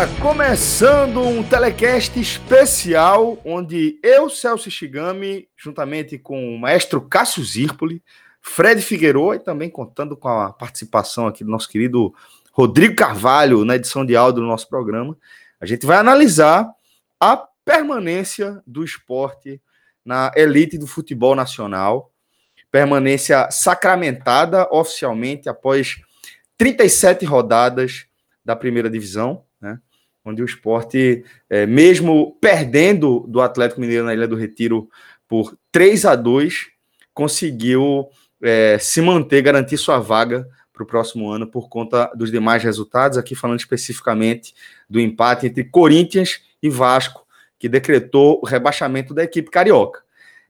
Galera, começando um telecast especial onde eu, Celso Shigami, juntamente com o maestro Cássio Zirpoli, Fred Figueiredo e também contando com a participação aqui do nosso querido Rodrigo Carvalho na edição de áudio do nosso programa, a gente vai analisar a permanência do esporte na elite do futebol nacional, permanência sacramentada oficialmente após 37 rodadas da primeira divisão? Onde o esporte, é, mesmo perdendo do Atlético Mineiro na Ilha do Retiro por 3 a 2 conseguiu é, se manter, garantir sua vaga para o próximo ano por conta dos demais resultados, aqui falando especificamente do empate entre Corinthians e Vasco, que decretou o rebaixamento da equipe carioca.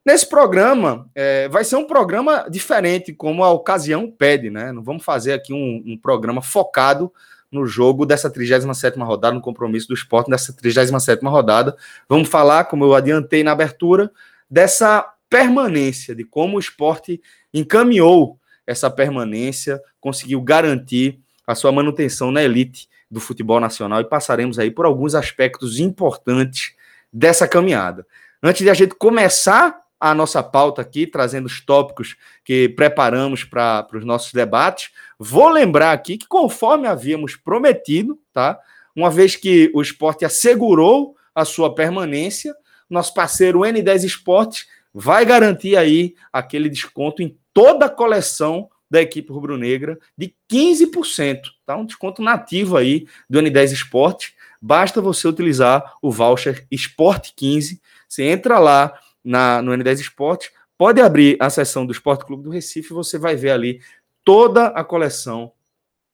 Nesse programa, é, vai ser um programa diferente, como a ocasião pede, né? Não vamos fazer aqui um, um programa focado no jogo dessa 37 rodada, no compromisso do esporte dessa 37 rodada. Vamos falar, como eu adiantei na abertura, dessa permanência, de como o esporte encaminhou essa permanência, conseguiu garantir a sua manutenção na elite do futebol nacional e passaremos aí por alguns aspectos importantes dessa caminhada. Antes de a gente começar a nossa pauta aqui, trazendo os tópicos que preparamos para os nossos debates. Vou lembrar aqui que, conforme havíamos prometido, tá? Uma vez que o esporte assegurou a sua permanência, nosso parceiro N10 Esportes vai garantir aí aquele desconto em toda a coleção da equipe rubro-negra de 15%, tá? Um desconto nativo aí do N10 Esportes. Basta você utilizar o voucher Esporte 15. Você entra lá na, no N10 Esporte, pode abrir a seção do Esporte Clube do Recife, você vai ver ali toda a coleção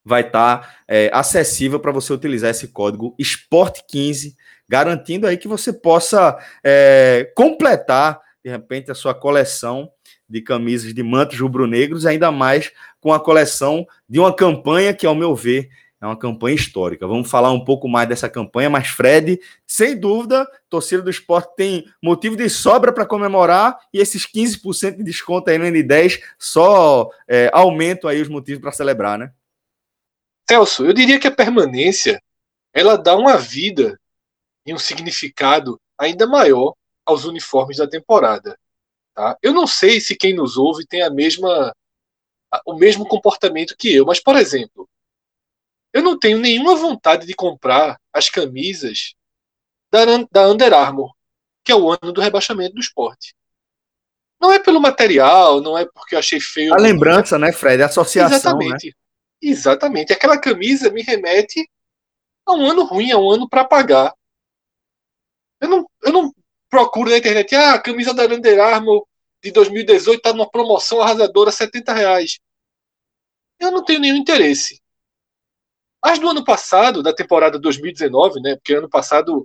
vai estar tá, é, acessível para você utilizar esse código Esporte15, garantindo aí que você possa é, completar, de repente, a sua coleção de camisas de mantos rubro-negros, ainda mais com a coleção de uma campanha que, ao meu ver, é uma campanha histórica. Vamos falar um pouco mais dessa campanha, mas Fred, sem dúvida, torcida do esporte tem motivo de sobra para comemorar e esses 15% de desconto aí no N10 só é, aumentam aí os motivos para celebrar, né? Celso, eu diria que a permanência ela dá uma vida e um significado ainda maior aos uniformes da temporada. Tá? Eu não sei se quem nos ouve tem a mesma o mesmo comportamento que eu, mas por exemplo, eu não tenho nenhuma vontade de comprar as camisas da, da Under Armour, que é o ano do rebaixamento do esporte. Não é pelo material, não é porque eu achei feio. A lembrança, né, Fred? A associação. Né? Exatamente. Né? Exatamente. Aquela camisa me remete a um ano ruim, a um ano para pagar. Eu não, eu não procuro na internet, ah, a camisa da Under Armour de 2018 está numa promoção arrasadora, 70 reais. Eu não tenho nenhum interesse. As do ano passado, da temporada 2019, né? Porque ano passado,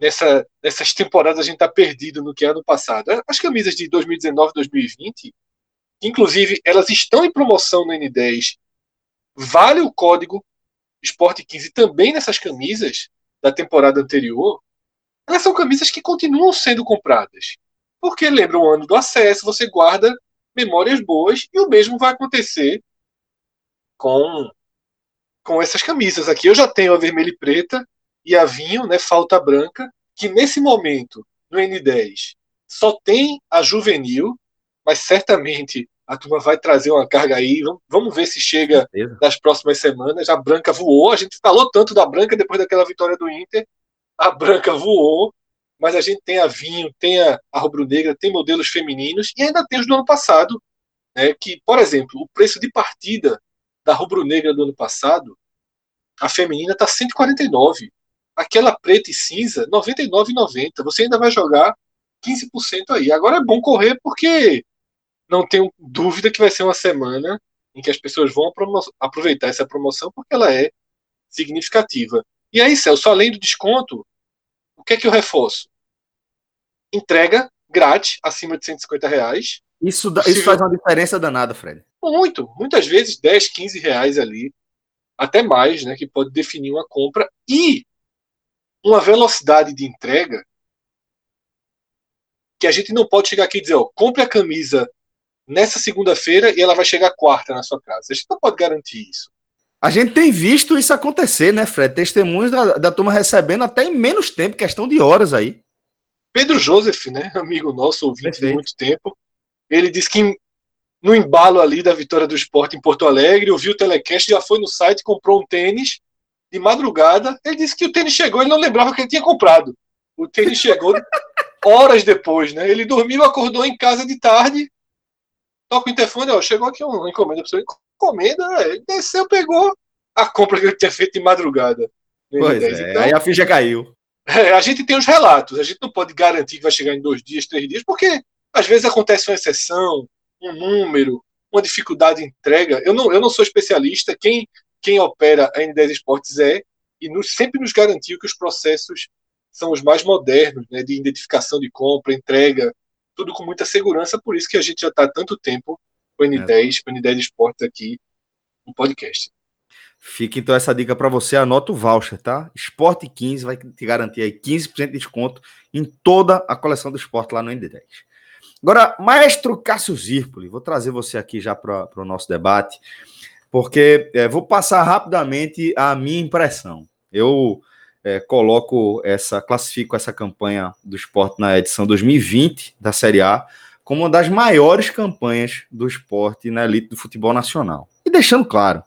nessa, nessas temporadas, a gente tá perdido no que é ano passado. As camisas de 2019 2020, inclusive, elas estão em promoção no N10. Vale o código Esporte 15 também nessas camisas da temporada anterior. Elas são camisas que continuam sendo compradas. Porque lembra o ano do acesso, você guarda memórias boas e o mesmo vai acontecer com com essas camisas aqui. Eu já tenho a vermelha e preta e a vinho, né, falta branca, que nesse momento no N10 só tem a juvenil, mas certamente a turma vai trazer uma carga aí. Vamos ver se chega nas próximas semanas. A branca voou, a gente falou tanto da branca depois daquela vitória do Inter. A branca voou, mas a gente tem a vinho, tem a, a rubro-negra, tem modelos femininos e ainda tem os do ano passado, né, que, por exemplo, o preço de partida da rubro-negra do ano passado, a feminina está 149. Aquela preta e cinza, 99,90. Você ainda vai jogar 15% aí. Agora é bom correr porque não tenho dúvida que vai ser uma semana em que as pessoas vão aproveitar essa promoção porque ela é significativa. E aí, Celso, além do desconto, o que é que eu reforço? Entrega grátis, acima de 150 reais. Isso, isso faz uma diferença danada, Fred. Muito. Muitas vezes 10, 15 reais ali, até mais, né, que pode definir uma compra. E uma velocidade de entrega que a gente não pode chegar aqui e dizer, ó, compre a camisa nessa segunda-feira e ela vai chegar quarta na sua casa. A gente não pode garantir isso. A gente tem visto isso acontecer, né, Fred? Testemunhos da, da turma recebendo até em menos tempo, questão de horas aí. Pedro Joseph, né, amigo nosso, ouvinte Perfeito. de muito tempo, ele disse que no embalo ali da vitória do esporte em Porto Alegre, ouviu o telecast, já foi no site, comprou um tênis de madrugada. Ele disse que o tênis chegou, ele não lembrava que ele tinha comprado. O tênis chegou horas depois, né? Ele dormiu, acordou em casa de tarde, toca o interfone, ó, chegou aqui uma encomenda para você encomenda, é, desceu, pegou a compra que ele tinha feito de madrugada. Pois é, então, aí a ficha caiu. É, a gente tem os relatos, a gente não pode garantir que vai chegar em dois dias, três dias, porque às vezes acontece uma exceção, um número, uma dificuldade de entrega. Eu não, eu não sou especialista, quem, quem opera a N10 Esportes é, e nos, sempre nos garantiu que os processos são os mais modernos, né, de identificação de compra, entrega, tudo com muita segurança, por isso que a gente já está há tanto tempo com N10, com N10 Esportes aqui no podcast. Fica então essa dica para você, anota o voucher, tá? Esporte 15 vai te garantir aí 15% de desconto em toda a coleção do esporte lá no ND10. Agora, maestro Cássio Zirpoli, vou trazer você aqui já para o nosso debate, porque é, vou passar rapidamente a minha impressão. Eu é, coloco essa, classifico essa campanha do esporte na edição 2020 da Série A como uma das maiores campanhas do esporte na elite do futebol nacional. E deixando claro,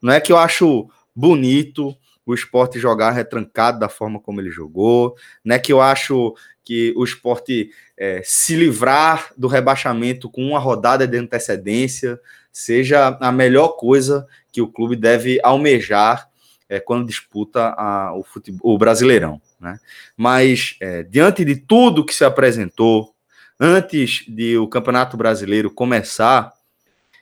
não é que eu acho bonito o esporte jogar retrancado da forma como ele jogou, não é que eu acho que o esporte é, se livrar do rebaixamento com uma rodada de antecedência seja a melhor coisa que o clube deve almejar é, quando disputa a, o, futebol, o Brasileirão. Né? Mas, é, diante de tudo que se apresentou, antes de o Campeonato Brasileiro começar,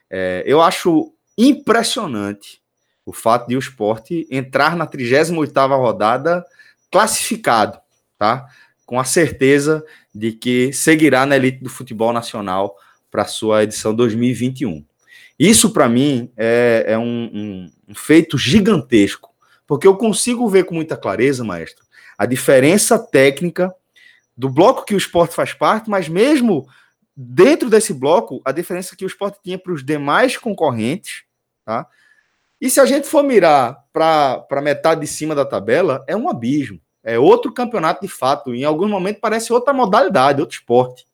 é, eu acho impressionante o fato de o esporte entrar na 38ª rodada classificado, tá? Com a certeza de que seguirá na elite do futebol nacional para sua edição 2021. Isso, para mim, é, é um, um, um feito gigantesco, porque eu consigo ver com muita clareza, maestro, a diferença técnica do bloco que o esporte faz parte, mas mesmo dentro desse bloco, a diferença que o esporte tinha para os demais concorrentes, tá? E se a gente for mirar para metade de cima da tabela, é um abismo. É outro campeonato de fato. Em algum momento parece outra modalidade, outro esporte.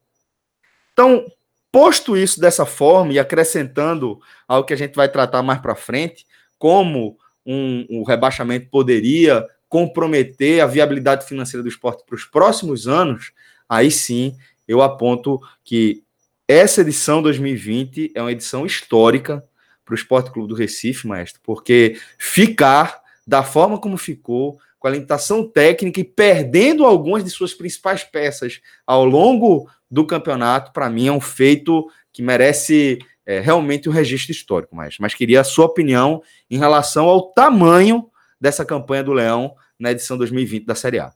Então, posto isso dessa forma e acrescentando ao que a gente vai tratar mais para frente, como um, um rebaixamento poderia comprometer a viabilidade financeira do esporte para os próximos anos, aí sim eu aponto que essa edição 2020 é uma edição histórica para o Esporte Clube do Recife, maestro, porque ficar da forma como ficou, com a limitação técnica e perdendo algumas de suas principais peças ao longo do campeonato, para mim é um feito que merece é, realmente um registro histórico, mas, mas queria a sua opinião em relação ao tamanho dessa campanha do Leão na edição 2020 da Série A.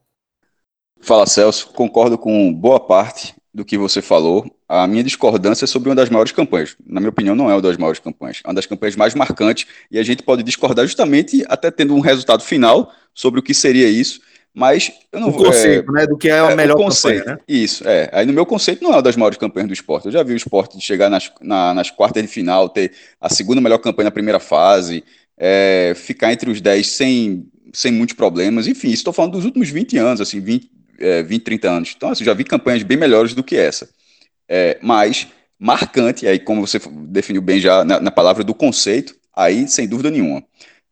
Fala Celso, concordo com boa parte do que você falou. A minha discordância é sobre uma das maiores campanhas. Na minha opinião, não é uma das maiores campanhas. É uma das campanhas mais marcantes e a gente pode discordar justamente até tendo um resultado final sobre o que seria isso. Mas eu não vou. O conceito, é, né? Do que é a é, melhor conceito, campanha, né? Isso, é. Aí no meu conceito não é uma das maiores campanhas do esporte. Eu já vi o esporte chegar nas, na, nas quartas de final, ter a segunda melhor campanha na primeira fase, é, ficar entre os 10 sem, sem muitos problemas. Enfim, estou falando dos últimos 20 anos, assim, 20, é, 20 30 anos. Então, assim, já vi campanhas bem melhores do que essa. É, mas marcante, aí como você definiu bem já na, na, palavra do conceito, aí sem dúvida nenhuma.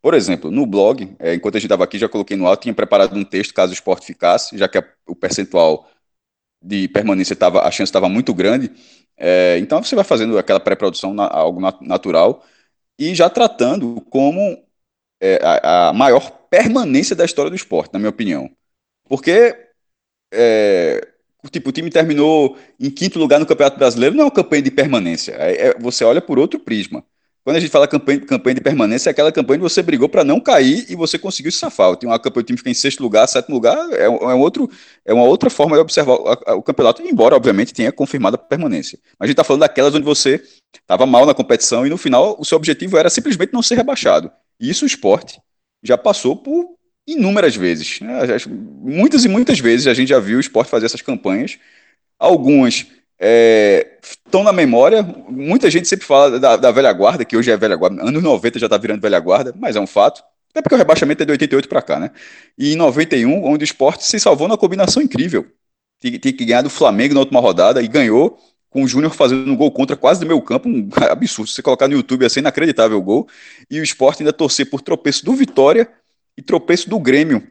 Por exemplo, no blog, é, enquanto a gente estava aqui, já coloquei no alto, tinha preparado um texto caso o esporte ficasse, já que a, o percentual de permanência tava, a chance estava muito grande. É, então você vai fazendo aquela pré-produção, na, algo nat natural, e já tratando como é, a, a, maior permanência da história do esporte, na minha opinião. Porque é, tipo, o time terminou em quinto lugar no Campeonato Brasileiro, não é uma campanha de permanência. É, é você olha por outro prisma. Quando a gente fala campanha, campanha de permanência, é aquela campanha que você brigou para não cair e você conseguiu se safar. Tem uma campanha, o time fica em sexto lugar, sétimo lugar, é, é, um outro, é uma outra forma de observar o, a, o campeonato, embora, obviamente, tenha confirmado a permanência. Mas a gente está falando daquelas onde você estava mal na competição e no final o seu objetivo era simplesmente não ser rebaixado. E isso o esporte já passou por inúmeras vezes. Né? Muitas e muitas vezes a gente já viu o esporte fazer essas campanhas. Algumas estão é, na memória. Muita gente sempre fala da, da, velha guarda, que hoje é velha guarda. Anos 90 já está virando velha guarda, mas é um fato. Até porque o rebaixamento é de 88 para cá, né? E em 91, onde o esporte se salvou na combinação incrível. Tinha, que ganhar do Flamengo na última rodada e ganhou com o Júnior fazendo um gol contra quase do meu campo, um absurdo. Se você colocar no YouTube, assim, inacreditável o gol. E o esporte ainda torcer por tropeço do Vitória e tropeço do Grêmio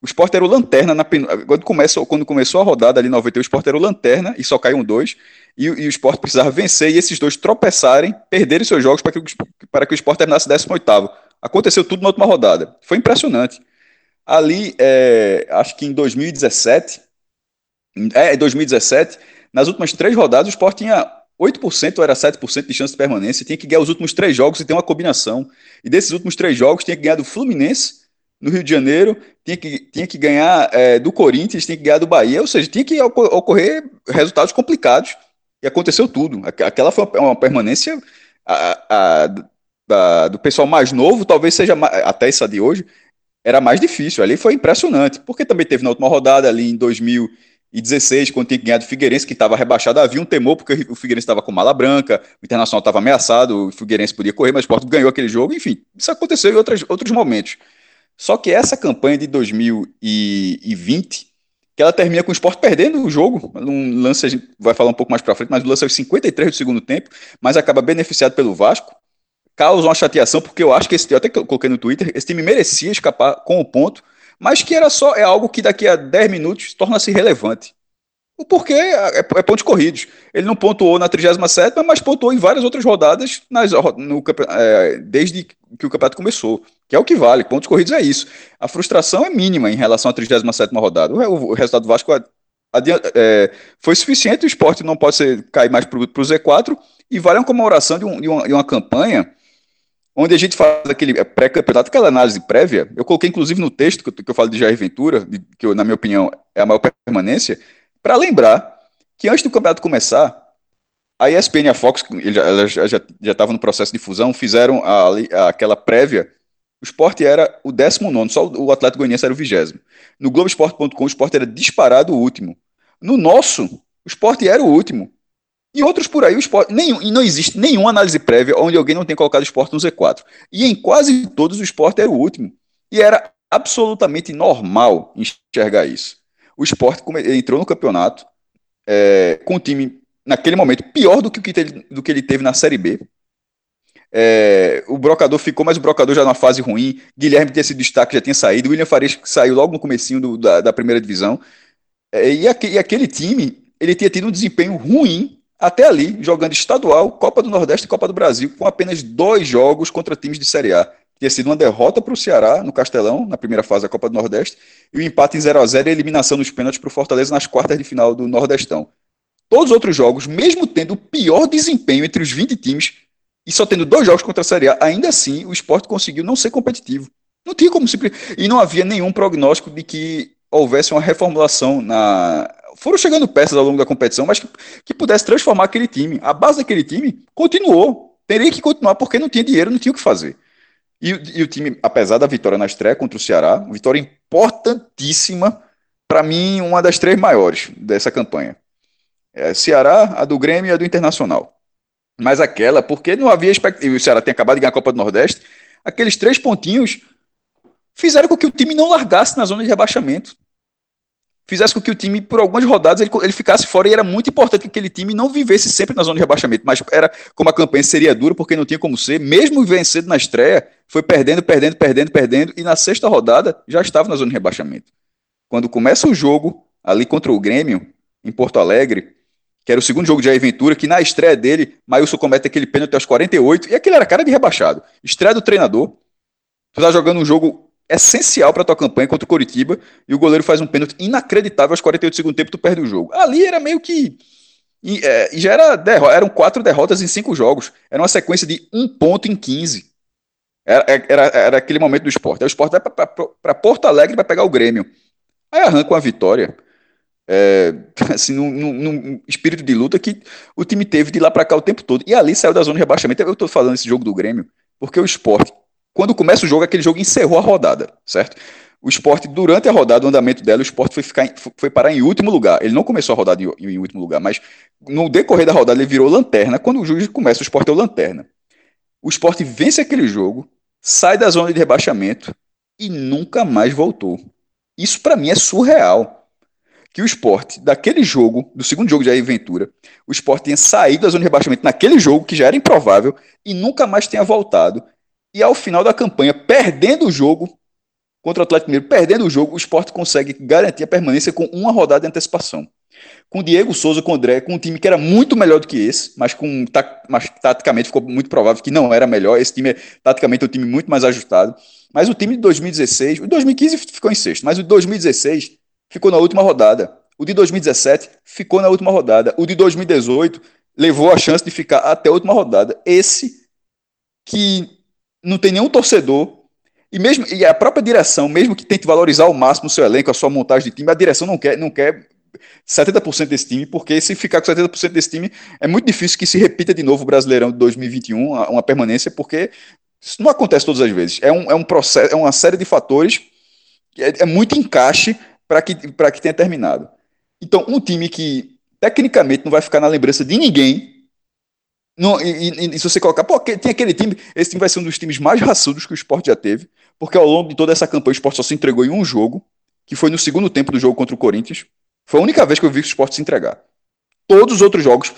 o Sport era o lanterna na pen... quando, começou, quando começou a rodada ali em 91, o Sport era o lanterna e só caiu um dois. E, e, o Sport precisava vencer e esses dois tropeçarem, perderem seus jogos para que, para que o Sport terminasse 18. Aconteceu tudo na última rodada. Foi impressionante. Ali, é, acho que em 2017, é, 2017, nas últimas três rodadas, o Sport tinha 8% ou era 7% de chance de permanência, tinha que ganhar os últimos três jogos e ter uma combinação. E desses últimos três jogos, tinha que ganhar do Fluminense no Rio de Janeiro, tinha que, tinha que ganhar é, do Corinthians, tinha que ganhar do Bahia, ou seja, tinha que ocorrer resultados complicados. E aconteceu tudo. Aquela foi uma permanência a, a, a, do pessoal mais novo, talvez seja até essa de hoje, era mais difícil. Ali foi impressionante, porque também teve na última rodada, ali em 2016, quando tinha ganhado o Figueirense, que estava rebaixado, havia um temor, porque o Figueirense estava com mala branca, o Internacional estava ameaçado, o Figueirense podia correr, mas o Sport ganhou aquele jogo, enfim, isso aconteceu em outros, outros momentos. Só que essa campanha de 2020, que ela termina com o esporte perdendo o jogo, um lance a gente vai falar um pouco mais para frente, mas o lance é os 53 do segundo tempo, mas acaba beneficiado pelo Vasco, causa uma chateação, porque eu acho que esse eu até coloquei no Twitter, esse time merecia escapar com o ponto, mas que era só, é algo que daqui a 10 minutos torna-se relevante. O porquê é, é pontos corridos. Ele não pontuou na 37, mas pontuou em várias outras rodadas nas, no, é, desde que o campeonato começou. Que é o que vale. Pontos corridos é isso. A frustração é mínima em relação à 37 rodada. O, o, resultado do Vasco é, foi suficiente. O esporte não pode ser, cair mais para o Z4. E vale uma comemoração de, um, de, uma, de uma campanha onde a gente faz aquele pré-campeonato, aquela análise prévia. Eu coloquei inclusive no texto que eu, que eu falo de Jair Ventura, de, que eu, na minha opinião é a maior permanência para lembrar que antes do campeonato começar, a ESPN e a Fox, elas já estavam no processo de fusão, fizeram a, a, aquela prévia. O esporte era o 19, só o Atlético Goianiense era o 20. No Globoesporte.com, o esporte era disparado o último. No nosso, o esporte era o último. E outros por aí, o esporte. Nenhum, e não existe nenhuma análise prévia onde alguém não tenha colocado o esporte no Z4. E em quase todos o esporte era o último. E era absolutamente normal enxergar isso o esporte entrou no campeonato é, com um time, naquele momento, pior do que, que teve, do que ele teve na Série B. É, o Brocador ficou, mas o Brocador já na fase ruim. Guilherme tinha sido destaque, já tinha saído. William Farias saiu logo no comecinho do, da, da, primeira divisão. É, e, aqu, e aquele time, ele tinha tido um desempenho ruim até ali, jogando estadual, Copa do Nordeste e Copa do Brasil, com apenas dois jogos contra times de Série A tinha sido uma derrota para o Ceará no Castelão, na primeira fase da Copa do Nordeste, e o empate em 0 a 0 e a eliminação nos pênaltis para o Fortaleza nas quartas de final do Nordestão. Todos os outros jogos, mesmo tendo o pior desempenho entre os 20 times, e só tendo dois jogos contra a Série A, ainda assim o esporte conseguiu não ser competitivo. Não tinha como se. E não havia nenhum prognóstico de que houvesse uma reformulação na. Foram chegando peças ao longo da competição, mas que, que pudesse transformar aquele time. A base daquele time continuou. Teria que continuar porque não tinha dinheiro, não tinha o que fazer. E, e, o time, apesar da vitória na estreia contra o Ceará, vitória importantíssima, para mim, uma das três maiores dessa campanha. É Ceará, a do Grêmio e a do Internacional. Mas aquela, porque não havia expectativa. O Ceará tem acabado de ganhar a Copa do Nordeste. Aqueles três pontinhos fizeram com que o time não largasse na zona de rebaixamento fizesse com que o time, por algumas rodadas, ele, ele ficasse fora e era muito importante que aquele time não vivesse sempre na zona de rebaixamento. Mas era como a campanha seria dura, porque não tinha como ser, mesmo vencendo na estreia, foi perdendo, perdendo, perdendo, perdendo, e na sexta rodada já estava na zona de rebaixamento. Quando começa o jogo, ali contra o Grêmio, em Porto Alegre, que era o segundo jogo de Jair Ventura, que na estreia dele, Maílson comete aquele pênalti aos 48, e aquele era cara de rebaixado. Estreia do treinador, tu tá jogando um jogo essencial para tua campanha contra o Coritiba, e o goleiro faz um pênalti inacreditável aos 48 do tempo, tu perde o jogo. Ali era meio que... E, é, já era derro eram quatro derrotas em cinco jogos. Era uma sequência de um ponto em 15. Era, era, era aquele momento do esporte. Aí o esporte vai para Porto Alegre para pegar o Grêmio. Aí arranca uma vitória é, assim, num, num, espírito de luta que o time teve de lá para cá o tempo todo. E ali saiu da zona de rebaixamento. Eu estou falando esse jogo do Grêmio, porque o esporte, quando começa o jogo, aquele jogo encerrou a rodada, certo? O esporte, durante a rodada, o andamento dela, o esporte foi, ficar, foi parar em último lugar. Ele não começou a rodada em, em último lugar, mas no decorrer da rodada ele virou lanterna. Quando o juiz começa, o esporte é o lanterna. O esporte vence aquele jogo, sai da zona de rebaixamento e nunca mais voltou. Isso para mim é surreal que o esporte, daquele jogo, do segundo jogo de Jair Ventura, o esporte tinha saído da zona de rebaixamento naquele jogo, que já era improvável, e nunca mais tenha voltado. E ao final da campanha, perdendo o jogo contra o Atlético Mineiro, perdendo o jogo, o esporte consegue garantir a permanência com uma rodada de antecipação. Com Diego Souza, com André, com um time que era muito melhor do que esse, mas, com, mas taticamente ficou muito provável que não era melhor. Esse time, taticamente, é um time muito mais ajustado. Mas o time de 2016, o 2015 ficou em sexto, mas o de 2016 ficou na última rodada. O de 2017 ficou na última rodada. O de 2018 levou a chance de ficar até a última rodada. Esse que não tem nenhum torcedor e mesmo e a própria direção, mesmo que tente valorizar ao máximo o seu elenco, a sua montagem de time, a direção não quer, não quer 70% desse time, porque se ficar com 70% desse time, é muito difícil que se repita de novo o Brasileirão de 2021, uma permanência, porque isso não acontece todas as vezes. É um, é um processo, é uma série de fatores, é, é muito encaixe para que, que tenha terminado. Então, um time que tecnicamente não vai ficar na lembrança de ninguém. Não, e, e, e, se você colocar, pô, tem aquele time, esse time vai ser um dos times mais raçudos que o esporte já teve, porque ao longo de toda essa campanha o esporte só se entregou em um jogo, que foi no segundo tempo do jogo contra o Corinthians. Foi a única vez que eu vi o esporte se entregar. Todos os outros jogos,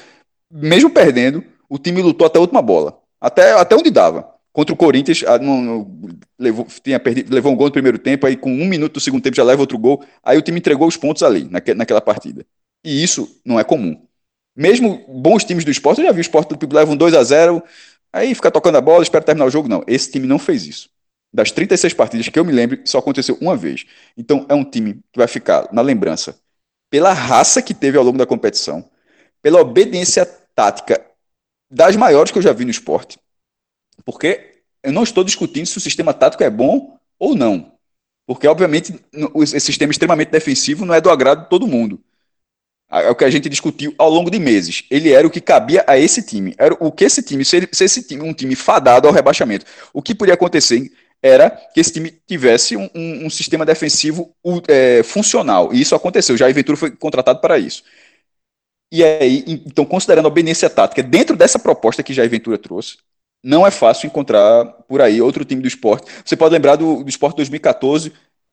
mesmo perdendo, o time lutou até a última bola. Até, até onde dava. Contra o Corinthians, ah, não, não, levou, tinha perdido, levou um gol no primeiro tempo, aí com um minuto do segundo tempo já leva outro gol. Aí o time entregou os pontos ali, naque, naquela partida. E isso não é comum. Mesmo bons times do esporte, eu já vi o esporte do Pipo levam 2 a 0 aí fica tocando a bola, espera terminar o jogo. Não, esse time não fez isso. Das 36 partidas que eu me lembro, só aconteceu uma vez. Então é um time que vai ficar na lembrança pela raça que teve ao longo da competição, pela obediência tática das maiores que eu já vi no esporte porque eu não estou discutindo se o sistema tático é bom ou não. Porque, obviamente, esse sistema extremamente defensivo não é do agrado de todo mundo. É o que a gente discutiu ao longo de meses. Ele era o que cabia a esse time. Era o que esse time, se, esse time, um time fadado ao rebaixamento, o que podia acontecer era que esse time tivesse um, um, um sistema defensivo é, funcional. E isso aconteceu. Já a Ventura foi contratado para isso. E aí, então, considerando a obediência tática dentro dessa proposta que Jair Ventura trouxe, não é fácil encontrar por aí outro time do esporte. Você pode lembrar do, do esporte 2014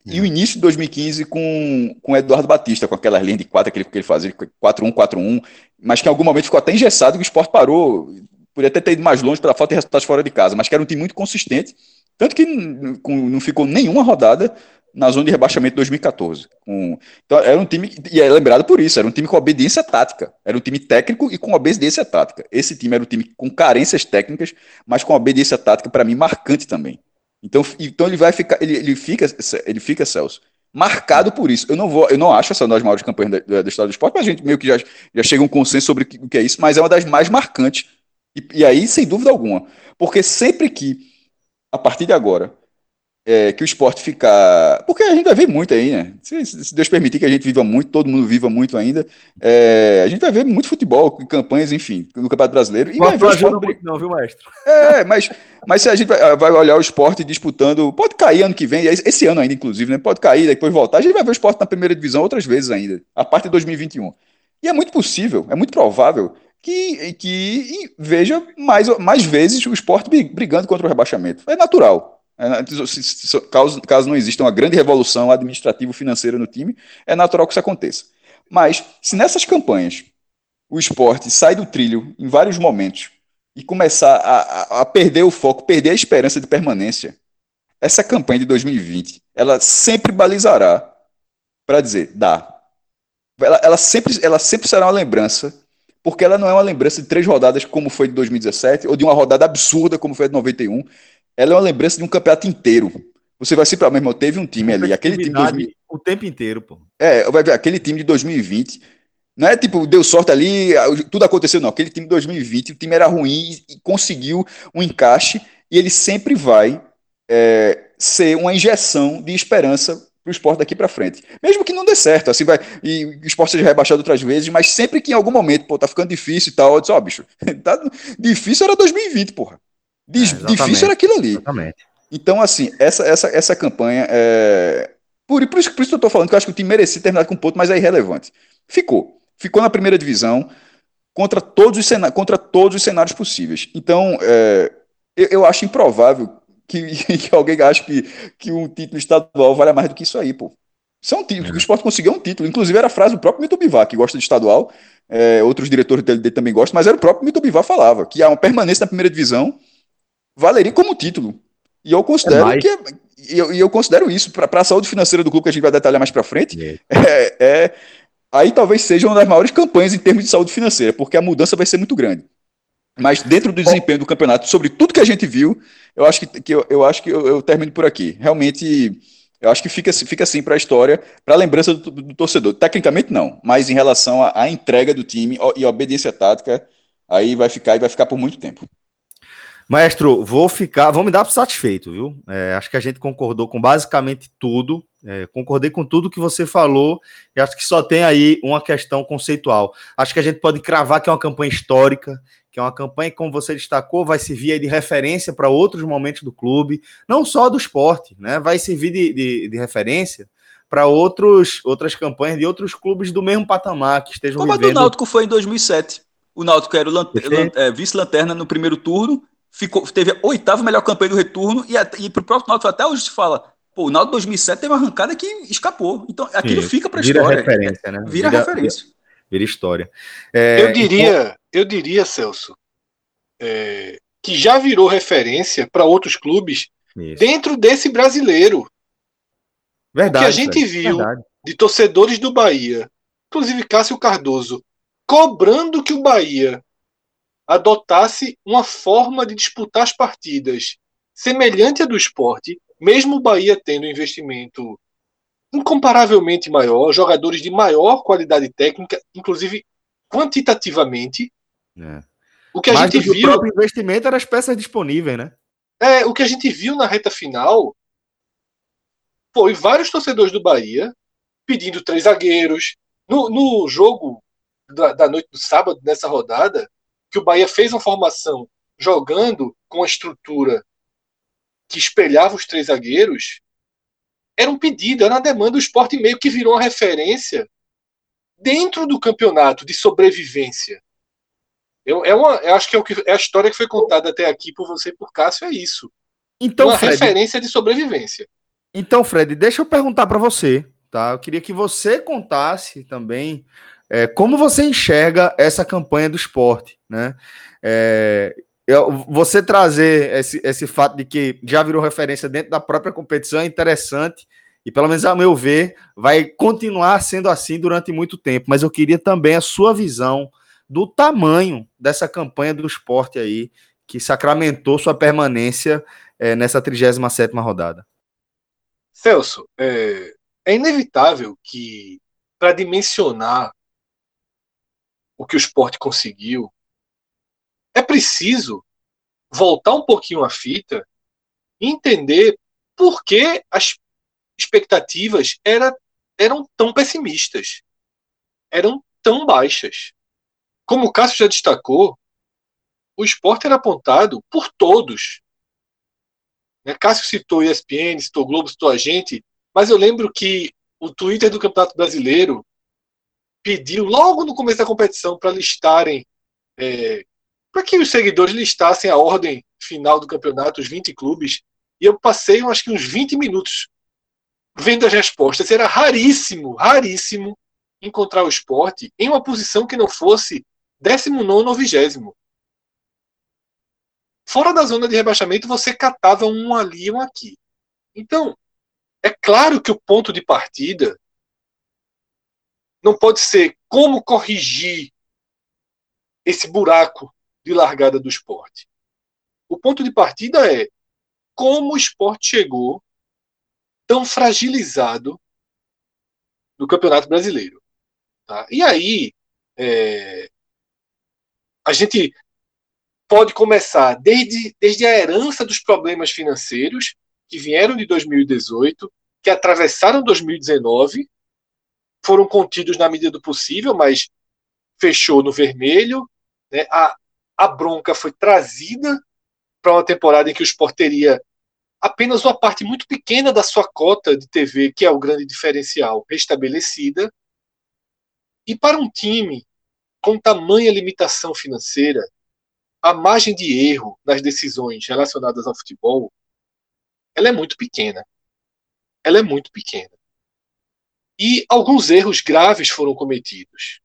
e o início de 2015 com, com Eduardo Batista, com aquelas linhas de quatro que ele, que ele fazia, 4-1, 4-1, mas que em algum momento ficou até engessado que o esporte parou. Podia até ter ido mais longe pela falta de resultados fora de casa, mas que era um time muito consistente. Tanto que não ficou nenhuma rodada na zona de rebaixamento de 2014. Com, então era um time, e é lembrado por isso, era um time com obediência tática. Era um time técnico e com obediência tática. Esse time era um time com carências técnicas, mas com obediência tática, para mim, marcante também. Então, então ele vai ficar, ele, ele fica, ele fica, Celso, marcado por isso. Eu não vou, eu não acho essa das maiores campanhas da, da história do esporte, mas a gente meio que já, já chega a um consenso sobre o que é isso, mas é uma das mais marcantes. E, e aí, sem dúvida alguma, porque sempre que, a partir de agora, é, que o esporte ficar. Porque a gente vai ver muito aí, né? Se, se, Deus permitir que a gente viva muito, todo mundo viva muito ainda, é, a gente vai ver muito futebol, campanhas, enfim, no Campeonato Brasileiro. E vai ver o esporte... muito, não, viu, maestro? É, mas, mas se a gente vai, vai, olhar o esporte disputando, pode cair ano que vem, esse ano ainda, inclusive, né? Pode cair, depois voltar, a gente vai ver o esporte na primeira divisão outras vezes ainda, a parte de 2021. E é muito possível, é muito provável que, que veja mais, mais vezes o esporte brigando contra o rebaixamento. É natural. É, caso, caso não exista uma grande revolução administrativo-financeira no time, é natural que isso aconteça. Mas, se nessas campanhas o esporte sai do trilho em vários momentos e começar a, a, perder o foco, perder a esperança de permanência, essa campanha de 2020, ela sempre balizará para dizer, dá. ela, ela, sempre, ela sempre será uma lembrança, porque ela não é uma lembrança de três rodadas como foi de 2017, ou de uma rodada absurda como foi a de 91. Ela é uma lembrança de um campeonato inteiro. Você vai sempre, meu irmão, teve um time ali, aquele time. 2000, o tempo inteiro, pô. É, vai ver aquele time de 2020. Não é tipo, deu sorte ali, tudo aconteceu, não. Aquele time de 2020, o time era ruim e, conseguiu um encaixe, e ele sempre vai é, ser uma injeção de esperança para o esporte daqui para frente. Mesmo que não dê certo, assim vai. E o esporte seja rebaixado outras vezes, mas sempre que em algum momento, pô, tá ficando difícil e tal, eu disse, ó, oh, bicho, tá, difícil era 2020, porra. É, difícil era aquilo ali. Exatamente. Então, assim, essa, essa, essa campanha é. Por, por, isso, por isso que eu tô falando que eu acho que o time merecia terminar com um ponto, mas é irrelevante. Ficou. Ficou na primeira divisão contra todos os, cenários, contra todos os cenários possíveis. Então, é, eu, eu acho improvável que, que alguém ache que, que um título estadual vale mais do que isso aí, pô. Isso é um título, é. o esporte conseguiu um título. Inclusive, era a frase do próprio Mito Bivar, que gosta de estadual, é, outros diretores dele, dele, também gostam, mas era o próprio Mito Bivar falava, que a uma permanência na primeira divisão valeria como título. E eu considero é que é, e eu, eu, considero isso para a saúde financeira do clube que a gente vai detalhar mais para frente. É. é, é, aí talvez seja uma das maiores campanhas em termos de saúde financeira, porque a mudança vai ser muito grande. Mas dentro do desempenho do campeonato, sobre tudo que a gente viu, eu acho que, que eu, eu acho que eu, eu, termino por aqui. Realmente, eu acho que fica, fica assim para a história, para a lembrança do, do, torcedor. Tecnicamente não, mas em relação à entrega do time e obediência tática, aí vai ficar e vai ficar por muito tempo. Maestro, vou ficar, vou me dar satisfeito, viu? É, acho que a gente concordou com basicamente tudo. É, concordei com tudo que você falou e acho que só tem aí uma questão conceitual. Acho que a gente pode cravar que é uma campanha histórica, que é uma campanha que, como você destacou, vai servir de referência para outros momentos do clube, não só do esporte, né? Vai servir de, de, de referência para outros outras campanhas de outros clubes do mesmo patamar que estejam Como vivendo. Como a do Náutico foi em 2007. O Náutico era o é, vice-lanterna no primeiro turno, ficou, teve a oitava melhor campanha do retorno e, e para o próprio Náutico até hoje se fala Pô, o Náutico 2007 teve uma arrancada que escapou. Então, aquilo Sim, fica para a história. Referência, né? Vira, vira referência. Vira, vira história. É, eu diria, então... eu diria, Celso, é, que já virou referência para outros clubes Isso. dentro desse brasileiro. Verdade. O que a gente viu verdade. de torcedores do Bahia, inclusive Cássio Cardoso, cobrando que o Bahia adotasse uma forma de disputar as partidas semelhante à do esporte, mesmo o Bahia tendo um investimento incomparavelmente maior, jogadores de maior qualidade técnica, inclusive quantitativamente. É. O que a Mas gente viu. O próprio investimento era as peças disponíveis, né? É, o que a gente viu na reta final foi vários torcedores do Bahia pedindo três zagueiros. No, no jogo da, da noite do sábado, nessa rodada, que o Bahia fez uma formação jogando com a estrutura que espelhava os três zagueiros, era um pedido, era uma demanda. O esporte meio que virou uma referência dentro do campeonato de sobrevivência. Eu, é uma, eu acho que é, que é a história que foi contada até aqui por você e por Cássio é isso. Então, uma Fred, referência de sobrevivência. Então, Fred, deixa eu perguntar para você, tá? Eu queria que você contasse também é, como você enxerga essa campanha do esporte, né? É, você trazer esse, esse fato de que já virou referência dentro da própria competição é interessante e, pelo menos a meu ver, vai continuar sendo assim durante muito tempo. Mas eu queria também a sua visão do tamanho dessa campanha do esporte aí, que sacramentou sua permanência é, nessa 37 rodada. Celso, é, é inevitável que, para dimensionar o que o esporte conseguiu, é preciso voltar um pouquinho a fita e entender por que as expectativas era, eram tão pessimistas, eram tão baixas. Como o Cássio já destacou, o esporte era apontado por todos. Né? Cássio citou ESPN, citou Globo, citou a gente, mas eu lembro que o Twitter do Campeonato Brasileiro pediu logo no começo da competição para listarem, é, para que os seguidores listassem a ordem final do campeonato, os 20 clubes, e eu passei acho que uns 20 minutos vendo as respostas. Era raríssimo, raríssimo encontrar o esporte em uma posição que não fosse 19 ou 20. Fora da zona de rebaixamento, você catava um ali e um aqui. Então, é claro que o ponto de partida não pode ser como corrigir esse buraco de largada do esporte. O ponto de partida é como o esporte chegou tão fragilizado no Campeonato Brasileiro. Tá? E aí, é, a gente pode começar desde, desde a herança dos problemas financeiros que vieram de 2018, que atravessaram 2019, foram contidos na medida do possível, mas fechou no vermelho. Né? A, a bronca foi trazida para uma temporada em que o Sport teria apenas uma parte muito pequena da sua cota de TV, que é o grande diferencial, restabelecida. E para um time com tamanha limitação financeira, a margem de erro nas decisões relacionadas ao futebol, ela é muito pequena. Ela é muito pequena. E alguns erros graves foram cometidos.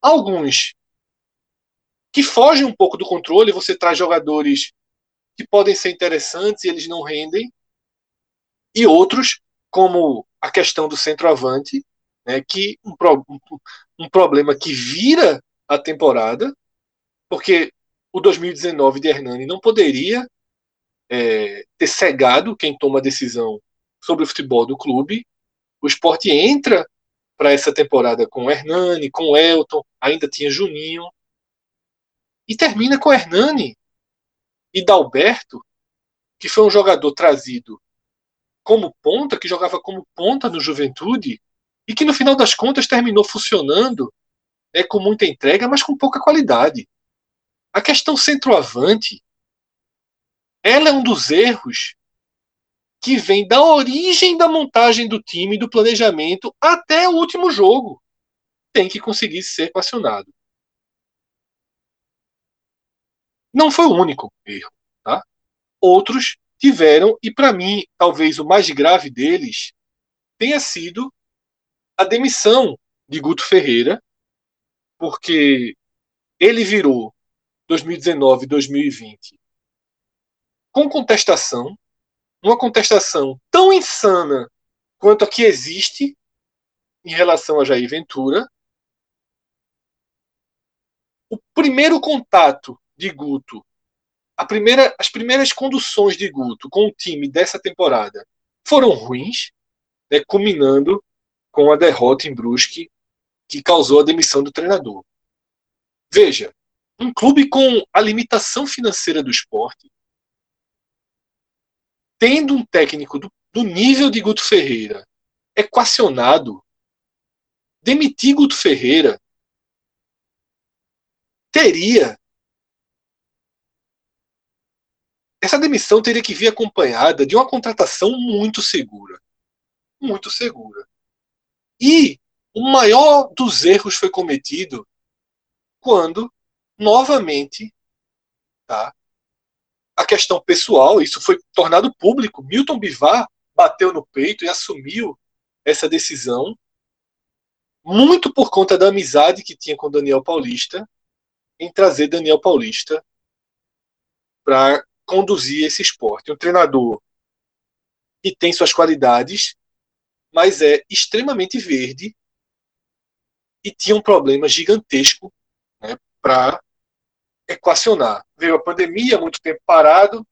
Alguns que fogem um pouco do controle, você traz jogadores que podem ser interessantes e eles não rendem, e outros, como a questão do centroavante, né, que um, um, um problema que vira a temporada, porque o 2019 de Hernani não poderia é, ter cegado quem toma a decisão sobre o futebol do clube. O esporte entra para essa temporada com Hernani, com Elton, ainda tinha Juninho, e termina com Hernani e Dalberto, que foi um jogador trazido como ponta, que jogava como ponta no Juventude, e que no final das contas terminou funcionando né, com muita entrega, mas com pouca qualidade. A questão centroavante, ela é um dos erros que vem da origem da montagem do time, do planejamento, até o último jogo. Tem que conseguir ser equacionado. Não foi o único erro. Tá? Outros tiveram, e para mim, talvez o mais grave deles tenha sido a demissão de Guto Ferreira, porque ele virou 2019 2020 com contestação, uma contestação tão insana quanto a que existe em relação a Jair Ventura. O primeiro contato de Guto, primeira, as primeiras conduções de Guto com o time dessa temporada foram ruins, né, culminando com a derrota em Brusque que causou a demissão do treinador. Veja, um clube com a limitação financeira do esporte, tendo um técnico do, do nível de Guto Ferreira equacionado, demitir Guto Ferreira teria. Essa demissão teria que vir acompanhada de uma contratação muito segura. Muito segura. E o maior dos erros foi cometido quando novamente, tá? A questão pessoal, isso foi tornado público. Milton Bivar bateu no peito e assumiu essa decisão, muito por conta da amizade que tinha com Daniel Paulista, em trazer Daniel Paulista para conduzir esse esporte. Um treinador que tem suas qualidades, mas é extremamente verde e tinha um problema gigantesco né, para equacionar. Veio a pandemia, muito tempo parado,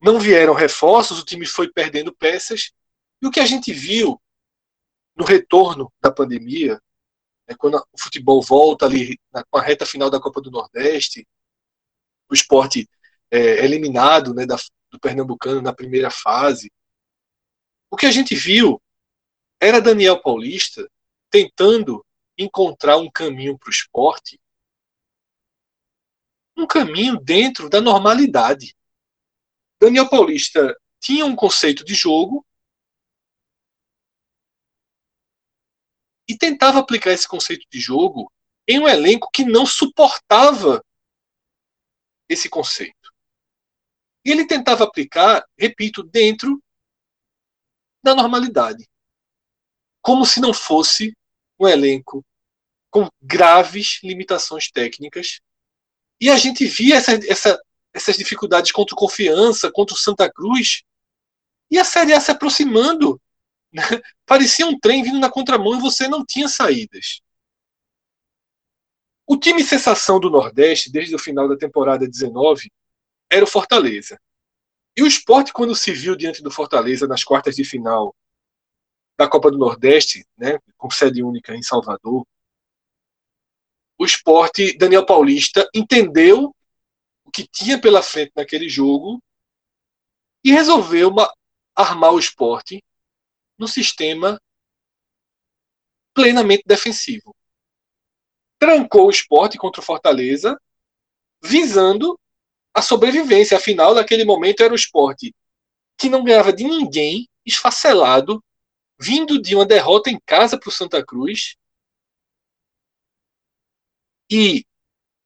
não vieram reforços, o time foi perdendo peças, e o que a gente viu no retorno da pandemia, né, quando o futebol volta ali na, com a reta final da Copa do Nordeste, o esporte é, eliminado né, da, do Pernambucano na primeira fase, o que a gente viu era Daniel Paulista tentando encontrar um caminho para o esporte um caminho dentro da normalidade. Daniel Paulista tinha um conceito de jogo e tentava aplicar esse conceito de jogo em um elenco que não suportava esse conceito. E ele tentava aplicar, repito, dentro da normalidade. Como se não fosse um elenco com graves limitações técnicas e a gente via essa, essa, essas dificuldades contra o Confiança, contra o Santa Cruz, e a Série A se aproximando Parecia um trem vindo na contramão e você não tinha saídas. O time sensação do Nordeste, desde o final da temporada 19, era o Fortaleza. E o esporte, quando se viu diante do Fortaleza nas quartas de final da Copa do Nordeste, né, com sede única em Salvador, o esporte, Daniel Paulista, entendeu o que tinha pela frente naquele jogo e resolveu uma, armar o esporte no sistema plenamente defensivo. Trancou o esporte contra o Fortaleza, visando a sobrevivência. Afinal, naquele momento era o esporte que não ganhava de ninguém, esfacelado, vindo de uma derrota em casa para o Santa Cruz e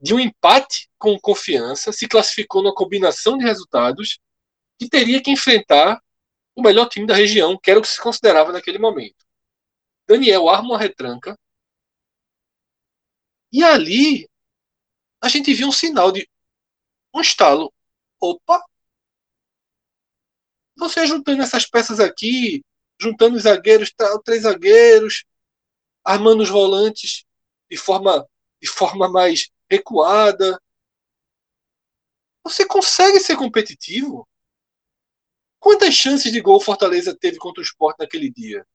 de um empate com confiança, se classificou numa combinação de resultados que teria que enfrentar o melhor time da região, que era o que se considerava naquele momento. Daniel arma uma retranca. E ali a gente viu um sinal de um estalo. Opa! Você juntando essas peças aqui, juntando os zagueiros, três zagueiros, armando os volantes de forma, de forma mais recuada. Você consegue ser competitivo. Quantas chances de gol o Fortaleza teve contra o Sport naquele dia?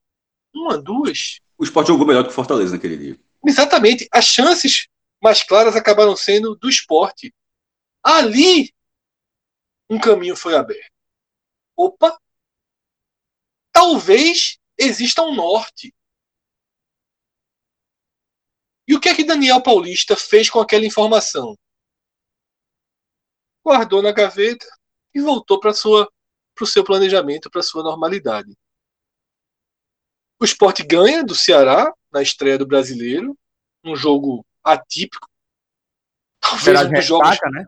Uma, duas? O Sport jogou melhor que o Fortaleza naquele dia. Exatamente. As chances mais claras acabaram sendo do esporte. Ali, um caminho foi aberto. Opa! Talvez exista um norte. E o que é que Daniel Paulista fez com aquela informação? Guardou na gaveta e voltou para sua para o seu planejamento, para a sua normalidade. O esporte ganha do Ceará na estreia do brasileiro, um jogo atípico. Talvez um dos jogos. Né?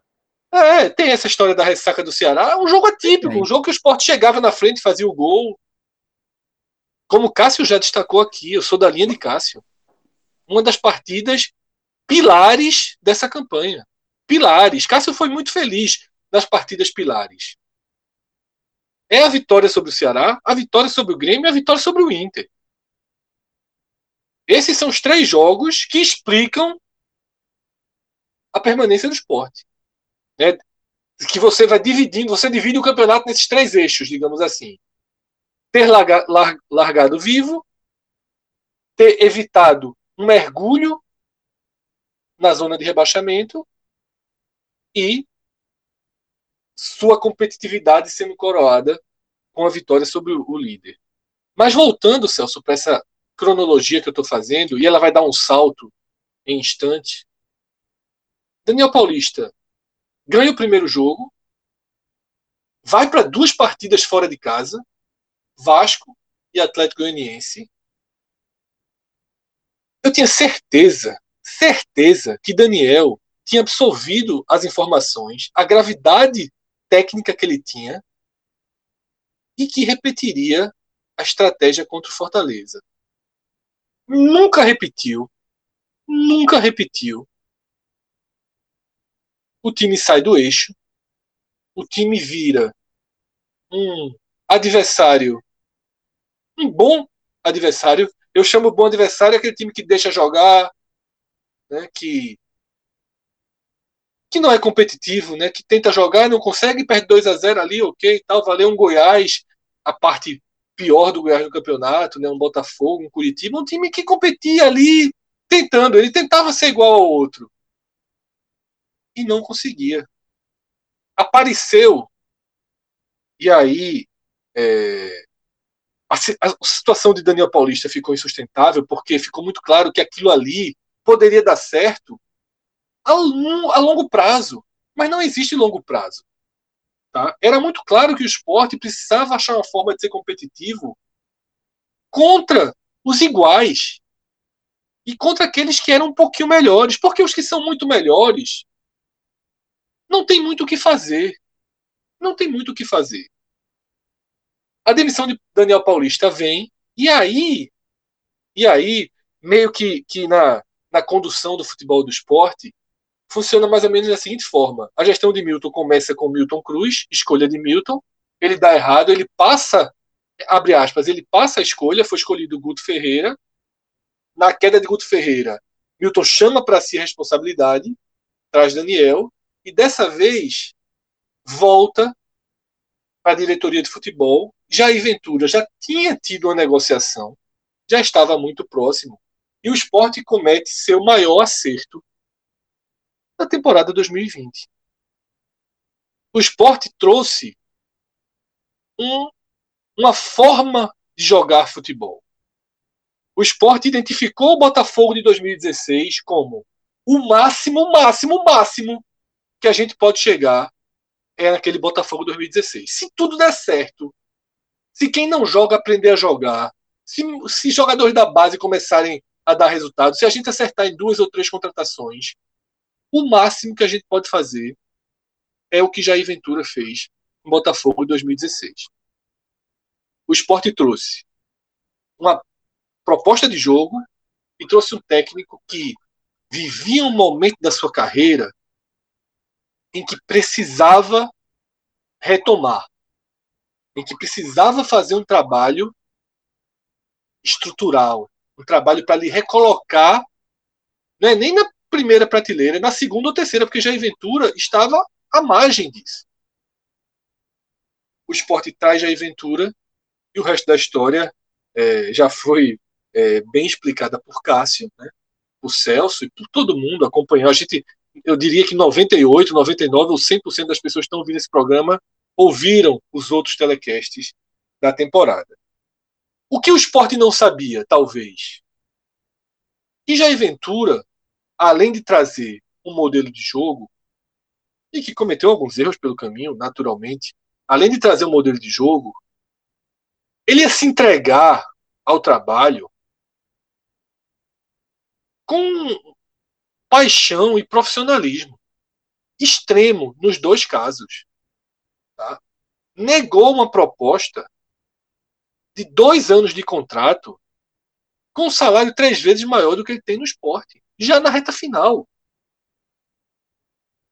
É, tem essa história da ressaca do Ceará, um jogo atípico, um jogo que o esporte chegava na frente e fazia o gol. Como o Cássio já destacou aqui, eu sou da linha de Cássio. Uma das partidas pilares dessa campanha. Pilares. Cássio foi muito feliz nas partidas pilares é a vitória sobre o Ceará, a vitória sobre o Grêmio e a vitória sobre o Inter. Esses são os três jogos que explicam a permanência do esporte. Né? Que você vai dividindo, você divide o campeonato nesses três eixos, digamos assim. Ter larga, lar, largado vivo, ter evitado um mergulho na zona de rebaixamento e sua competitividade sendo coroada com a vitória sobre o líder. Mas voltando, Celso, para essa cronologia que eu estou fazendo, e ela vai dar um salto em instante. Daniel Paulista ganha o primeiro jogo, vai para duas partidas fora de casa, Vasco e Atlético Goianiense. Eu tinha certeza, certeza que Daniel tinha absorvido as informações, a gravidade técnica que ele tinha e que repetiria a estratégia contra o Fortaleza. Nunca repetiu, nunca repetiu. O time sai do eixo, o time vira um adversário, um bom adversário. Eu chamo bom adversário aquele time que deixa jogar, né, que que não é competitivo, né? Que tenta jogar, não consegue, perde 2 a 0 ali, ok, tal, valeu um Goiás, a parte pior do Goiás no campeonato, né? Um Botafogo, um Curitiba, um time que competia ali, tentando, ele tentava ser igual ao outro e não conseguia. Apareceu e aí é, a, a situação de Daniel Paulista ficou insustentável porque ficou muito claro que aquilo ali poderia dar certo a, a longo prazo. Mas não existe longo prazo. Tá? Era muito claro que o esporte precisava achar uma forma de ser competitivo contra os iguais e contra aqueles que eram um pouquinho melhores, porque os que são muito melhores não tem muito o que fazer. Não tem muito o que fazer. A demissão de Daniel Paulista vem e aí e aí meio que, que na, na condução do futebol do esporte funciona mais ou menos da seguinte forma: a gestão de Milton começa com Milton Cruz, escolha de Milton, ele dá errado, ele passa abre aspas, ele passa a escolha, foi escolhido Guto Ferreira. Na queda de Guto Ferreira, Milton chama para si a responsabilidade, traz Daniel, e dessa vez volta a diretoria de futebol. Jair Ventura já tinha tido uma negociação, já estava muito próximo, e o esporte comete seu maior acerto na temporada 2020. O esporte trouxe um, uma forma de jogar futebol. O esporte identificou o Botafogo de 2016 como o máximo, máximo, máximo que a gente pode chegar é naquele Botafogo 2016. Se tudo der certo, se quem não joga aprender a jogar, se, se jogadores da base começarem a dar resultado, se a gente acertar em duas ou três contratações, o máximo que a gente pode fazer é o que Jair Ventura fez no Botafogo em 2016. O esporte trouxe uma proposta de jogo e trouxe um técnico que vivia um momento da sua carreira em que precisava retomar, em que precisava fazer um trabalho estrutural, um trabalho para lhe recolocar, não é nem na primeira prateleira, na segunda ou terceira, porque Jair Ventura estava à margem disso. O esporte traz Jair Ventura e o resto da história é, já foi é, bem explicada por Cássio, né, por Celso e por todo mundo acompanhou. A gente, eu diria que 98, 99 ou 100% das pessoas que estão ouvindo esse programa ouviram os outros telecasts da temporada. O que o esporte não sabia, talvez? E Jair Ventura, além de trazer um modelo de jogo, e que cometeu alguns erros pelo caminho, naturalmente, além de trazer um modelo de jogo, ele ia se entregar ao trabalho com paixão e profissionalismo extremo nos dois casos. Tá? Negou uma proposta de dois anos de contrato com um salário três vezes maior do que ele tem no esporte, já na reta final.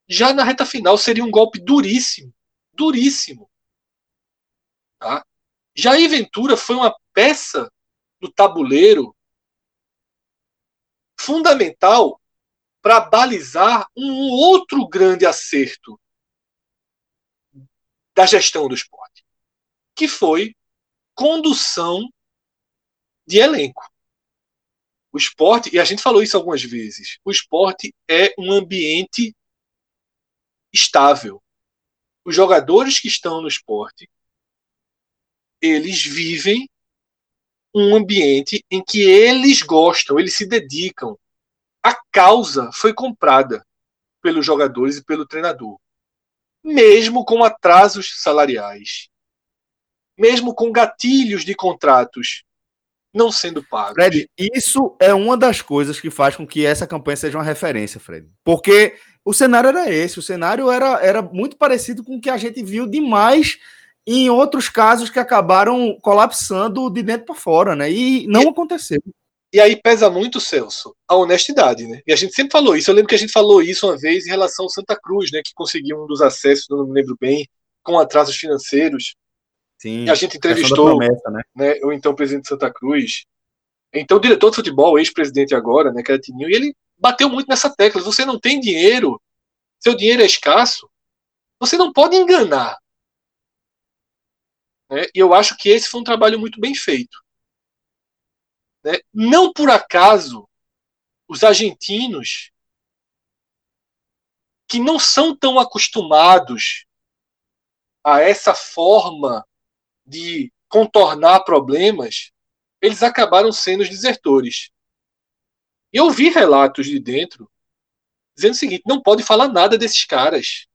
Já na reta final seria um golpe duríssimo, duríssimo. Tá? Jair Ventura foi uma peça do tabuleiro fundamental para balizar um outro grande acerto da gestão do esporte, que foi condução de elenco. O esporte, e a gente falou isso algumas vezes, o esporte é um ambiente estável. Os jogadores que estão no esporte, eles vivem um ambiente em que eles gostam, eles se dedicam. A causa foi comprada pelos jogadores e pelo treinador. Mesmo com atrasos salariais, mesmo com gatilhos de contratos não sendo pagos. Fred, isso é uma das coisas que faz com que essa campanha seja uma referência, Fred. Porque o cenário era esse, o cenário era, era muito parecido com o que a gente viu demais em outros casos que acabaram colapsando de dentro para fora, né? E não e, aconteceu. E aí pesa muito, Celso, a honestidade, né? E a gente sempre falou isso. Eu lembro que a gente falou isso uma vez em relação ao Santa Cruz, né? Que conseguiu um dos acessos, não me lembro bem, com atrasos financeiros. Sim. E a gente entrevistou promessa, né? né? o então presidente de Santa Cruz, então o diretor de futebol, ex-presidente agora, né? Que era Tininho, e ele bateu muito nessa tecla. Você não tem dinheiro, seu dinheiro é escasso, você não pode enganar né? E eu acho que esse foi um trabalho muito bem feito. Né? Não por acaso, os argentinos, que não são tão acostumados a essa forma de contornar problemas, eles acabaram sendo os desertores. Eu vi relatos de dentro dizendo o seguinte: não pode falar nada desses caras.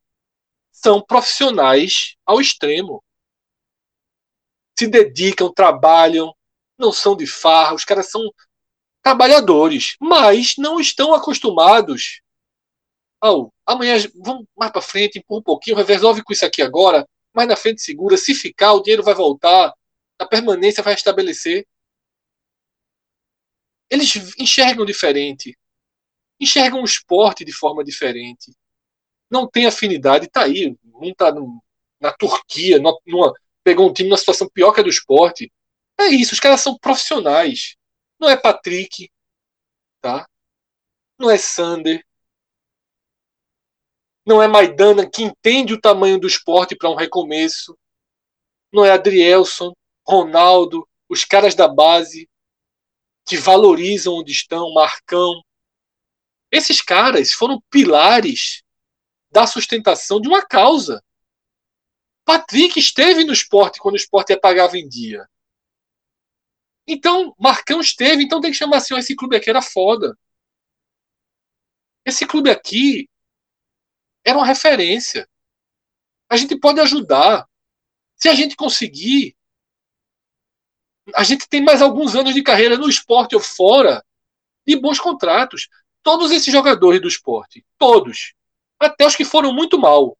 São profissionais ao extremo se dedicam, trabalham, não são de farra, os caras são trabalhadores, mas não estão acostumados ao amanhã vamos mais para frente, empurra um pouquinho, resolve com isso aqui agora, mais na frente segura, se ficar o dinheiro vai voltar, a permanência vai estabelecer. Eles enxergam diferente, enxergam o esporte de forma diferente. Não tem afinidade, tá aí, um tá na Turquia, numa pegou um time numa situação pior que a do esporte. É isso, os caras são profissionais. Não é Patrick, tá? Não é Sander. Não é Maidana que entende o tamanho do esporte para um recomeço. Não é Adrielson, Ronaldo, os caras da base que valorizam onde estão, Marcão. Esses caras foram pilares da sustentação de uma causa. Patrick esteve no esporte quando o esporte apagava em dia. Então, Marcão esteve, então tem que chamar assim: esse clube aqui era foda. Esse clube aqui era uma referência. A gente pode ajudar. Se a gente conseguir, a gente tem mais alguns anos de carreira no esporte ou fora de bons contratos. Todos esses jogadores do esporte, todos, até os que foram muito mal,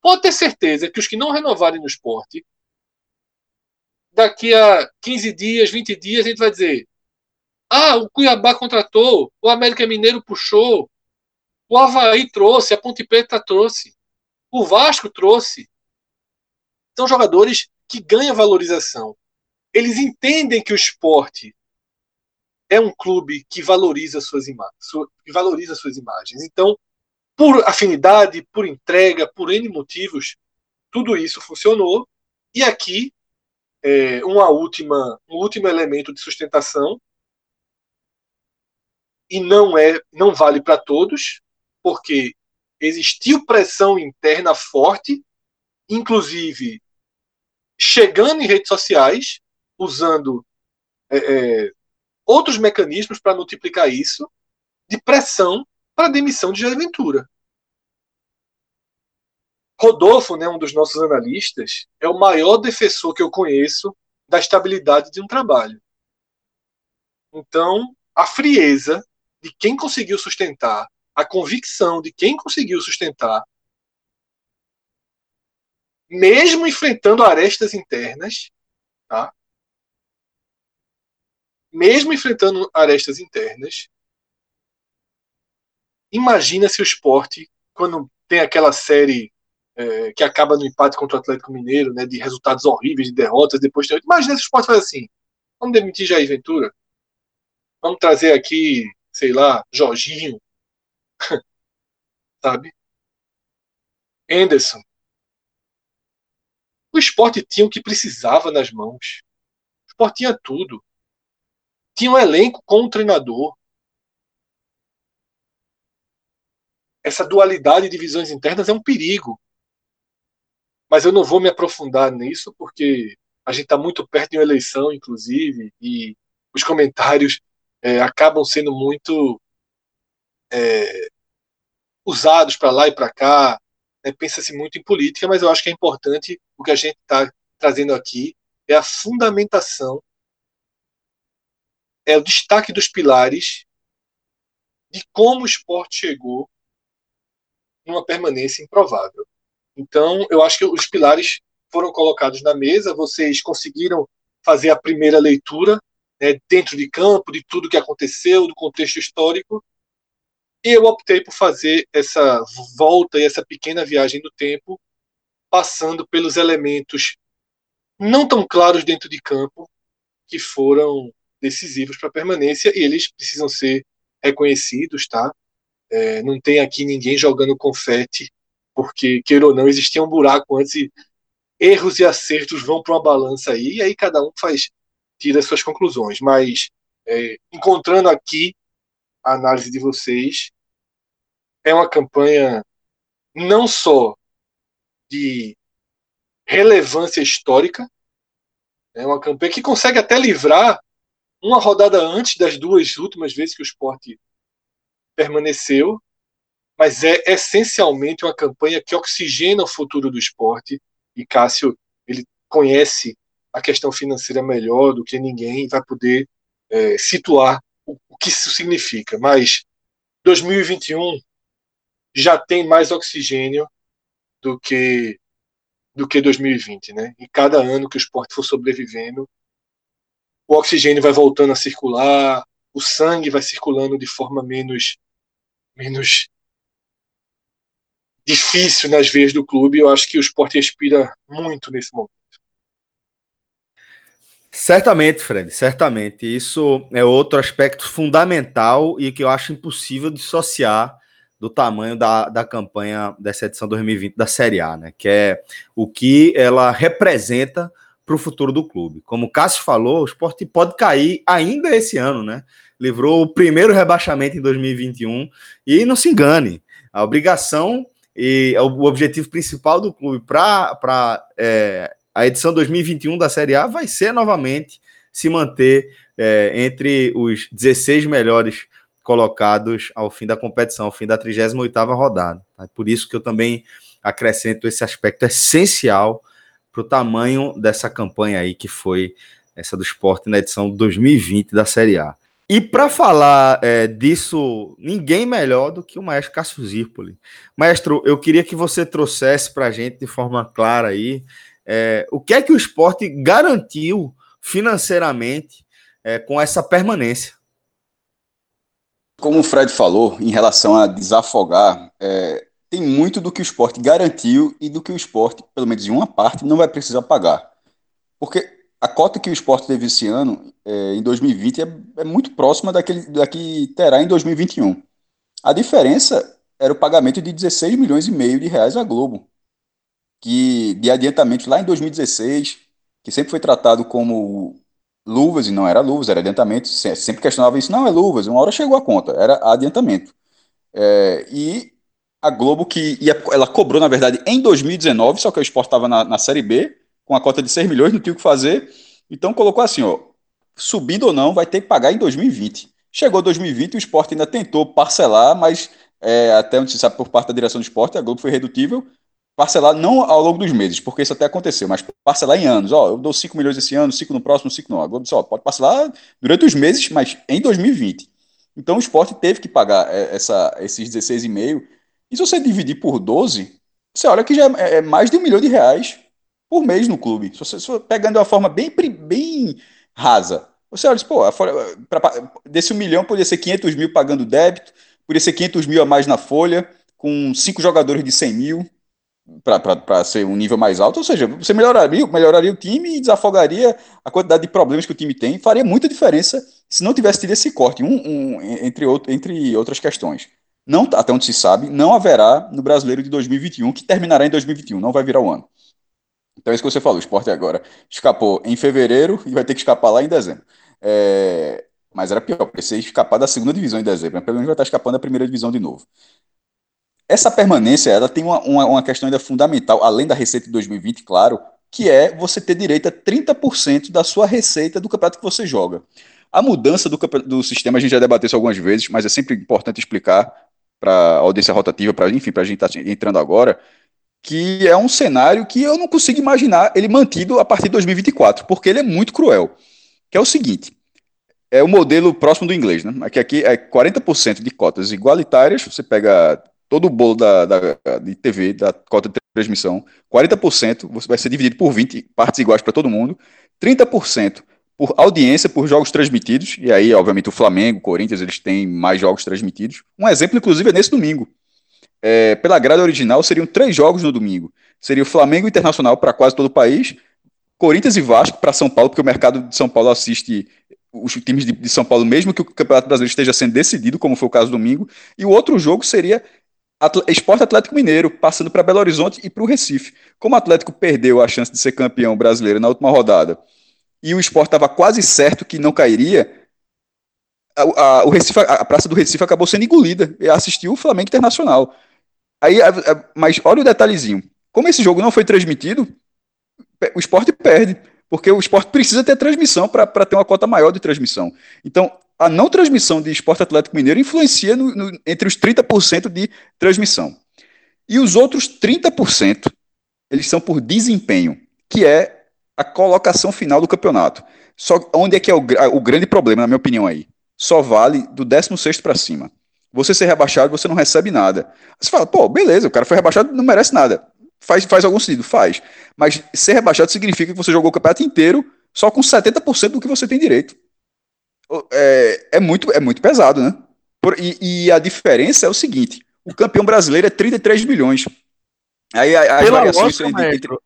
pode ter certeza que os que não renovarem no esporte, daqui a 15 dias, 20 dias, a gente vai dizer: ah, o Cuiabá contratou, o América Mineiro puxou, o Havaí trouxe, a Ponte Preta trouxe, o Vasco trouxe. São jogadores que ganham valorização. Eles entendem que o esporte é um clube que valoriza suas, ima que valoriza suas imagens. Então, por afinidade, por entrega, por N motivos, tudo isso funcionou. E aqui, é, uma última, um último elemento de sustentação, e não é, não vale para todos, porque existiu pressão interna forte, inclusive chegando em redes sociais, usando é, é, outros mecanismos para multiplicar isso, de pressão para a demissão de Jair Ventura. Rodolfo, né, um dos nossos analistas, é o maior defensor que eu conheço da estabilidade de um trabalho. Então, a frieza de quem conseguiu sustentar, a convicção de quem conseguiu sustentar, mesmo enfrentando arestas internas, tá? mesmo enfrentando arestas internas, imagina se o esporte, quando tem aquela série é, que acaba no empate contra o Atlético Mineiro, né, de resultados horríveis, de derrotas, depois tem... imagina se o esporte faz assim, vamos demitir Jair Ventura, vamos trazer aqui, sei lá, Jorginho, sabe? Anderson. O esporte tinha o que precisava nas mãos. O esporte tinha tudo. Tinha um elenco com um treinador. Essa dualidade de visões internas é um perigo. Mas eu não vou me aprofundar nisso, porque a gente está muito perto de uma eleição, inclusive, e os comentários é, acabam sendo muito é, usados para lá e para cá. Né? Pensa-se muito em política, mas eu acho que é importante o que a gente está trazendo aqui é a fundamentação é o destaque dos pilares de como o esporte chegou numa permanência improvável. Então, eu acho que os pilares foram colocados na mesa, vocês conseguiram fazer a primeira leitura né, dentro de campo, de tudo que aconteceu, do contexto histórico, e eu optei por fazer essa volta e essa pequena viagem no tempo, passando pelos elementos não tão claros dentro de campo, que foram decisivos para a permanência e eles precisam ser reconhecidos, tá? É, não tem aqui ninguém jogando confete, porque, queira ou não, existia um buraco antes e erros e acertos vão para uma balança aí, e aí cada um faz, tira suas conclusões. Mas, é, encontrando aqui a análise de vocês, é uma campanha não só de relevância histórica, é uma campanha que consegue até livrar uma rodada antes das duas últimas vezes que o esporte permaneceu, mas é essencialmente uma campanha que oxigena o futuro do esporte. E Cássio, ele conhece a questão financeira melhor do que ninguém, vai poder é, situar o, o que isso significa. Mas 2021 já tem mais oxigênio do que do que 2020, né? E cada ano que o esporte for sobrevivendo, o oxigênio vai voltando a circular, o sangue vai circulando de forma menos menos difícil nas veias do clube. Eu acho que o esporte respira muito nesse momento. Certamente, Fred, certamente. Isso é outro aspecto fundamental e que eu acho impossível dissociar do tamanho da, da campanha dessa edição 2020 da Série A, né? Que é o que ela representa para o futuro do clube. Como o Cássio falou, o esporte pode cair ainda esse ano, né? Livrou o primeiro rebaixamento em 2021 e não se engane, a obrigação e o objetivo principal do clube para é, a edição 2021 da Série A vai ser novamente se manter é, entre os 16 melhores colocados ao fim da competição, ao fim da 38ª rodada. É por isso que eu também acrescento esse aspecto essencial para o tamanho dessa campanha aí que foi essa do esporte na edição 2020 da Série A. E para falar é, disso, ninguém melhor do que o maestro Cássio Zirpoli. Maestro, eu queria que você trouxesse para a gente de forma clara aí é, o que é que o esporte garantiu financeiramente é, com essa permanência? Como o Fred falou, em relação a desafogar, é, tem muito do que o esporte garantiu e do que o esporte, pelo menos em uma parte, não vai precisar pagar. Porque a cota que o esporte teve esse ano, é, em 2020, é, é, muito próxima daquele, da que terá em 2021. A diferença era o pagamento de 16 milhões e meio de reais à Globo que de adiantamento lá em 2016, que sempre foi tratado como luvas e não era luvas, era adiantamento, sempre questionava isso, não é luvas, uma hora chegou a conta, era adiantamento. É, e a Globo que ia, ela cobrou, na verdade, em 2019, só que o esporte estava na, na Série B, com a cota de 6 milhões, não tinha o que fazer, então colocou assim, ó, subindo ou não, vai ter que pagar em 2020. Chegou 2020, o esporte ainda tentou parcelar, mas é, até onde se sabe por parte da direção do esporte, a Globo foi redutível, parcelar não ao longo dos meses, porque isso até aconteceu, mas parcelar em anos. Ó, eu dou 5 milhões esse ano, 5 no próximo, 5 no. A Globo disse, ó, pode parcelar durante os meses, mas em 2020. Então o esporte teve que pagar é, essa, esses 16,5. E se você dividir por 12, você olha que já é, é mais de um milhão de reais por mês no clube. Se você, se você pegando de uma forma bem, bem rasa, você olha, pô, pra, desse um milhão poderia ser 500 mil pagando débito, poderia ser 500 mil a mais na folha, com cinco jogadores de 100 mil para ser um nível mais alto, ou seja, você melhoraria, melhoraria o time e desafogaria a quantidade de problemas que o time tem, faria muita diferença se não tivesse tido esse corte, um, um, entre, outro, entre outras questões. Não, até onde se sabe, não haverá no brasileiro de 2021, que terminará em 2021, não vai virar o ano. Então é isso que você falou, o esporte agora escapou em fevereiro e vai ter que escapar lá em dezembro. É, mas era pior, porque se escapar da segunda divisão em dezembro, pelo menos vai estar escapando da primeira divisão de novo. Essa permanência, ela tem uma, uma, uma, questão ainda fundamental, além da receita de 2020, claro, que é você ter direito a 30% da sua receita do campeonato que você joga. A mudança do, do sistema a gente já debateu isso algumas vezes, mas é sempre importante explicar para a audiência rotativa, para enfim, para a gente estar tá entrando agora, que é um cenário que eu não consigo imaginar ele mantido a partir de 2024, porque ele é muito cruel. Que é o seguinte: é o modelo próximo do inglês, né? Aqui, aqui é 40% de cotas igualitárias, você pega todo o bolo da, da, de TV, da cota de transmissão, 40% vai ser dividido por 20 partes iguais para todo mundo, 30% por audiência, por jogos transmitidos, e aí, obviamente, o Flamengo, o Corinthians, eles têm mais jogos transmitidos. Um exemplo, inclusive, é nesse domingo. É, pela grade original, seriam três jogos no domingo. Seria o Flamengo Internacional para quase todo o país, Corinthians e Vasco para São Paulo, porque o mercado de São Paulo assiste os times de, de, São Paulo, mesmo que o Campeonato Brasileiro esteja sendo decidido, como foi o caso do domingo, e o outro jogo seria Esporte Atlético Mineiro, passando para Belo Horizonte e para o Recife. Como o Atlético perdeu a chance de ser campeão brasileiro na última rodada e o esporte estava quase certo que não cairia, a, a, o Recife, a Praça do Recife acabou sendo engolida e assistiu o Flamengo Internacional. Aí, a, mas olha o detalhezinho: como esse jogo não foi transmitido, o esporte perde, porque o esporte precisa ter transmissão para ter uma cota maior de transmissão. Então, a não transmissão de Esporte Atlético Mineiro influencia no, no, entre os 30% de transmissão. E os outros 30%, eles são por desempenho, que é a colocação final do campeonato. Só onde é que é o, o grande problema, na minha opinião aí? Só vale do 16 para cima. Você ser rebaixado, você não recebe nada. Você fala, pô, beleza, o cara foi rebaixado, não merece nada. Faz, faz algum sentido, faz. Mas ser rebaixado significa que você jogou o campeonato inteiro só com 70% do que você tem direito é, é, muito, é muito pesado, né? Por, e, e, a diferença é o seguinte: o campeão brasileiro é 33 milhões. Aí as pela variações lógica, entre,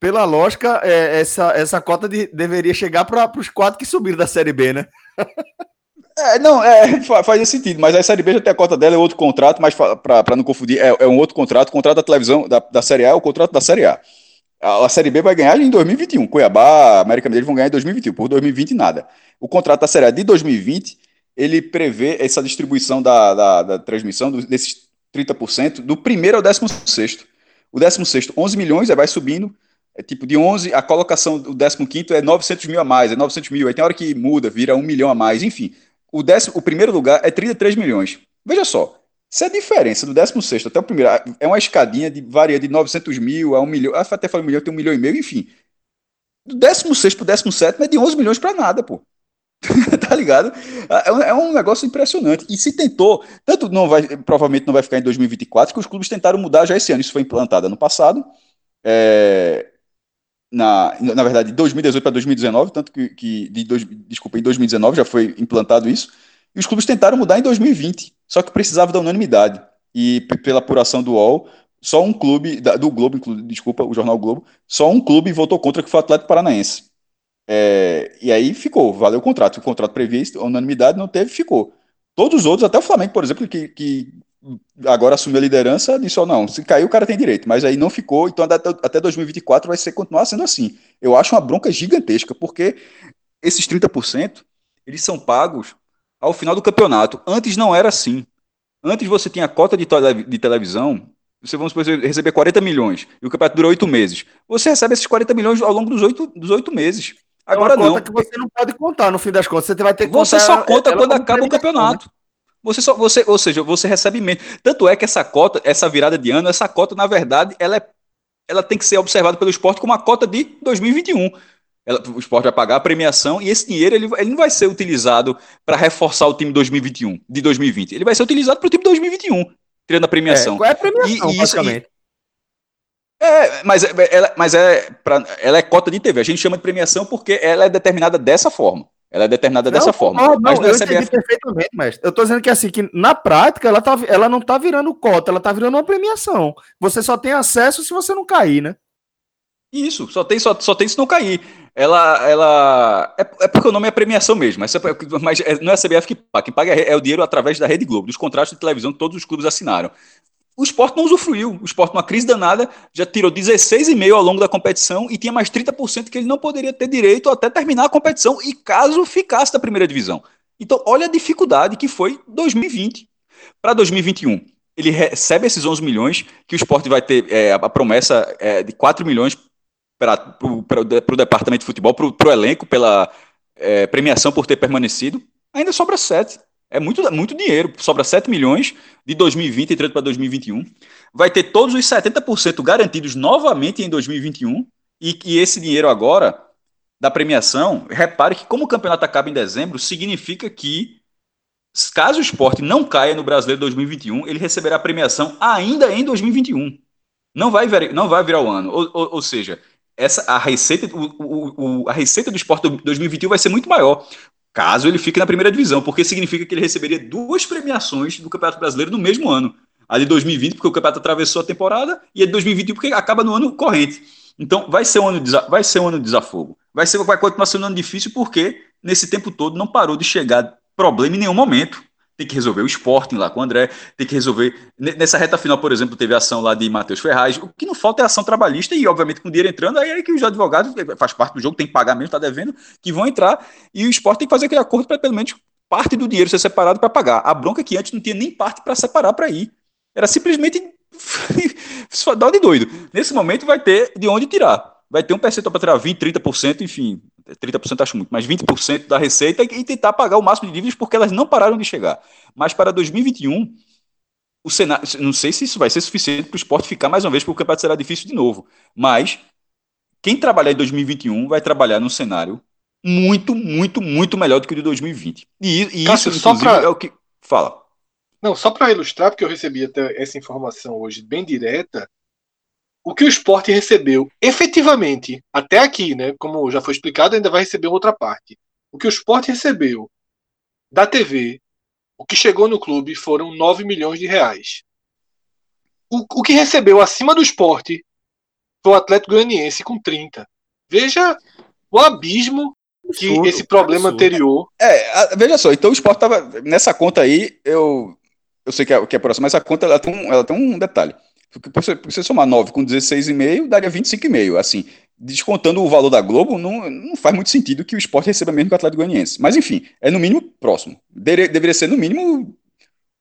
pela lógica, é, essa, essa cota de, deveria chegar para os quatro que subiram da Série B, né? É, não, é, faz sentido, mas a Série B já tem a cota dela, é outro contrato, mas para não confundir, é, é, um outro contrato, o contrato da televisão da, da Série A é o contrato da Série A. A, a Série B vai ganhar em 2021, Cuiabá, América Mineiro vão ganhar em 2021, por 2020 nada. O contrato da Série A de 2020, ele prevê essa distribuição da, da, da transmissão do, desses 30%, do primeiro ao décimo sexto. O décimo sexto, 11 milhões, aí vai subindo, é tipo de 11, a colocação do 15 é 900 mil a mais, é 900 mil, aí tem hora que muda, vira 1 milhão a mais, enfim. O, décimo, o primeiro lugar é 33 milhões. Veja só, se a diferença do 16 até o primeiro é uma escadinha de varia de 900 mil a 1 milhão, até falei 1 milhão, tem 1 milhão e meio, enfim. Do 16 para o 17 é de 11 milhões para nada, pô. tá ligado? É um, é um, negócio impressionante. E se tentou, tanto não vai, provavelmente não vai ficar em 2024, que os clubes tentaram mudar já esse ano. Isso foi implantado ano passado. É, na, na verdade, de 2018 para 2019, tanto que, que de dois, desculpa, em 2019 já foi implantado isso, e os clubes tentaram mudar em 2020, só que precisava da unanimidade. E pela apuração do UOL, só um clube, da, do Globo, desculpa, o jornal Globo, só um clube votou contra, que foi o Atlético Paranaense. É, e aí ficou, valeu o contrato. O contrato previa a unanimidade, não teve, ficou. Todos os outros, até o Flamengo, por exemplo, que, que agora assumiu a liderança, disse, oh, não, se cair o cara tem direito, mas aí não ficou, então até, até 2024 vai ser, continuar sendo assim. Eu acho uma bronca gigantesca, porque esses 30%, eles são pagos ao final do campeonato. Antes não era assim. Antes você tinha cota de, de televisão, você vamos receber 40 milhões, e o campeonato dura oito meses. Você recebe esses 40 milhões ao longo dos oito dos 8 meses. Agora é uma não. que você não pode contar no fim das contas. Você vai ter que Você só conta quando acaba o campeonato. Né? Você só, você, ou seja, você recebe menos. Tanto é que essa cota, essa virada de ano, essa cota, na verdade, ela, é, ela tem que ser observada pelo esporte como uma cota de 2021. Ela, o esporte vai pagar a premiação e esse dinheiro ele, ele não vai ser utilizado para reforçar o time 2021, de 2020. Ele vai ser utilizado para o time 2021, tirando a premiação. É, qual é a premiação, e, e basicamente? Isso, e, é, mas, é, ela, mas é, pra, ela é cota de TV. A gente chama de premiação porque ela é determinada dessa forma. Ela é determinada não, dessa forma. Não, mas não, eu CBF... entendi perfeitamente, mestre. Eu estou dizendo que assim, que na prática ela, tá, ela não está virando cota, ela está virando uma premiação. Você só tem acesso se você não cair, né? Isso, só tem, só, só tem se não cair. Ela. ela é, é porque o nome é premiação mesmo, mas, é, mas é, não é a CBF que paga. Quem paga é, é o dinheiro através da Rede Globo, dos contratos de televisão que todos os clubes assinaram. O esporte não usufruiu. O esporte, numa crise danada, já tirou 16,5% ao longo da competição e tinha mais 30% que ele não poderia ter direito até terminar a competição e caso ficasse da primeira divisão. Então, olha a dificuldade que foi 2020 para 2021. Ele recebe esses 11 milhões, que o esporte vai ter é, a promessa é, de 4 milhões para o departamento de futebol, para o elenco, pela é, premiação por ter permanecido. Ainda sobra 7. É muito, muito dinheiro, sobra 7 milhões de 2020 entrando para 2021. Vai ter todos os 70% garantidos novamente em 2021. E, e esse dinheiro agora, da premiação, repare que, como o campeonato acaba em dezembro, significa que, caso o esporte não caia no Brasileiro 2021, ele receberá a premiação ainda em 2021. Não vai, não vai virar o ano. Ou, ou, ou seja, essa, a, receita, o, o, a receita do esporte 2021 vai ser muito maior, caso ele fique na primeira divisão, porque significa que ele receberia duas premiações do Campeonato Brasileiro no mesmo ano. A de 2020, porque o campeonato atravessou a temporada, e a de 2021, porque acaba no ano corrente. Então, vai ser um ano de, vai ser um ano de desafogo. Vai, ser, vai continuar sendo um ano difícil, porque nesse tempo todo não parou de chegar problema em nenhum momento tem que resolver o Sporting lá com o André, tem que resolver. Nessa reta final, por exemplo, teve ação lá de Matheus Ferraz. O que não falta é ação trabalhista e, obviamente, com dinheiro entrando, aí é que os advogados, eh, faz parte do jogo, tem que pagar mesmo, está devendo, que vão entrar e o Sport tem que fazer aquele acordo para pelo menos parte do dinheiro ser separado para pagar. A bronca é que antes não tinha nem parte para separar para ir. Era simplesmente só dá de doido. Nesse momento vai ter de onde tirar. Vai ter um percentual para tirar 20, 30%, enfim, 30% acho muito, mas 20% da receita e tentar pagar o máximo de dívidas porque elas não pararam de chegar. Mas para 2021, o cenário, não sei se isso vai ser suficiente para o esporte ficar mais uma vez, porque o campeonato será difícil de novo. Mas quem trabalhar em 2021 vai trabalhar num cenário muito, muito, muito melhor do que o de 2020. E, e Cássio, isso, inclusive, pra... é o que. Fala. Não, só para ilustrar, porque eu recebi até essa informação hoje bem direta, o que o esporte recebeu efetivamente, até aqui, né, como já foi explicado, ainda vai receber outra parte. O que o esporte recebeu da TV, o que chegou no clube foram 9 milhões de reais. O, o que recebeu acima do esporte foi o Atlético Goianiense com 30. Veja o abismo que absurdo, esse problema absurdo. anterior. É, veja só, então o esporte tava. Nessa conta aí, eu. Eu sei que é, que é próximo, mas a conta ela tem um, ela tem um detalhe. Porque você, você somar 9 com 16,5, daria 25,5. Assim, descontando o valor da Globo, não, não faz muito sentido que o esporte receba mesmo que o Atlético Goianiense. Mas enfim, é no mínimo próximo. Deveria, deveria ser no mínimo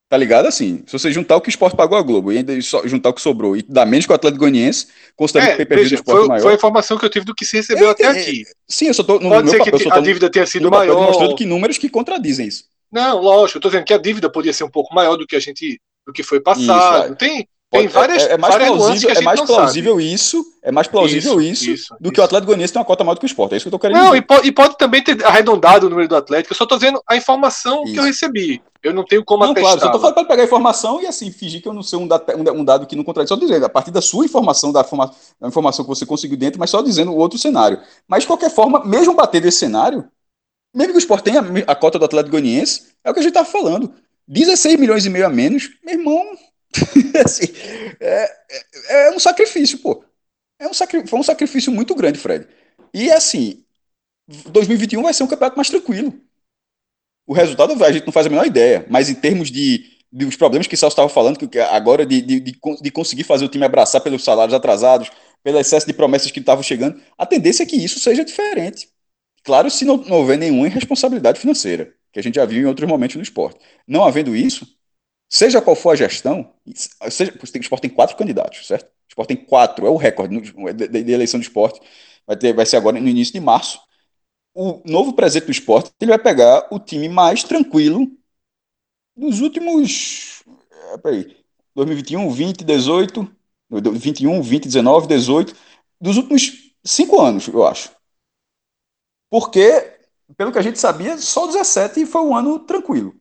Tá ligado? Assim, se você juntar o que o esporte pagou a Globo e ainda juntar o que sobrou e dar menos que o Atlético Goianiense, considerando é, que o pay do esporte foi, maior. Foi a informação que eu tive do que se recebeu até aqui. Sim, eu só tô. No Pode ser papel, que a dívida tenha sido maior. mostrando que números que contradizem isso. Não, lógico, eu tô dizendo que a dívida podia ser um pouco maior do que a gente. do que foi passado. Isso, tem, tem várias, é, é mais várias plausível, é mais plausível isso, é mais plausível isso, isso, isso do isso. que o Atlético Goianiense tem uma cota maior do que o Sport. É isso que eu tô querendo não, dizer. E, pode, e pode também ter arredondado o número do Atlético. Eu só tô dizendo a informação que eu recebi. Eu não tenho como não, atestar. Claro, só tô falando para pegar a informação e assim, fingir que eu não sei um dado, um dado que não contradiz. Só dizendo, a partir da sua informação, da, forma, da informação que você conseguiu dentro, mas só dizendo o outro cenário. Mas de qualquer forma, mesmo bater desse cenário, mesmo que o Sport tenha a, a cota do Atlético Goianiense, é o que a gente tá falando. 16 milhões e meio a menos, meu irmão, assim, é, é, é, um sacrifício, pô. É um sacri... Foi um sacrifício muito grande, Fred. E assim, 2021 vai ser um campeonato mais tranquilo. O resultado a gente não faz a menor ideia, mas em termos de, de os problemas que o Celso estava falando, que agora de, de, de, conseguir fazer o time abraçar pelos salários atrasados, pelo excesso de promessas que estavam chegando, a tendência é que isso seja diferente. Claro, se não, não houver nenhuma irresponsabilidade financeira, que a gente já viu em outros momentos no esporte. Não havendo isso, Seja qual for a gestão, seja, o esporte tem quatro candidatos, certo? O esporte tem quatro, é o recorde de, eleição do esporte. Vai, ter, vai ser agora no início de março. O novo presidente do esporte ele vai pegar o time mais tranquilo dos últimos. É, peraí, 2021, 20, 18, 21, 20, 19, 18, dos últimos cinco anos, eu acho. Porque, pelo que a gente sabia, só 17 foi um ano tranquilo.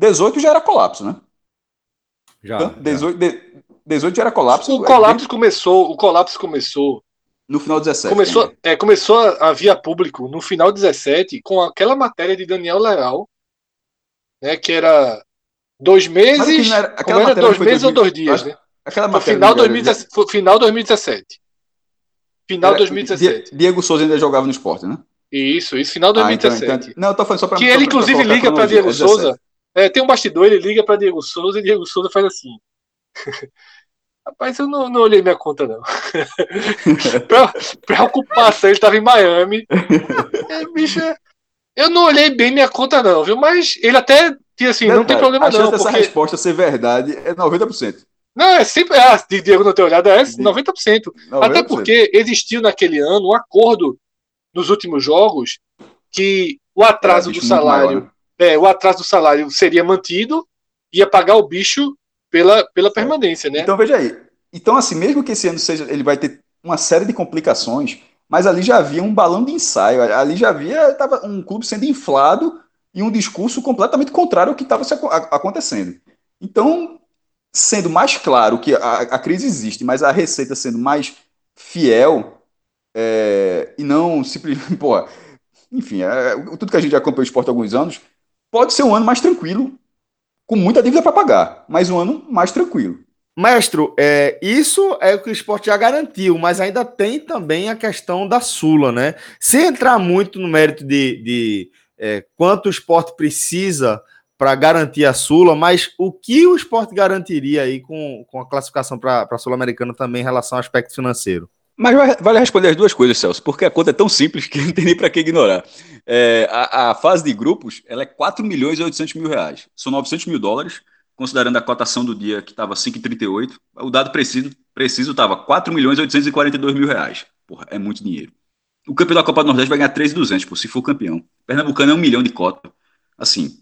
18 já era colapso, né? Já. Então, 18, já. 18 já era colapso. O colapso começou, o colapso começou no final 17. Começou, né? é, começou a via público no final 17 com aquela matéria de Daniel Leal, né, que era dois meses, era, aquela era dois meses ou dois dias, né? Aquela matéria final, 2017, final 2017. Final 2017. Diego Souza ainda jogava no esporte, né? Isso, isso, final 2017. Ah, então, então, não, eu tô falando só pra Que ele, inclusive, liga para Diego Souza. É, tem um bastidor, ele liga para Diego Souza e Diego Souza faz assim. Rapaz, eu não, não olhei minha conta, não. Preocupação, ele estava em Miami. É, bicho, eu não olhei bem minha conta, não, viu? Mas ele até tinha assim, não, não tem problema, a não. A porque... dessa resposta ser verdade é 90%. Não, é sempre. Ah, de Diego não ter olhado, é 90%. 90%. Até porque existiu naquele ano um acordo nos últimos jogos que o atraso é, do salário é, o atraso do salário seria mantido, ia pagar o bicho pela, pela permanência, né? Então veja aí. Então, assim, mesmo que esse ano seja, ele vai ter uma série de complicações, mas ali já havia um balão de ensaio, ali já havia tava um clube sendo inflado e um discurso completamente contrário ao que estava acontecendo. Então, sendo mais claro que a, a, crise existe, mas a receita sendo mais fiel é, e não simplesmente, pô, enfim, é, tudo que a gente acompanhou o esporte há alguns anos, pode ser um ano mais tranquilo, com muita dívida para pagar, mas um ano mais tranquilo. Mestre, é, isso é o que o esporte já garantiu, mas ainda tem também a questão da Sula, né? Sem entrar muito no mérito de, de é, quanto o esporte precisa para garantir a Sula, mas o que o esporte garantiria aí com, com a classificação para a Sul-Americana também em relação ao aspecto financeiro? Mas vale responder as duas coisas, Celso, porque a conta é tão simples que não tem nem para que ignorar. É, a, a, fase de grupos ela é 4 milhões e 800 mil reais. São 900 mil dólares, considerando a cotação do dia que estava 5,38. O dado preciso preciso estava 4 milhões e 842 mil reais. Porra, é muito dinheiro. O campeão da Copa do Nordeste vai ganhar 3,200, por se for campeão. Pernambucano é um milhão de cota. Assim,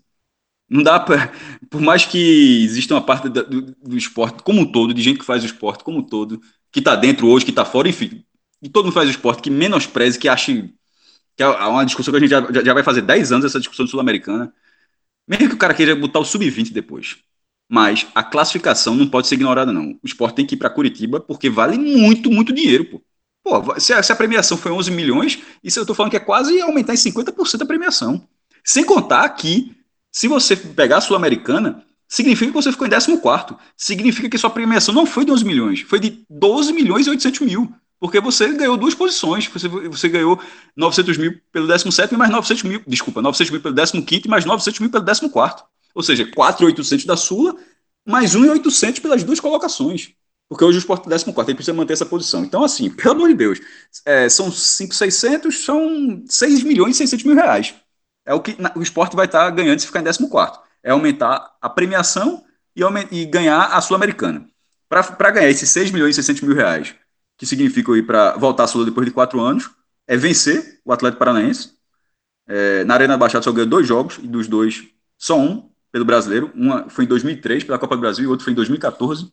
não dá para. Por mais que exista uma parte do, do, esporte como um todo, de gente que faz o esporte como um todo, que está dentro hoje, que está fora, enfim, e todo mundo faz esporte, que menospreze, que ache. que é uma discussão que a gente já, já vai fazer 10 anos, essa discussão sul-americana. Mesmo que o cara queira botar o sub-20 depois. Mas a classificação não pode ser ignorada, não. O esporte tem que ir para Curitiba porque vale muito, muito dinheiro, pô. Pô, se a, se a premiação foi 11 milhões, isso eu tô falando que é quase aumentar em 50% a premiação. Sem contar que se você pegar a Sul-Americana, significa que você ficou em 14. Significa que sua premiação não foi de 11 milhões, foi de 12 milhões e 800 mil. Porque você ganhou duas posições. Você, você ganhou 900 mil pelo 17 mais 900 mil. Desculpa, 900 mil pelo 15 mais 900 mil pelo 14. Ou seja, 4,800 da Sula, mais 1,800 pelas duas colocações. Porque hoje o Sport é 14, ele precisa manter essa posição. Então, assim, pelo amor de Deus, é, são 5,600, são 6 milhões e 600 mil reais. É o que o esporte vai estar ganhando se ficar em 14. É aumentar a premiação e, e ganhar a Sul-Americana. Para ganhar esses 6 milhões e 600 mil reais, que significa ir para voltar a Sula depois de quatro anos, é vencer o Atlético Paranaense. É, na Arena Baixada só ganhou dois jogos, e dos dois, só um pelo brasileiro. Uma foi em 2003 pela Copa do Brasil e outro foi em 2014.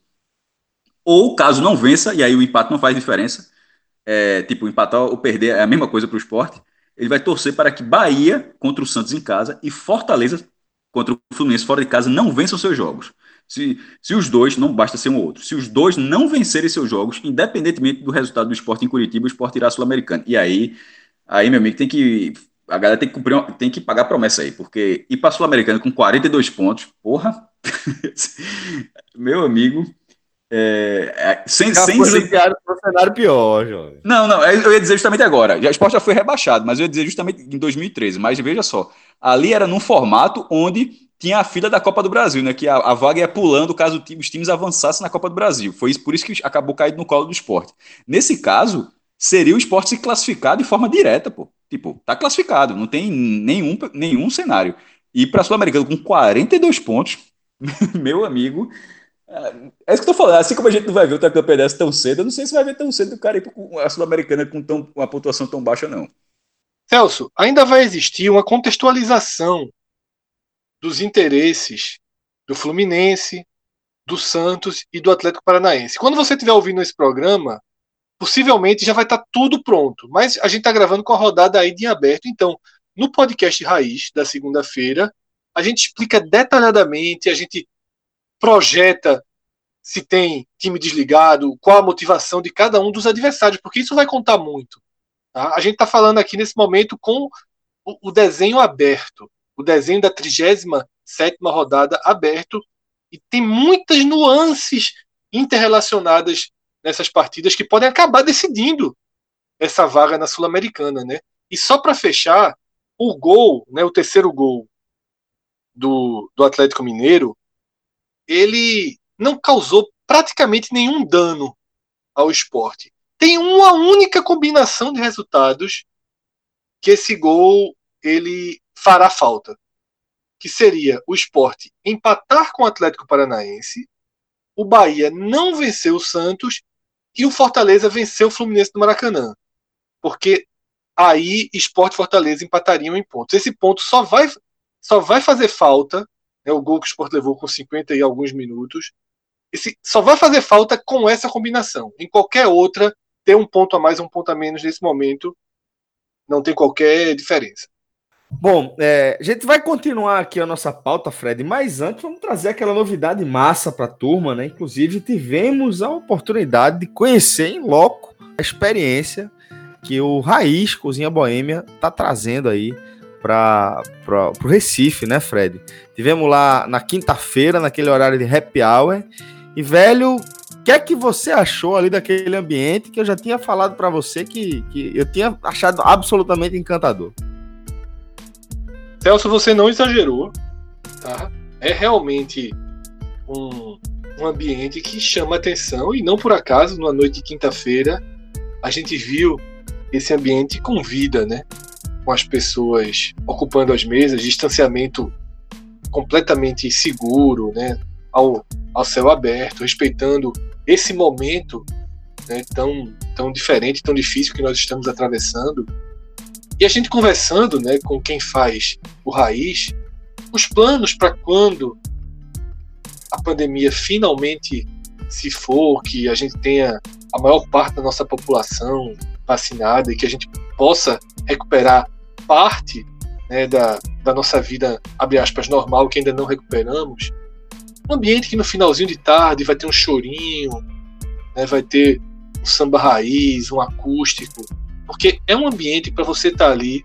Ou caso não vença, e aí o empate não faz diferença, é, tipo, empatar ou perder é a mesma coisa para o esporte, ele vai torcer para que Bahia contra o Santos em casa e Fortaleza contra o Fluminense fora de casa não vençam seus jogos. Se, se os dois, não basta ser um ou outro, se os dois não vencerem seus jogos, independentemente do resultado do esporte em Curitiba, o esporte irá Sul-Americano. E aí, aí, meu amigo, tem que. A galera tem que cumprir, tem que pagar a promessa aí, porque ir para Sul-Americano com 42 pontos, porra, meu amigo, é, é, sem, já sem, foi para cenário pior, jovem. Não, não, eu ia dizer justamente agora. O esporte já foi rebaixado, mas eu ia dizer justamente em 2013. Mas veja só, ali era num formato onde tinha a fila da Copa do Brasil, né? Que a, a vaga ia pulando caso os times avançassem na Copa do Brasil. Foi isso, por isso que acabou caindo no colo do esporte. Nesse caso, seria o esporte se classificar de forma direta, pô. Tipo, tá classificado, não tem nenhum, nenhum cenário. E para Sul-Americano com 42 pontos, meu amigo, é isso que eu tô falando. Assim como a gente não vai ver o Tracampeonato tão cedo, eu não sei se vai ver tão cedo o cara com a Sul-Americana com tão, uma pontuação tão baixa, não. Celso, ainda vai existir uma contextualização dos interesses do Fluminense, do Santos e do Atlético Paranaense. Quando você estiver ouvindo esse programa, possivelmente já vai estar tá tudo pronto. Mas a gente está gravando com a rodada aí de aberto. Então, no podcast Raiz da segunda-feira, a gente explica detalhadamente, a gente projeta se tem time desligado, qual a motivação de cada um dos adversários, porque isso vai contar muito. Tá? A gente está falando aqui nesse momento com o, o desenho aberto, o desenho da 37 rodada aberto, e tem muitas nuances interrelacionadas nessas partidas que podem acabar decidindo essa vaga na Sul-Americana. Né? E só para fechar, o gol, né, o terceiro gol do, do Atlético Mineiro, ele não causou praticamente nenhum dano ao esporte. Tem uma única combinação de resultados que esse gol ele fará falta, que seria o esporte empatar com o Atlético Paranaense, o Bahia não vencer o Santos e o Fortaleza vencer o Fluminense do Maracanã. Porque aí esporte e Fortaleza empatariam em pontos. Esse ponto só vai, só vai fazer falta né, o gol que o Sport levou com 50 e alguns minutos. Esse, só vai fazer falta com essa combinação. Em qualquer outra, ter um ponto a mais, um ponto a menos nesse momento, não tem qualquer diferença. Bom, é, a gente vai continuar aqui a nossa pauta, Fred, mas antes vamos trazer aquela novidade massa para a turma, né? Inclusive, tivemos a oportunidade de conhecer em loco a experiência que o Raiz Cozinha Boêmia está trazendo aí para o Recife, né, Fred? Tivemos lá na quinta-feira, naquele horário de happy hour. E, velho, o que é que você achou ali daquele ambiente que eu já tinha falado para você que, que eu tinha achado absolutamente encantador? Celso, você não exagerou, tá? É realmente um, um ambiente que chama atenção e não por acaso, numa noite de quinta-feira, a gente viu esse ambiente com vida, né? Com as pessoas ocupando as mesas, distanciamento completamente seguro, né, ao, ao céu aberto, respeitando esse momento né, tão, tão diferente, tão difícil que nós estamos atravessando. E a gente conversando né, com quem faz o Raiz, os planos para quando a pandemia finalmente se for, que a gente tenha a maior parte da nossa população vacinada e que a gente possa recuperar parte né, da, da nossa vida, abre aspas, normal, que ainda não recuperamos, um ambiente que no finalzinho de tarde vai ter um chorinho, né, vai ter um samba raiz, um acústico, porque é um ambiente para você estar tá ali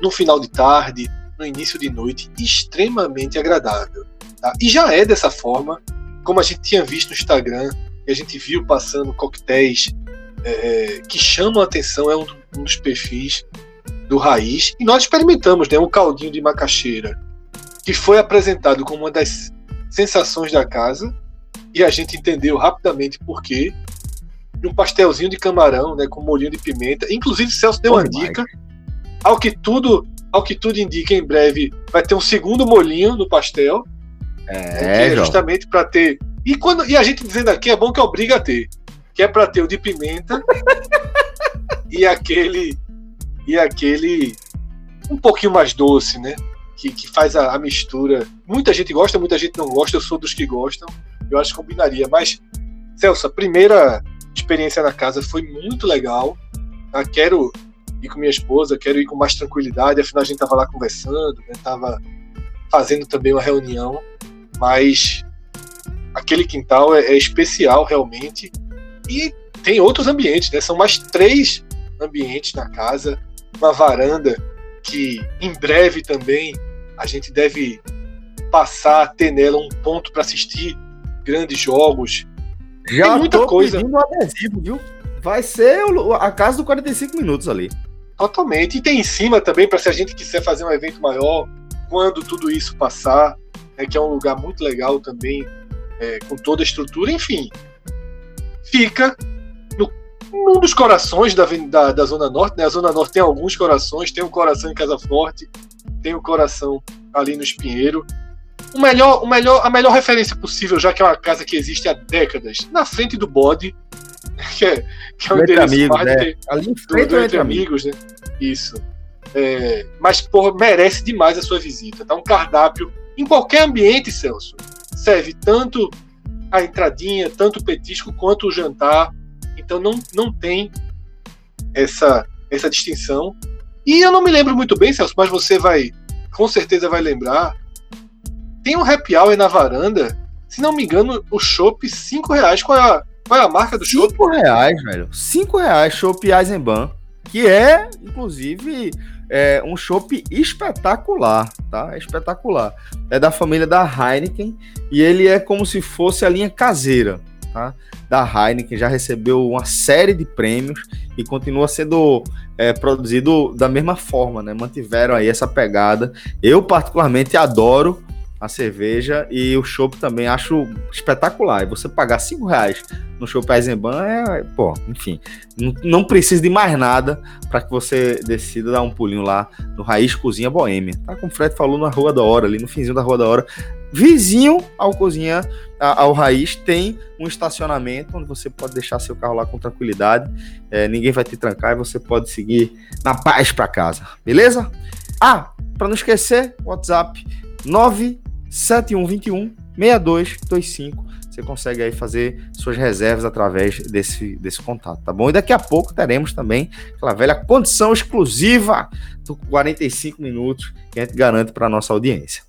no final de tarde, no início de noite, extremamente agradável. Tá? E já é dessa forma, como a gente tinha visto no Instagram, e a gente viu passando coquetéis é, que chamam a atenção, é um, um, dos perfis do Raiz. E nós experimentamos né, um caldinho de macaxeira, que foi apresentado como uma das sensações da casa, e a gente entendeu rapidamente por quê. Um pastelzinho de camarão, né, com molhinho de pimenta. Inclusive, Celso deu uma dica. Ao que tudo, ao que tudo indica, em breve vai ter um segundo molhinho no pastel. É, é justamente para ter. E, quando, e a gente dizendo aqui é bom que obriga a ter. Que é para ter o de pimenta e aquele. E aquele. Um pouquinho mais doce, né? Que, que faz a, a mistura. Muita gente gosta, muita gente não gosta. Eu sou dos que gostam eu acho que combinaria. Mas, Celso, a primeira experiência na casa foi muito legal. Tá? Quero ir com minha esposa, quero ir com mais tranquilidade. Afinal, a gente estava lá conversando, estava né? fazendo também uma reunião. Mas aquele quintal é, é, especial realmente. E tem outros ambientes, né? São mais três ambientes na casa. Uma varanda que em breve também a gente deve passar a ter nela um ponto para assistir grandes jogos. Já Tem muita coisa. pedindo adesivo, viu? Vai ser a casa do 45 minutos ali. Totalmente. E tem em cima também, para se a gente quiser fazer um evento maior, quando tudo isso passar, é que é um lugar muito legal também, é, com toda a estrutura, enfim. Fica num dos corações da, da, da, Zona Norte, né? A Zona Norte tem alguns corações, tem o um coração em Casa Forte, tem o um coração ali no Espinheiro, o melhor, o melhor, a melhor referência possível, já que é uma casa que existe há décadas, na frente do bode, que é, que é um endereço amigos, né? Ali em frente do, do entre amigos, né? Isso. É, mas, porra, merece demais a sua visita. Tá um cardápio em qualquer ambiente, Celso. Serve tanto a entradinha, tanto o petisco quanto o jantar. Então não, não tem essa, essa distinção. E eu não me lembro muito bem, Celso, mas você vai, com certeza vai lembrar tem um happy hour na varanda. Se não me engano, o chopp, 5 reais. Qual é a, qual é a marca do chopp? 5 reais, velho. 5 reais, chopp Eisenbahn. Que é, inclusive, é um chopp espetacular, tá? É espetacular. É da família da Heineken e ele é como se fosse a linha caseira, tá? Da Heineken, já recebeu uma série de prêmios e continua sendo é, produzido da mesma forma, né? Mantiveram aí essa pegada. Eu, particularmente, adoro a cerveja e o chopp também acho espetacular. E você pagar cinco reais no chopp Eisenbahn é, pô, enfim, não, não precisa de mais nada para que você decida dar um pulinho lá no Raiz Cozinha Boêmia. Tá como o Fred falou na Rua da Hora, ali no finzinho da Rua da Hora. Vizinho ao Cozinha, ao Raiz, tem um estacionamento onde você pode deixar seu carro lá com tranquilidade. É, ninguém vai te trancar e você pode seguir na paz para casa, beleza? Ah, para não esquecer, WhatsApp 9 7121 6225. Você consegue aí fazer suas reservas através desse, desse contato, tá bom? E daqui a pouco teremos também aquela velha condição exclusiva do 45 minutos que a gente garante para nossa audiência.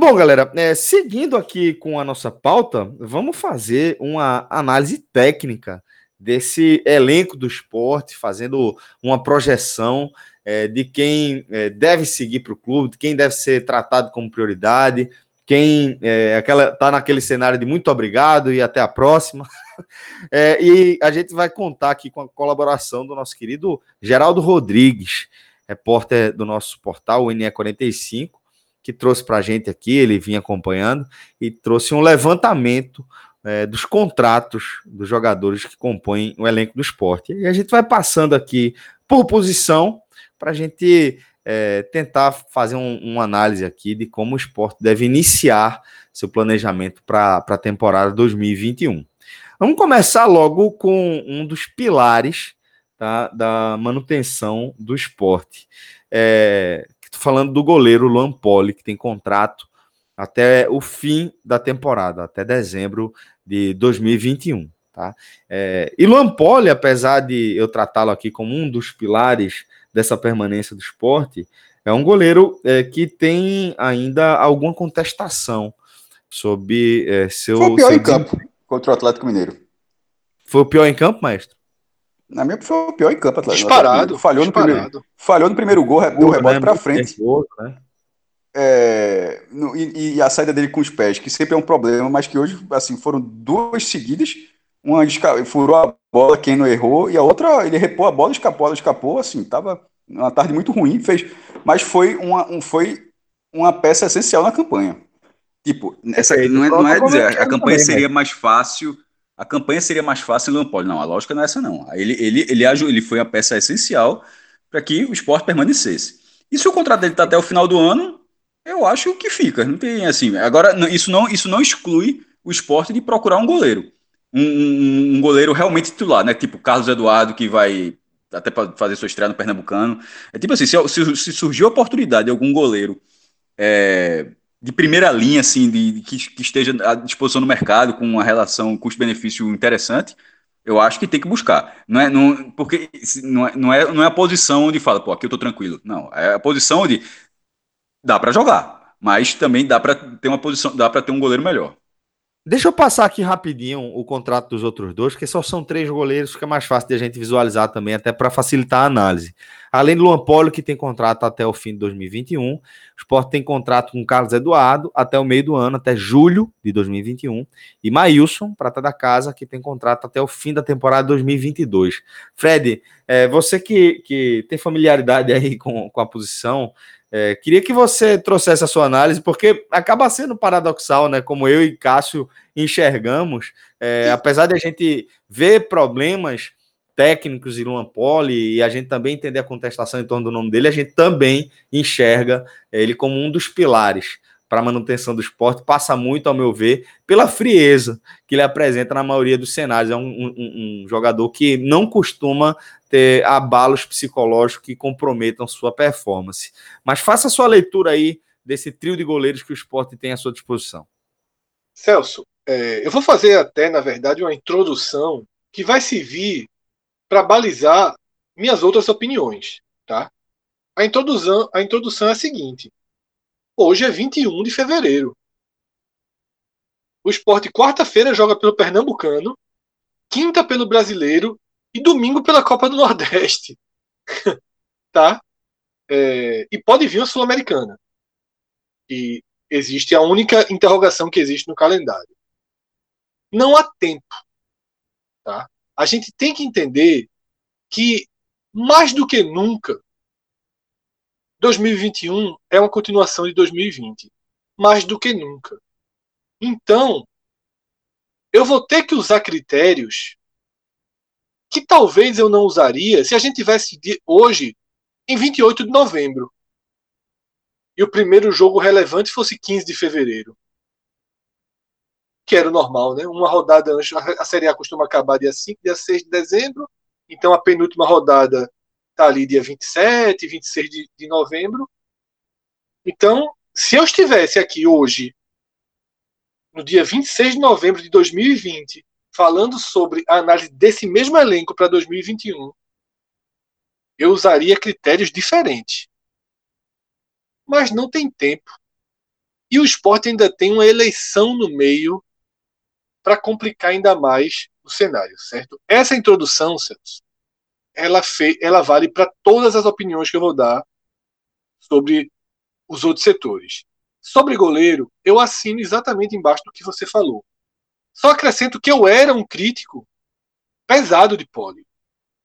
Bom, galera, é, seguindo aqui com a nossa pauta, vamos fazer uma análise técnica desse elenco do esporte, fazendo uma projeção é, de quem é, deve seguir para o clube, de quem deve ser tratado como prioridade, quem é, tá naquele cenário de muito obrigado e até a próxima. É, e a gente vai contar aqui com a colaboração do nosso querido Geraldo Rodrigues, repórter do nosso portal, o NE45, que trouxe para a gente aqui, ele vinha acompanhando, e trouxe um levantamento é, dos contratos dos jogadores que compõem o elenco do esporte. E a gente vai passando aqui por posição para a gente é, tentar fazer um, uma análise aqui de como o esporte deve iniciar seu planejamento para a temporada 2021. Vamos começar logo com um dos pilares tá, da manutenção do esporte. É, Estou falando do goleiro Luan Poli, que tem contrato até o fim da temporada, até dezembro de 2021. Tá? É, e Luan Poli, apesar de eu tratá-lo aqui como um dos pilares dessa permanência do esporte, é um goleiro é, que tem ainda alguma contestação sobre é, seu. Foi o pior seu em campo contra o Atlético Mineiro. Foi o pior em campo, maestro? Na minha foi o pior em campo, Atlético. Disparado. Falhou, disparado. No primeiro, falhou no primeiro gol, deu rebote né? para frente. Nervoso, né? é, no, e, e, a saída dele com os pés, que sempre é um problema, mas que hoje assim foram duas seguidas. Uma furou a bola, quem não errou, e a outra ele repôs a bola, escapou, ela escapou, assim, tava uma tarde muito ruim, fez, mas foi uma, um, foi uma peça essencial na campanha. Tipo, essa, não é, não é dizer, a campanha também, seria mais fácil, a campanha seria mais fácil no Lampoli. Não, a lógica não é essa, não. Ele, ele, ele, ele foi a peça essencial para que o esporte permanecesse. E se o contrato dele está até o final do ano, eu acho que fica. Não tem assim. Agora, isso não, isso não exclui o esporte de procurar um goleiro. Um, um, um goleiro realmente titular, né? Tipo Carlos Eduardo, que vai até para fazer sua estreia no Pernambucano. É tipo assim, se, se, se surgiu a oportunidade de algum goleiro é, de primeira linha, assim, de, de que, que, esteja à disposição no mercado, com uma relação custo-benefício interessante, eu acho que tem que buscar. Não é, não, porque não é, não, é, não é a posição onde fala, pô, aqui eu tô tranquilo. Não, é a posição onde dá para jogar, mas também dá para ter uma posição, dá para ter um goleiro melhor. Deixa eu passar aqui rapidinho o contrato dos outros dois, porque só são três goleiros, fica mais fácil de a gente visualizar também, até para facilitar a análise. Além do Luan Polo, que tem contrato até o fim de 2021, o Sport tem contrato com Carlos Eduardo até o meio do ano, até julho de 2021, e Maílson, prata da casa, que tem contrato até o fim da temporada 2022. Fred, é, você que, que tem familiaridade aí com, com a posição, é, queria que você trouxesse a sua análise, porque acaba sendo paradoxal, né? Como eu e Cássio enxergamos, é, apesar de a gente ver problemas técnicos em Luan Poli e a gente também entender a contestação em torno do nome dele, a gente também enxerga ele como um dos pilares para a manutenção do esporte, passa muito, ao meu ver, pela frieza que ele apresenta na maioria dos cenários. É um, um, um jogador que não costuma ter abalos psicológicos que comprometam sua performance. Mas faça sua leitura aí desse trio de goleiros que o esporte tem à sua disposição. Celso, é, eu vou fazer até, na verdade, uma introdução que vai servir para balizar minhas outras opiniões. Tá? A, introdução, a introdução é a seguinte: hoje é 21 de fevereiro. O esporte, quarta-feira, joga pelo Pernambucano, quinta pelo Brasileiro e domingo pela Copa do Nordeste. tá? É, e pode vir a Sul-Americana. E existe a única interrogação que existe no calendário. Não há tempo. Tá? A gente tem que entender que, mais do que nunca, 2021 é uma continuação de 2020. Mais do que nunca. Então, eu vou ter que usar critérios que talvez eu não usaria se a gente tivesse hoje em 28 de novembro e o primeiro jogo relevante fosse 15 de fevereiro. Que era o normal, né? Uma rodada antes, a Série A costuma acabar dia 5, dia 6 de dezembro, então a penúltima rodada está ali dia 27, 26 de, de novembro. Então, se eu estivesse aqui hoje, no dia 26 de novembro de 2020, falando sobre a análise desse mesmo elenco para 2021, eu usaria critérios diferentes. Mas não tem tempo. E o esporte ainda tem uma eleição no meio para complicar ainda mais o cenário, certo? Essa introdução, Celso, ela, ela vale para todas as opiniões que eu vou dar sobre os outros setores. Sobre goleiro, eu assino exatamente embaixo do que você falou. Só acrescento que eu era um crítico pesado de Poli.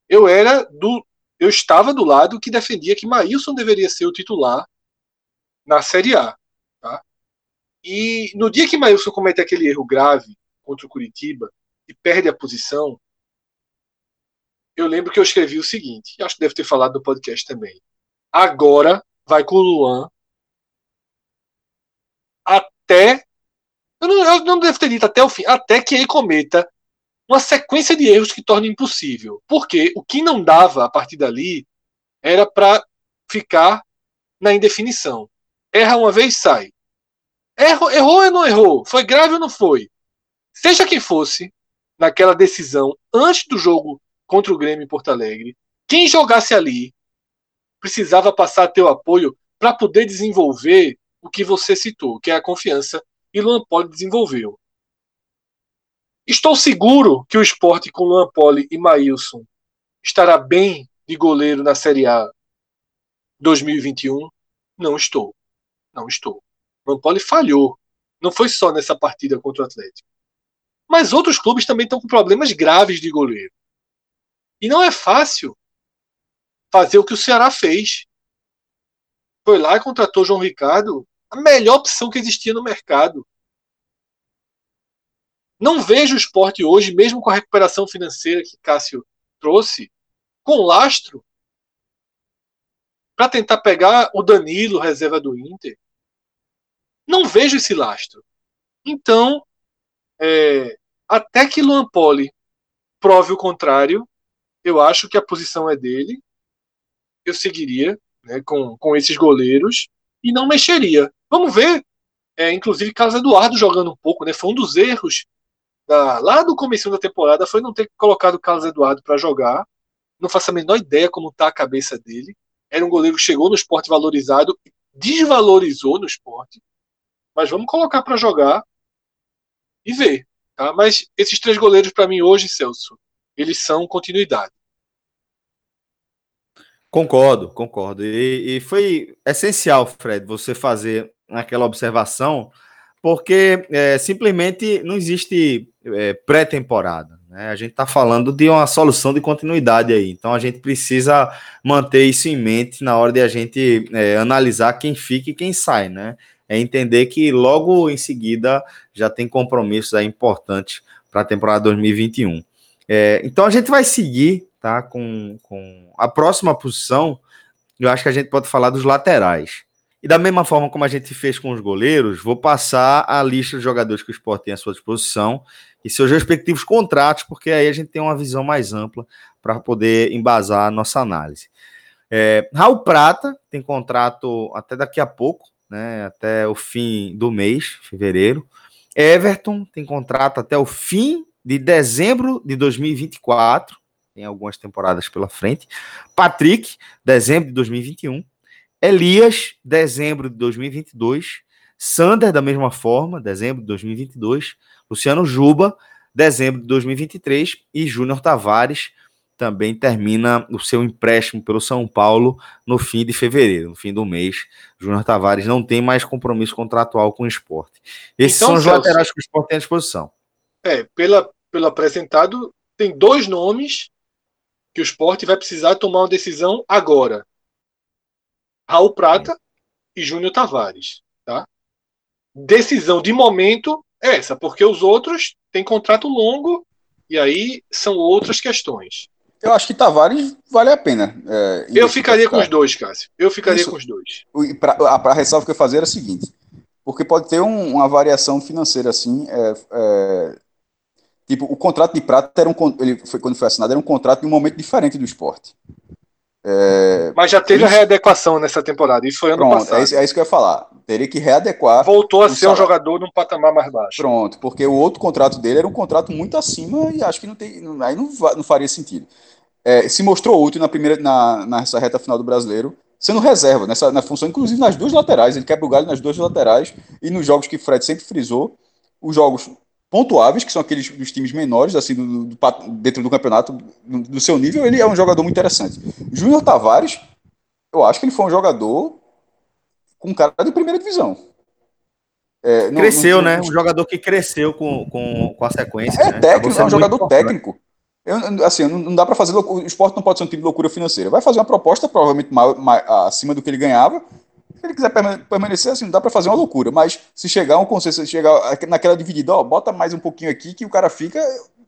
Eu era do eu estava do lado que defendia que Maílson deveria ser o titular na Série A. Tá? E no dia que Maílson comete aquele erro grave contra o Curitiba e perde a posição, eu lembro que eu escrevi o seguinte, acho que deve ter falado no podcast também. Agora vai com o Luan até eu não, eu não devo ter dito até o fim, até que ele cometa uma sequência de erros que torna impossível. Porque o que não dava a partir dali era para ficar na indefinição. Erra uma vez, sai. Errou, errou ou não errou? Foi grave ou não foi? Seja quem fosse, naquela decisão, antes do jogo contra o Grêmio em Porto Alegre, quem jogasse ali precisava passar teu apoio para poder desenvolver o que você citou, que é a confiança e Luan Poli desenvolveu. Estou seguro que o esporte com Luan Poli e Maílson estará bem de goleiro na Série A 2021? Não estou. Não estou. O Lampoli falhou. Não foi só nessa partida contra o Atlético. Mas outros clubes também estão com problemas graves de goleiro. E não é fácil fazer o que o Ceará fez. Foi lá e contratou João Ricardo, a melhor opção que existia no mercado. Não vejo o esporte hoje, mesmo com a recuperação financeira que Cássio trouxe, com lastro para tentar pegar o Danilo, reserva do Inter. Não vejo esse lastro. Então, é, até que Luan Poli prove o contrário, eu acho que a posição é dele. Eu seguiria né, com, com esses goleiros e não mexeria. Vamos ver. É, inclusive, Carlos Eduardo jogando um pouco, né? Foi um dos erros da, lá do começo da temporada, foi não ter colocado Carlos Eduardo para jogar. Não faço a menor ideia como está a cabeça dele. Era um goleiro que chegou no esporte valorizado, desvalorizou no esporte. Mas vamos colocar para jogar e ver. Tá? Mas esses três goleiros, para mim, hoje, Celso, eles são continuidade. Concordo, concordo. E, e, foi essencial, Fred, você fazer aquela observação, porque é, simplesmente não existe é, pré-temporada. Né? A gente está falando de uma solução de continuidade aí. Então a gente precisa manter isso em mente na hora de a gente é, analisar quem fica e quem sai, né? É entender que logo em seguida já tem compromissos aí importantes para a temporada 2021. É, então a gente vai seguir tá? Com, com a próxima posição, eu acho que a gente pode falar dos laterais. E da mesma forma como a gente fez com os goleiros, vou passar a lista de jogadores que o Sport tem à sua disposição e seus respectivos contratos, porque aí a gente tem uma visão mais ampla para poder embasar a nossa análise. É, Raul Prata tem contrato até daqui a pouco, né, até o fim do mês, fevereiro. Everton tem contrato até o fim de dezembro de 2024 tem algumas temporadas pela frente. Patrick, dezembro de 2021. Elias, dezembro de 2022. Sander, da mesma forma, dezembro de 2022. Luciano Juba, dezembro de 2023. E Júnior Tavares também termina o seu empréstimo pelo São Paulo no fim de fevereiro, no fim do mês. Júnior Tavares não tem mais compromisso contratual com o esporte. Esses então, são os Celso, laterais que o esporte tem à disposição. É, pela, pelo apresentado, tem dois nomes que o esporte vai precisar tomar uma decisão agora. Raul Prata e Júnior Tavares. Tá? Decisão de momento é essa, porque os outros têm contrato longo e aí são outras questões. Eu acho que Tavares vale a pena. É, eu ficaria com os dois, Cássio. Eu ficaria Isso. com os dois. Para a ressalva que eu fazer era a seguinte: porque pode ter um, uma variação financeira assim, é, é, Tipo, o contrato de prata era um, ele foi quando foi assinado era um contrato de um momento diferente do esporte. É, Mas já teve isso, a readequação nessa temporada, isso foi ano pronto, passado. É isso, é isso que eu ia falar. Teria que readequar. Voltou a ser salário. um jogador num patamar mais baixo. Pronto, porque o outro contrato dele era um contrato muito acima e acho que não tem, não, aí não, não faria sentido. É, se mostrou útil na primeira, na, nessa reta final do brasileiro, sendo reserva, nessa, na função, inclusive nas duas laterais. Ele quebra o galho nas duas laterais e nos jogos que Fred sempre frisou, os jogos pontuáveis, que são aqueles dos times menores, assim, do, do, dentro do campeonato, do, seu nível, ele é um jogador muito interessante. Júnior Tavares, eu acho que ele foi um jogador com cara de primeira divisão. É, não, cresceu, não, né? Um jogador que cresceu com, com, com a sequência. É né? técnico, é um jogador importante. técnico. Eu, assim, não dá para fazer loucura, o esporte não pode ser um time de loucura financeira. Vai fazer uma proposta provavelmente acima do que ele ganhava se ele quiser permanecer assim, não dá para fazer uma loucura. Mas se chegar um consenso, se chegar naquela dividida, ó, bota mais um pouquinho aqui que o cara fica,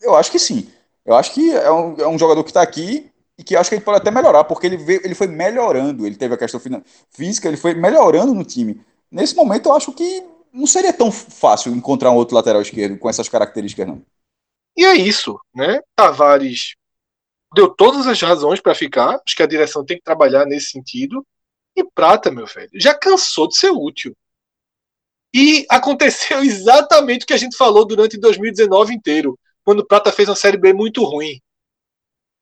eu acho que sim. Eu acho que é um, é um jogador que está aqui e que acho que ele pode até melhorar, porque ele, veio, ele foi melhorando. Ele teve a questão física, ele foi melhorando no time. Nesse momento, eu acho que não seria tão fácil encontrar um outro lateral esquerdo com essas características, não. E é isso, né? Tavares deu todas as razões para ficar. Acho que a direção tem que trabalhar nesse sentido. E Prata, meu velho, já cansou de ser útil. E aconteceu exatamente o que a gente falou durante 2019 inteiro, quando Prata fez uma Série B muito ruim.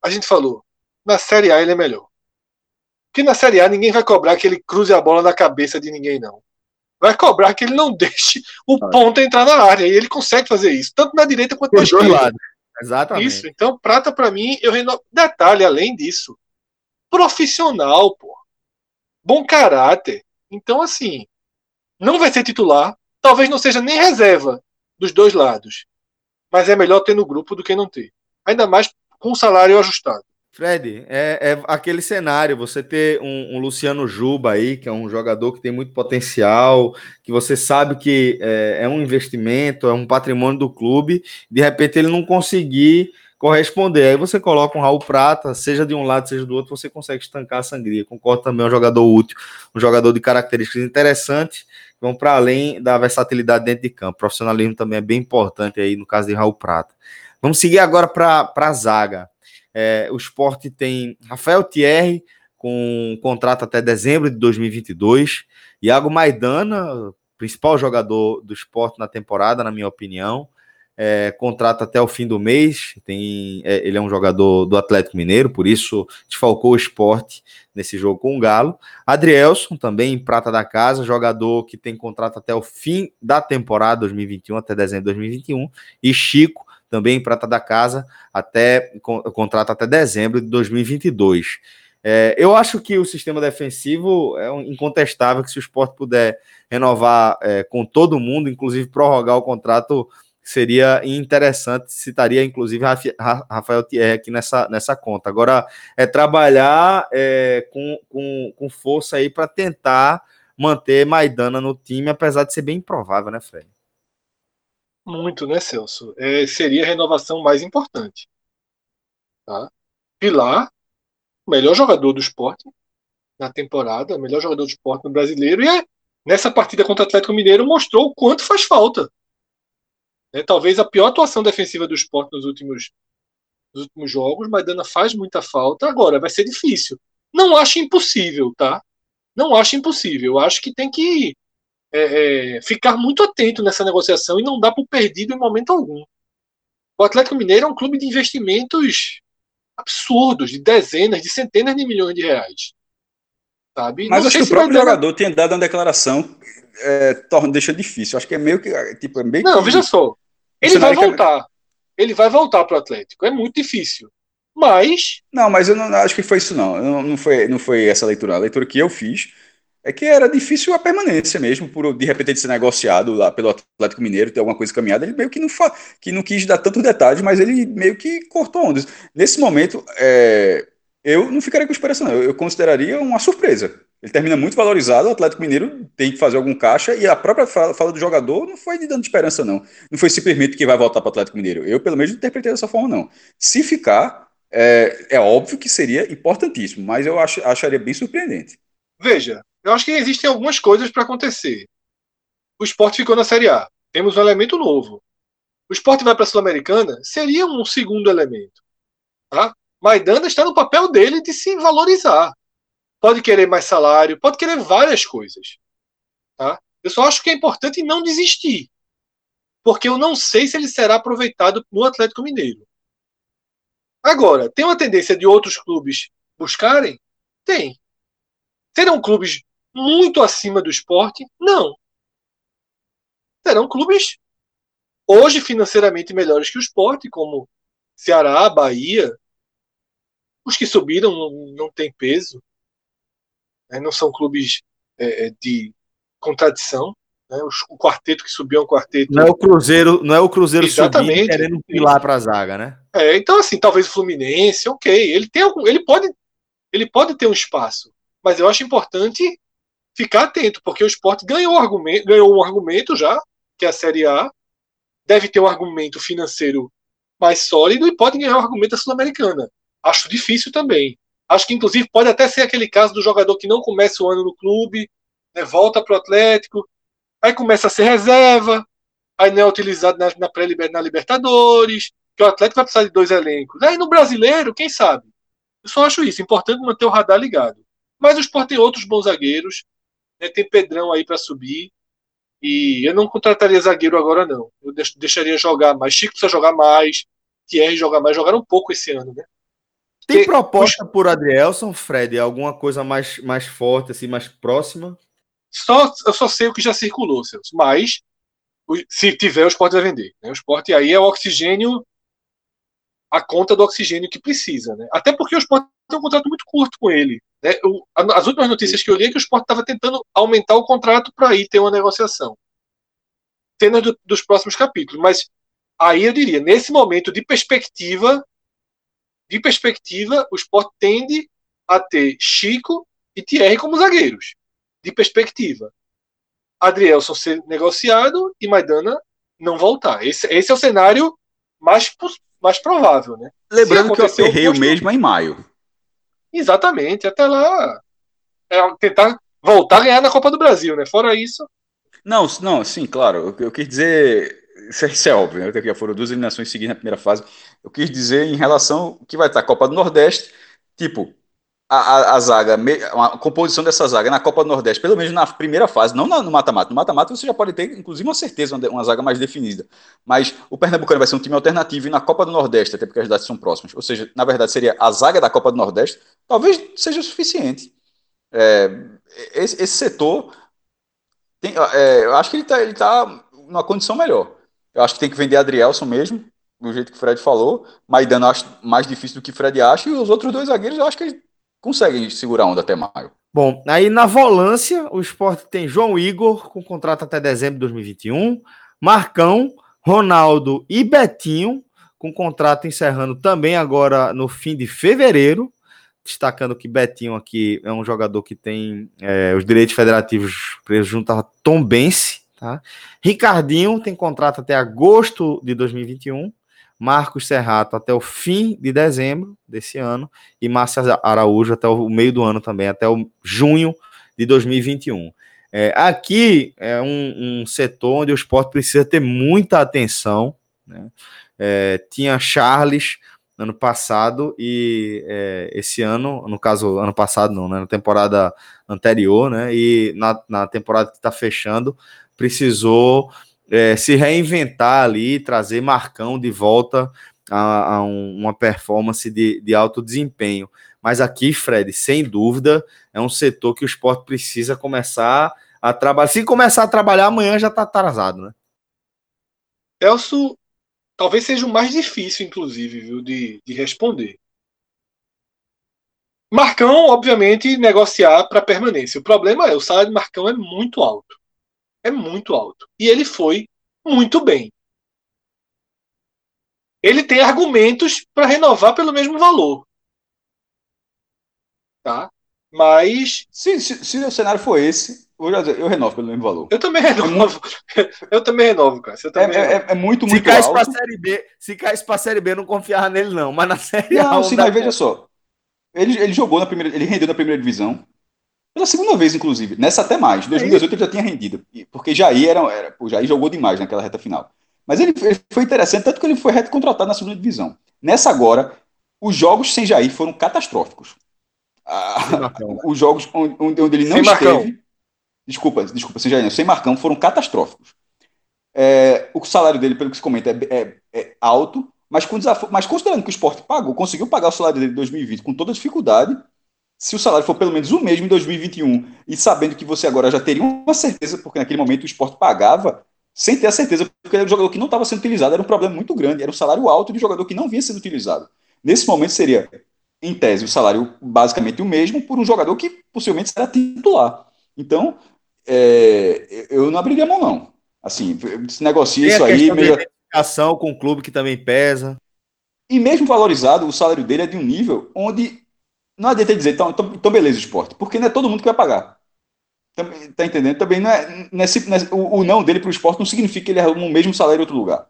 A gente falou, na Série A ele é melhor. Porque na Série A ninguém vai cobrar que ele cruze a bola na cabeça de ninguém, não. Vai cobrar que ele não deixe o ponto entrar na área. E ele consegue fazer isso, tanto na direita quanto na esquerda. Exatamente. Isso. Então, Prata, para mim, eu. Detalhe, além disso, profissional, pô bom caráter. Então, assim, não vai ser titular, talvez não seja nem reserva dos dois lados. Mas é melhor ter no grupo do que não ter. Ainda mais com o salário ajustado. Fred, é, é aquele cenário, você ter um, um, Luciano Juba aí, que é um jogador que tem muito potencial, que você sabe que é, é um investimento, é um patrimônio do clube, de repente ele não conseguir corresponder. Aí você coloca um Raul Prata, seja de um lado, seja do outro, você consegue estancar a sangria. Concordo também, é um jogador útil, um jogador de características interessantes, vão para além da versatilidade dentro de campo. O profissionalismo também é bem importante aí no caso de Raul Prata. Vamos seguir agora para a zaga. É, o esporte tem Rafael Thierry, com um contrato até dezembro de 2022. Iago Maidana, principal jogador do esporte na temporada, na minha opinião. É, contrato até o fim do mês. Tem, é, ele é um jogador do Atlético Mineiro, por isso desfalcou o esporte nesse jogo com o Galo. Adrielson, também prata da casa, jogador que tem contrato até o fim da temporada 2021, até dezembro de 2021. E Chico, também prata da casa, até contrato até dezembro de 2022. É, eu acho que o sistema defensivo é incontestável que se o esporte puder renovar é, com todo mundo, inclusive prorrogar o contrato, seria interessante, citaria inclusive Rafael Thierry aqui nessa, nessa conta. Agora, é trabalhar é, com, com, com força aí para tentar manter Maidana no time, apesar de ser bem improvável, né, Fred? muito, né, Celso? É, seria a renovação mais importante. Tá? Pilar, melhor jogador do esporte na temporada, melhor jogador do esporte no brasileiro, e é, nessa partida contra o Atlético Mineiro mostrou o quanto faz falta. É, talvez a pior atuação defensiva do esporte nos últimos, nos últimos jogos, mas Dana faz muita falta. Agora, vai ser difícil. Não acho impossível, tá? Não acho impossível. Acho que tem que é, é, ficar muito atento nessa negociação e não dar por perdido em momento algum. O Atlético Mineiro é um clube de investimentos absurdos, de dezenas, de centenas de milhões de reais. Sabe? Mas não acho que o próprio jogador tenha dado uma declaração é, torna, deixa difícil. Acho que é meio que. Tipo, é meio não, que, veja só. Ele vai voltar. Ele vai voltar para o Atlético. É muito difícil. Mas. Não, mas eu não acho que foi isso, não. Não, não, foi, não foi essa leitura. A leitura que eu fiz é que era difícil a permanência mesmo, por de repente ele ser negociado lá pelo Atlético Mineiro, ter alguma coisa caminhada, ele meio que não, fa que não quis dar tantos detalhes, mas ele meio que cortou ondas. Nesse momento, é, eu não ficaria com esperança, não. Eu, eu consideraria uma surpresa. Ele termina muito valorizado, o Atlético Mineiro tem que fazer algum caixa, e a própria fala, fala do jogador não foi de dando esperança, não. Não foi simplesmente que vai voltar para o Atlético Mineiro. Eu, pelo menos, interpretei dessa forma, não. Se ficar, é, é óbvio que seria importantíssimo, mas eu ach, acharia bem surpreendente. Veja, eu acho que existem algumas coisas para acontecer. O esporte ficou na Série A. Temos um elemento novo. O esporte vai para a Sul-Americana, seria um segundo elemento. Tá? Maidana está no papel dele de se valorizar. Pode querer mais salário, pode querer várias coisas. Tá? Eu só acho que é importante não desistir. Porque eu não sei se ele será aproveitado no Atlético Mineiro. Agora, tem uma tendência de outros clubes buscarem? Tem. Serão clubes muito acima do esporte? Não. Serão clubes hoje financeiramente melhores que o esporte, como Ceará, Bahia. Os que subiram não, não têm peso. Né? Não são clubes é, é de contradição. Né? O, quarteto que subiu é um quarteto. Não é o Cruzeiro, não é o Cruzeiro Exatamente. subindo querendo pilar para a zaga, né? É, então, assim, talvez o Fluminense, ok. Ele, tem algum, ele, pode, ele pode ter um espaço. Mas eu acho importante ficar atento, porque o esporte ganhou, argumento, ganhou um argumento já, que é a Série A, deve ter um argumento financeiro mais sólido e pode ganhar um argumento da Sul-Americana. Acho difícil também. Acho que, inclusive, pode até ser aquele caso do jogador que não começa o ano no clube, né, volta para o Atlético, aí começa a ser reserva, aí não é utilizado na, na, pré na Libertadores, que o Atlético vai precisar de dois elencos. Aí no brasileiro, quem sabe? Eu só acho isso, importante manter o radar ligado. Mas o Sport tem outros bons zagueiros, né? Tem Pedrão aí para subir. E eu não contrataria zagueiro agora, não. Eu deixaria jogar mais. Chico precisa jogar mais. Thierry jogar mais. Jogaram um pouco esse ano, né? Tem Porque, proposta por Adrielson, Fred? Alguma coisa mais, mais forte, assim, mais próxima? Só, eu só sei o que já circulou, Celso. Mas, se tiver, o esporte vai vender. Né? O esporte aí é o oxigênio, a conta do oxigênio que precisa. Né? Até porque o esporte tem um contrato muito curto com ele. Né? O, as últimas notícias que eu li é que o Sport estava tentando aumentar o contrato para ir ter uma negociação. Cenas do, dos próximos capítulos. Mas aí eu diria, nesse momento de perspectiva, de perspectiva, o Sport tende a ter Chico e Thierry como zagueiros. De perspectiva. Adrielson ser negociado e Maidana não voltar. Esse, esse é o cenário mais, mais provável, né? Lembrando que o mesmo é em maio. Exatamente, até lá é tentar voltar a ganhar na Copa do Brasil, né? Fora isso. Não, não, sim, claro. Eu, eu quis dizer. Isso é, isso é óbvio, né? Já foram duas eliminações seguidas na primeira fase. Eu quis dizer em relação que vai estar a Copa do Nordeste, tipo, a, a, a, zaga, a composição dessa zaga na Copa do Nordeste, pelo menos na primeira fase, não no mata-mata. No mata-mata você já pode ter, inclusive, uma certeza, uma, uma, zaga mais definida. Mas o Pernambucano vai ser um time alternativo e na Copa do Nordeste, até porque as datas são próximas. Ou seja, na verdade, seria a zaga da Copa do Nordeste, talvez seja suficiente. É, esse, esse, setor, tem, é, eu acho que ele está ele tá numa condição melhor. Eu acho que tem que vender Adrielson mesmo, do jeito que o Fred falou. Maidana acho mais difícil do que o Fred acha, e os outros dois zagueiros eu acho que conseguem segurar onda até maio. Bom, aí na volância, o esporte tem João Igor, com contrato até dezembro de 2021, Marcão, Ronaldo e Betinho, com contrato encerrando também agora no fim de fevereiro. Destacando que Betinho aqui é um jogador que tem é, os direitos federativos presos junto a Tom Bense. Tá? Ricardinho tem contrato até agosto de 2021. Marcos Serrato até o fim de dezembro desse ano e Márcio Araújo até o meio do ano também, até o junho de 2021. É, aqui é um, um, setor onde o esporte precisa ter muita atenção. Né? É, tinha Charles ano passado e é, esse ano, no caso, ano passado não, né? na temporada anterior, né? E na, na temporada que está fechando, precisou é, se reinventar ali, trazer Marcão de volta a, a um, uma performance de, de alto desempenho. Mas aqui, Fred, sem dúvida, é um setor que o esporte precisa começar a trabalhar. Se começar a trabalhar, amanhã já está atrasado, né? Elso, talvez seja o mais difícil, inclusive, viu, de, de responder. Marcão, obviamente, negociar para permanência. O problema é o salário de Marcão é muito alto é muito alto. E ele foi muito bem. Ele tem argumentos para renovar pelo mesmo valor. Tá? Mas. Se, se, se o cenário for esse, eu, eu renovo pelo mesmo valor. Eu também renovo. eu também renovo, cara. Também é, é, é, muito, muito se caísse alto. Pra série B, se caísse pra Série B, eu não confiava nele, não. Mas na Série não, A. Não, sim, mas veja só. Ele, ele jogou na primeira. Ele rendeu na primeira divisão. Pela segunda vez, inclusive. Nessa até mais. Em 2018 é ele já tinha rendido. Porque Jair, era, era, pô, Jair jogou demais naquela reta final. Mas ele, ele, foi interessante, tanto que ele foi recontratado na segunda divisão. Nessa agora, os jogos sem Jair foram catastróficos. Ah, os jogos onde, onde ele não sem esteve. Marcão. Desculpa, desculpa, sem Jair, não, sem Marcão, foram catastróficos. É, o salário dele, pelo que se comenta, é, é, é alto, mas, com desafio, mas considerando que o esporte pagou, conseguiu pagar o salário dele em 2020 com toda dificuldade, se o salário for pelo menos o mesmo em 2021, e sabendo que você agora já teria uma certeza, porque naquele momento o esporte pagava, sem ter a certeza, porque era um jogador que não estava sendo utilizado, era um problema muito grande, era um salário alto de um jogador que não vinha sendo utilizado. Nesse momento seria, em tese, o salário basicamente o mesmo por um jogador que possivelmente será titular. Então, é, eu não abriria mão, não. Assim, se negocia isso aí. Meio... com o clube que também pesa. E mesmo valorizado, o salário dele é de um nível onde não adianta dizer, então, então, então beleza, esporte, porque não é todo mundo que vai pagar. Tá entendendo? Também não é. Nesse, nesse, o, o, não dele para o esporte não significa que ele arruma o mesmo salário em outro lugar.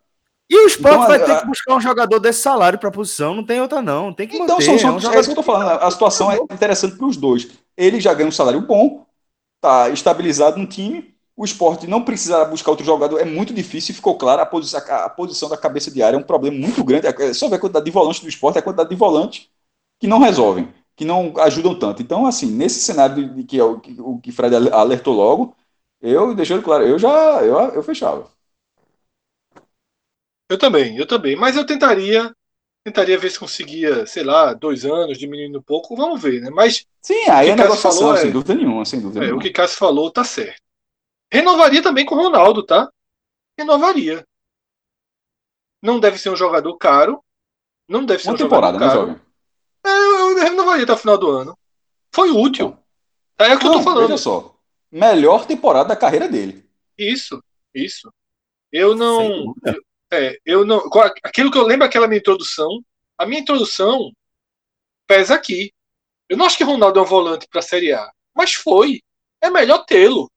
E o esporte então, vai a, ter que buscar um jogador desse salário para a posição, não tem outra, não. Tem que então, manter. São, são, é, um é isso que eu tô falando. A situação é interessante para os dois. Ele já ganha um salário bom, tá estabilizado no time. O esporte não precisará buscar outro jogador, é muito difícil, ficou claro. A, posi a, a posição da cabeça de área é um problema muito grande. É só ver a quantidade de volantes do esporte, a quantidade de volantes que não resolvem que não ajudam tanto. Então, assim, nesse cenário de, de que é o que o que Fred alertou logo, eu deixando claro, eu já eu, eu fechava. Eu também, eu também. Mas eu tentaria tentaria ver se conseguia, sei lá, dois anos, diminuindo um pouco, vamos ver, né? Mas. Sim, aí é negociação, falou, sem é, dúvida nenhuma, sem dúvida é, nenhuma. O que Cássio falou tá certo. Renovaria também com o Ronaldo, tá? Renovaria. Não deve ser um jogador caro. Não deve ser Uma um temporada, jogador né, caro. Né, eu, eu renovaria até o final do ano. Foi útil. É o que não, eu tô falando. Veja só. Melhor temporada da carreira dele. Isso, isso. Eu não. Eu, é, eu não. Aquilo que eu lembro aquela minha introdução. A minha introdução pesa aqui. Eu não acho que Ronaldo é um volante para a Série A, mas foi. É melhor tê-lo.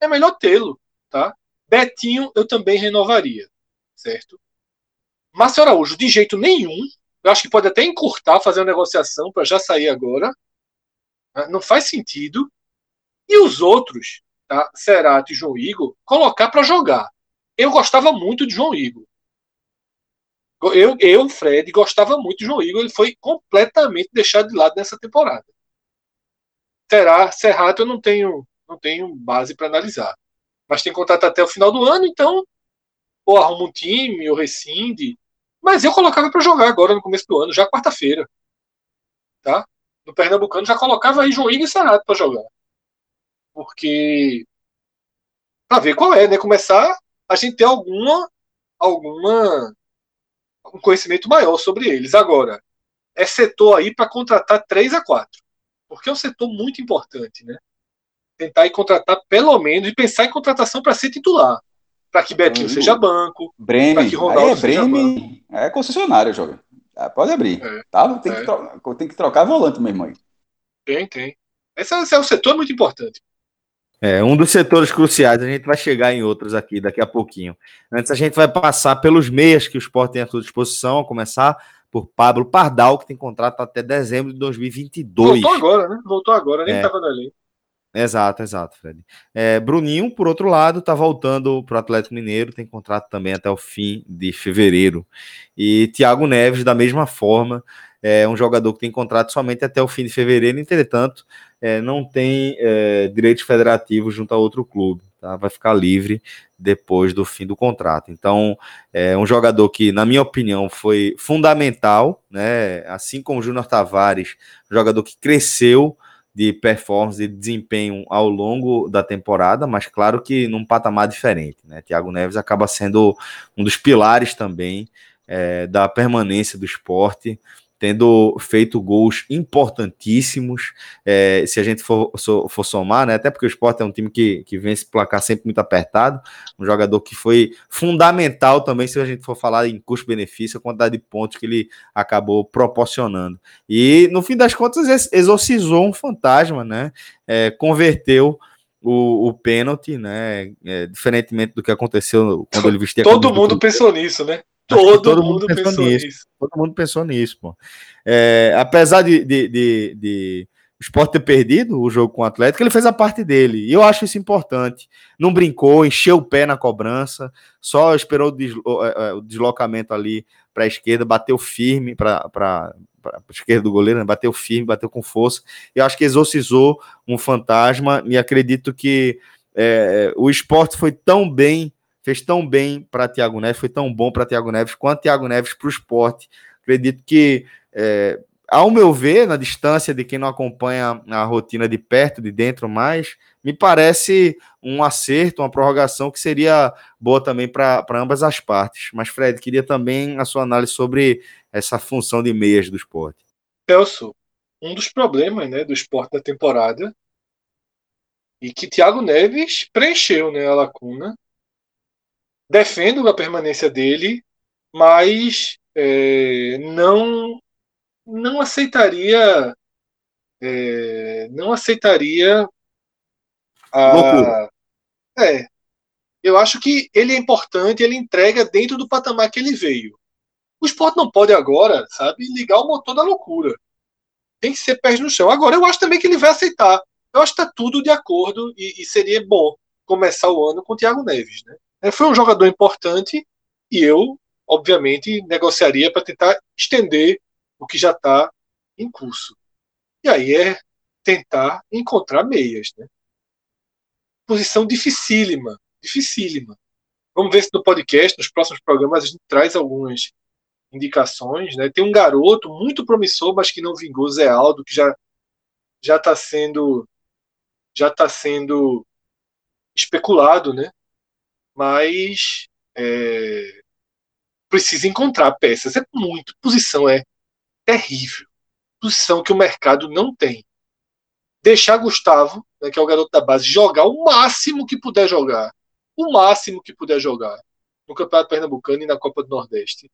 É melhor tê-lo, tá? Betinho eu também renovaria, certo? Márcio Araújo, de jeito nenhum. Eu acho que pode até encurtar, fazer uma negociação para já sair agora. Né? Não faz sentido. E os outros, tá? Cerato e João Igor, colocar para jogar. Eu gostava muito de João Igor. Eu, eu, Fred, gostava muito de João Igor. Ele foi completamente deixado de lado nessa temporada. Será Serrato eu não tenho, não tenho base para analisar. Mas tem contrato até o final do ano, então ou arruma um time, ou rescinde. Mas eu colocava para jogar agora no começo do ano, já quarta-feira. Tá? No Pernambucano já colocava aí Igor e Serrato para jogar. Porque para ver qual é, né? Começar a gente ter alguma alguma um conhecimento maior sobre eles. Agora, é setor aí para contratar 3 a 4. Porque é um setor muito importante, né? Tentar ir contratar pelo menos e pensar em contratação para ser titular. Para que Betinho uhum. seja banco. Bremen. Que Ronaldo é Bremen. É concessionário, jovem. É, pode abrir. É, tá? Tem, é. que trocar, tem que trocar volante mesmo aí. Tem, tem. Esse é, esse é um setor muito importante. É, um dos setores cruciais, a gente vai chegar em outros aqui daqui a pouquinho. Antes a gente vai passar pelos meias que o Sport tem à sua disposição, a começar por Pablo Pardal, que tem contrato até dezembro de 2022. Voltou agora, né? Voltou agora, nem estava é. ali. Exato, exato, Fred. É, Bruninho, por outro lado, está voltando para o Atlético Mineiro, tem contrato também até o fim de fevereiro. E Thiago Neves, da mesma forma, é um jogador que tem contrato somente até o fim de fevereiro, entretanto, é, não tem é, direitos federativos junto a outro clube, tá? vai ficar livre depois do fim do contrato. Então, é um jogador que, na minha opinião, foi fundamental, né? assim como o Júnior Tavares, um jogador que cresceu de performance e de desempenho ao longo da temporada, mas claro que num patamar diferente. Né? Thiago Neves acaba sendo um dos pilares também é, da permanência do esporte tendo feito gols importantíssimos. É, se a gente for, for, somar, né, até porque o Sport é um time que, que vence placar sempre muito apertado, um jogador que foi fundamental também, se a gente for falar em custo-benefício, a quantidade de pontos que ele acabou proporcionando. E no fim das contas, exorcizou um fantasma, né? É, converteu o, o pênalti, né? É, diferentemente do que aconteceu quando ele vestia. Todo mundo pensou nisso, né? Todo, todo mundo, mundo pensou, pensou nisso. nisso. Todo mundo pensou nisso, pô. É, apesar de, de, de, de, o Sport ter perdido o jogo com o Atlético, ele fez a parte dele. E eu acho isso importante. Não brincou, encheu o pé na cobrança, só esperou o, deslo é, é, o deslocamento ali para a esquerda, bateu firme para a esquerda do goleiro, né? bateu firme, bateu com força. Eu acho que exorcizou um fantasma e acredito que é, o esporte foi tão bem fez tão bem para Thiago Neves, foi tão bom para Thiago Neves quanto Thiago Neves para o esporte. Acredito que, é, ao meu ver, na distância de quem não acompanha a rotina de perto, de dentro mais, me parece um acerto, uma prorrogação que seria boa também para ambas as partes. Mas, Fred, queria também a sua análise sobre essa função de meias do esporte. Celso, um dos problemas né, do esporte da temporada e que Thiago Neves preencheu né, a lacuna defendo a permanência dele, mas é, não não aceitaria é, não aceitaria a, é eu acho que ele é importante ele entrega dentro do patamar que ele veio. O esporte não pode agora sabe ligar o motor da loucura. Tem que ser pés no chão. Agora eu acho também que ele vai aceitar. Eu acho que está tudo de acordo e, e seria bom começar o ano com o Thiago Neves né é, foi um jogador importante e eu, obviamente, negociaria para tentar estender o que já está em curso. E aí é tentar encontrar meias. Né? Posição dificílima, dificílima. Vamos ver se no podcast, nos próximos programas, a gente traz algumas indicações. Né? Tem um garoto muito promissor, mas que não vingou, Zé Aldo, que já já está sendo já está sendo especulado, né? Mas é, precisa encontrar peças. É muito. Posição é terrível. posição que o mercado não tem. Deixar Gustavo, né, que é o garoto da base, jogar o máximo que puder jogar. O máximo que puder jogar no Campeonato Pernambucano e na Copa do Nordeste.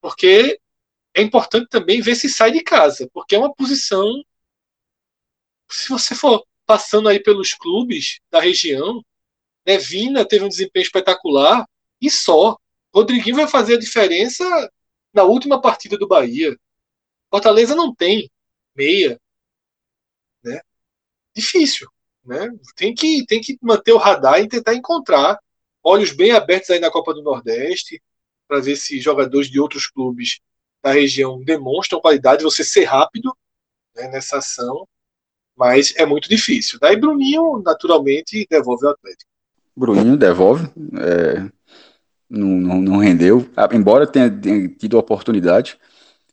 Porque é importante também ver se sai de casa, porque é uma posição. Se você for passando aí pelos clubes da região, né, Vina teve um desempenho espetacular e só. Rodriguinho vai fazer a diferença na última partida do Bahia. Fortaleza não tem meia, né? Difícil, né? Tem que tem que manter o radar e tentar encontrar olhos bem abertos aí na Copa do Nordeste para ver se jogadores de outros clubes da região demonstram qualidade, você ser rápido né, nessa ação, mas é muito difícil. Daí Bruninho, naturalmente, devolve o Atlético. Bruninho devolve, é, não, não, não, rendeu, embora tenha, tido oportunidade.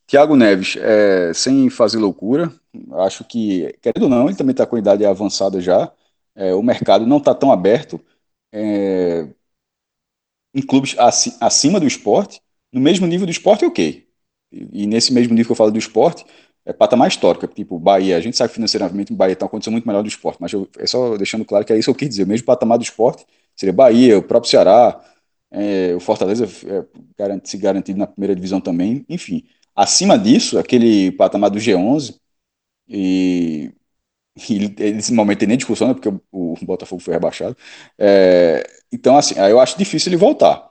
Thiago Neves, é, sem fazer loucura, acho que, querendo ou não, ele também está com idade avançada já, é, o mercado não está tão aberto é, em clubes acima do esporte, no mesmo nível do esporte, ok. E, nesse mesmo nível que eu falo do esporte, é patamar histórico, tipo Bahia, a gente sabe financeiramente o Bahia tem uma condição muito melhor do esporte, mas eu, é só deixando claro que é isso que eu quis dizer, o mesmo patamar do esporte seria Bahia, o próprio Ceará, é, o Fortaleza é, garanti, se garantido na primeira divisão também, enfim. Acima disso, aquele patamar do G11, e, e nesse momento tem nem discussão, né, porque o, o Botafogo foi rebaixado, é, então assim, eu acho difícil ele voltar.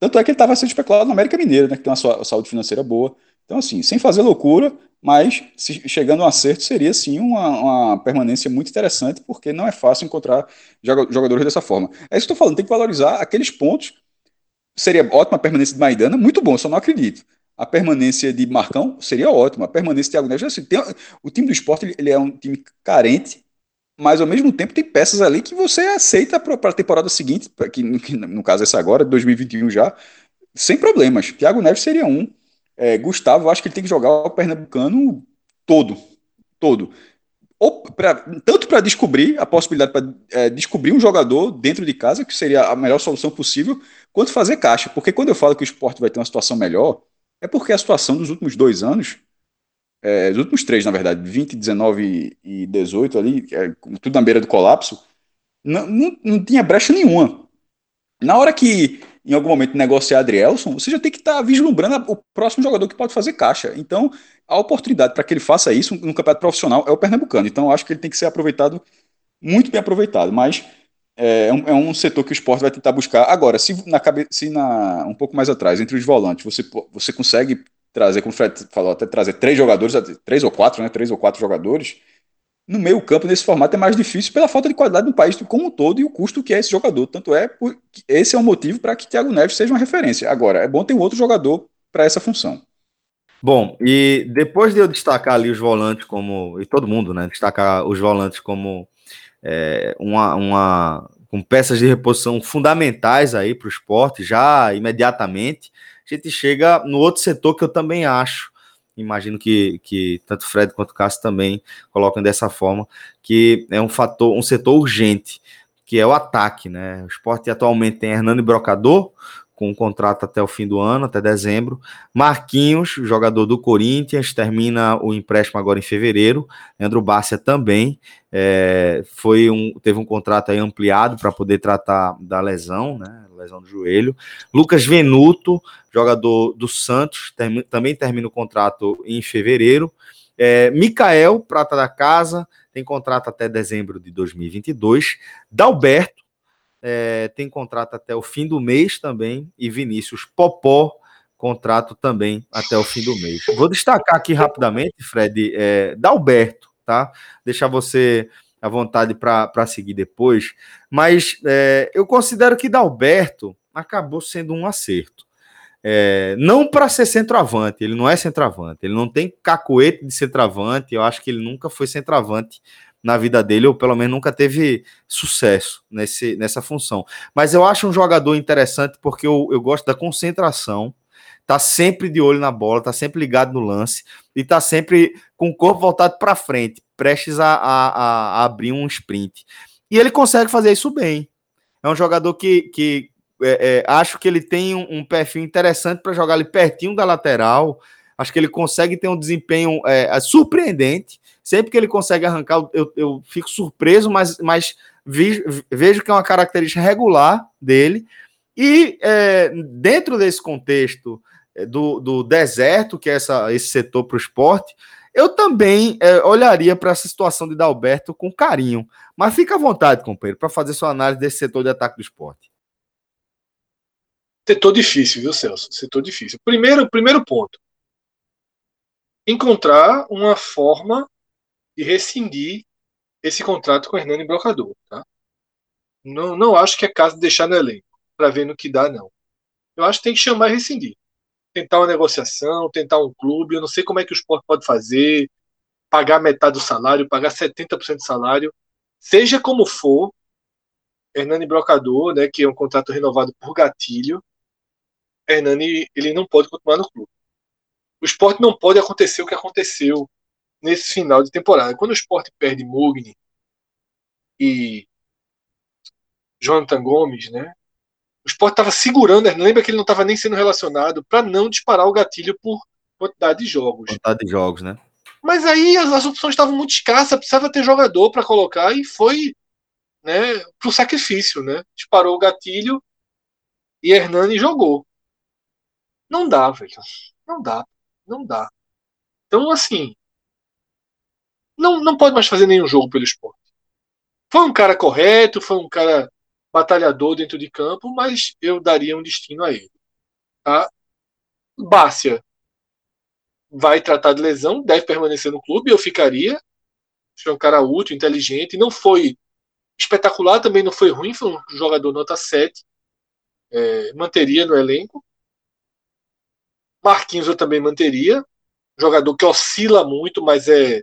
Tanto é que ele estava sendo especulado na América Mineira, né, que tem uma saúde financeira boa. Então, assim, sem fazer loucura, mas se, chegando a um acerto, seria sim uma, uma, permanência muito interessante, porque não é fácil encontrar jogadores dessa forma. É isso que eu estou falando, tem que valorizar aqueles pontos. Seria ótima a permanência de Maidana, muito bom, só não acredito. A permanência de Marcão seria ótima. A permanência de Thiago Neves, assim, tem, o time do esporte ele, ele é um time carente mas ao mesmo tempo tem peças ali que você aceita para a temporada seguinte, que, que, no caso essa agora, 2021 já, sem problemas. Thiago Neves seria um. É, Gustavo, acho que ele tem que jogar o Pernambucano todo. Todo. Pra, tanto para descobrir a possibilidade para é, descobrir um jogador dentro de casa, que seria a melhor solução possível, quanto fazer caixa. Porque quando eu falo que o esporte vai ter uma situação melhor, é porque a situação dos últimos dois anos é, os últimos três, na verdade, 20, 19 e 18 ali, é, tudo na beira do colapso, não, não, não, tinha brecha nenhuma. Na hora que, em algum momento, negociar Adrielson, você já tem que estar tá vislumbrando o próximo jogador que pode fazer caixa. Então, a oportunidade para que ele faça isso no campeonato profissional é o Pernambucano. Então, acho que ele tem que ser aproveitado, muito bem aproveitado. Mas é, é um, é um setor que o esporte vai tentar buscar. Agora, se, na, se na, um pouco mais atrás, entre os volantes, você, você consegue trazer, como o Fred falou, até trazer três jogadores, três ou quatro, né? Três ou quatro jogadores. No meio campo, nesse formato, é mais difícil pela falta de qualidade do país como um todo e o custo que é esse jogador. Tanto é esse é o motivo para que Thiago Neves seja uma referência. Agora, é bom ter um outro jogador para essa função. Bom, e depois de eu destacar ali os volantes como. E todo mundo, né? Destacar os volantes como é, uma, uma. com peças de reposição fundamentais aí para o esporte, já imediatamente a gente chega no outro setor que eu também acho, imagino que, que tanto Fred quanto Cássio também colocam dessa forma, que é um fator, um setor urgente, que é o ataque, né? O esporte atualmente tem Hernani Brocador, com um contrato até o fim do ano, até dezembro. Marquinhos, jogador do Corinthians, termina o empréstimo agora em fevereiro. Andro Bárcia também é, foi um, teve um contrato ampliado para poder tratar da lesão, né? Lesão do joelho. Lucas Venuto, jogador do Santos, term, também termina o contrato em fevereiro. É, Mikael, prata da casa, tem contrato até dezembro de 2022. Dalberto, é, tem contrato até o fim do mês também, e Vinícius Popó, contrato também até o fim do mês. Vou destacar aqui rapidamente, Fred, é, Dalberto, tá? Deixar você à vontade para seguir depois, mas é, eu considero que Dalberto acabou sendo um acerto. É, não para ser centroavante, ele não é centroavante, ele não tem cacoete de centroavante, eu acho que ele nunca foi centroavante na vida dele, ou pelo menos nunca teve sucesso nesse, nessa função. Mas eu acho um jogador interessante porque eu, eu gosto da concentração, tá sempre de olho na bola, tá sempre ligado no lance. E tá sempre com o corpo voltado para frente, prestes a, a, a, abrir um sprint. E ele consegue fazer isso bem. É um jogador que, que é, é, acho que ele tem um, um perfil interessante para jogar ali pertinho da lateral, Acho que ele consegue ter um desempenho é, surpreendente. Sempre que ele consegue arrancar, eu, eu fico surpreso, mas, mas vejo, vejo que é uma característica regular dele. E é, dentro desse contexto é, do, do deserto, que é essa, esse setor para o esporte, eu também é, olharia para essa situação de Dalberto com carinho. Mas fica à vontade, companheiro, para fazer sua análise desse setor de ataque do esporte. Setor difícil, viu, Celso? Setor difícil. Primeiro, primeiro ponto. Encontrar uma forma de rescindir esse contrato com o Hernani Brocador. Tá? Não, não acho que é caso de deixar no elenco, para ver no que dá, não. Eu acho que tem que chamar e rescindir tentar uma negociação, tentar um clube. Eu não sei como é que o esporte pode fazer, pagar metade do salário, pagar 70% do salário. Seja como for, Hernani Brocador, né, que é um contrato renovado por gatilho, Hernani ele não pode continuar no clube. O esporte não pode acontecer o que aconteceu nesse final de temporada. Quando o esporte perde Mugni e Jonathan Gomes, né, o Sport estava segurando, lembra que ele não estava nem sendo relacionado para não disparar o gatilho por quantidade de jogos. Quantidade de jogos, né? Mas aí as, as opções estavam muito escassas, precisava ter jogador para colocar e foi né, para o sacrifício, né? Disparou o gatilho e Hernani jogou. Não dá, velho. Não dá. Não dá. Então, assim, não, não pode mais fazer nenhum jogo pelo esporte. Foi um cara correto, foi um cara batalhador dentro de campo, mas eu daria um destino a ele. Tá? Vai tratar de lesão, deve permanecer no clube, eu ficaria. Que é um cara útil, inteligente, não foi espetacular, também não foi ruim, foi um jogador nota 7. É, manteria no elenco. Marquinhos eu também manteria. Jogador que oscila muito, mas é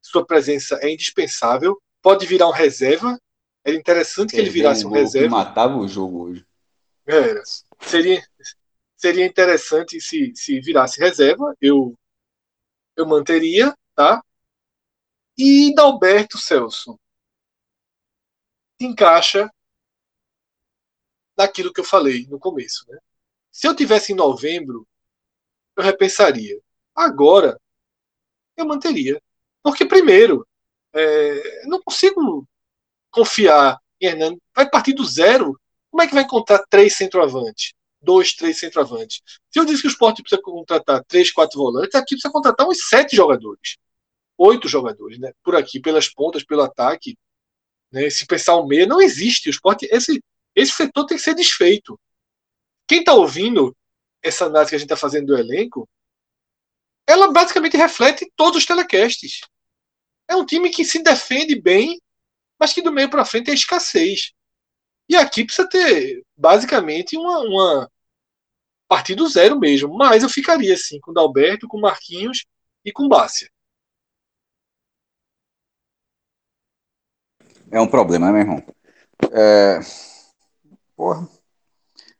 sua presença é indispensável. Pode virar um reserva, era interessante que ele virasse um reserva. matava o jogo hoje. Era. Seria, seria interessante se, se virasse reserva. Eu, eu manteria, tá? E Dalberto Celso encaixa naquilo que eu falei no começo. Né? Se eu tivesse em novembro, eu repensaria. Agora, eu manteria. Porque, primeiro, é, não consigo confiar em Hernani, vai partir do zero. Como é que vai encontrar três centroavantes? Dois, três centroavantes. Se eu disse que o esporte precisa contratar três, quatro volantes, aqui precisa contratar uns sete jogadores. Oito jogadores, né? Por aqui, pelas pontas, pelo ataque. Né? Se pensar o meio, não existe. O esporte, esse, esse setor tem que ser desfeito. Quem está ouvindo essa análise que a gente está fazendo do elenco, ela basicamente reflete todos os telecasts. É um time que se defende bem mas que do meio para frente é escassez. E aqui precisa ter basicamente uma, uma partir do zero mesmo. Mas eu ficaria assim com o Dalberto, com o Marquinhos e com o Bárcia. É um problema, né, meu irmão? É... Porra.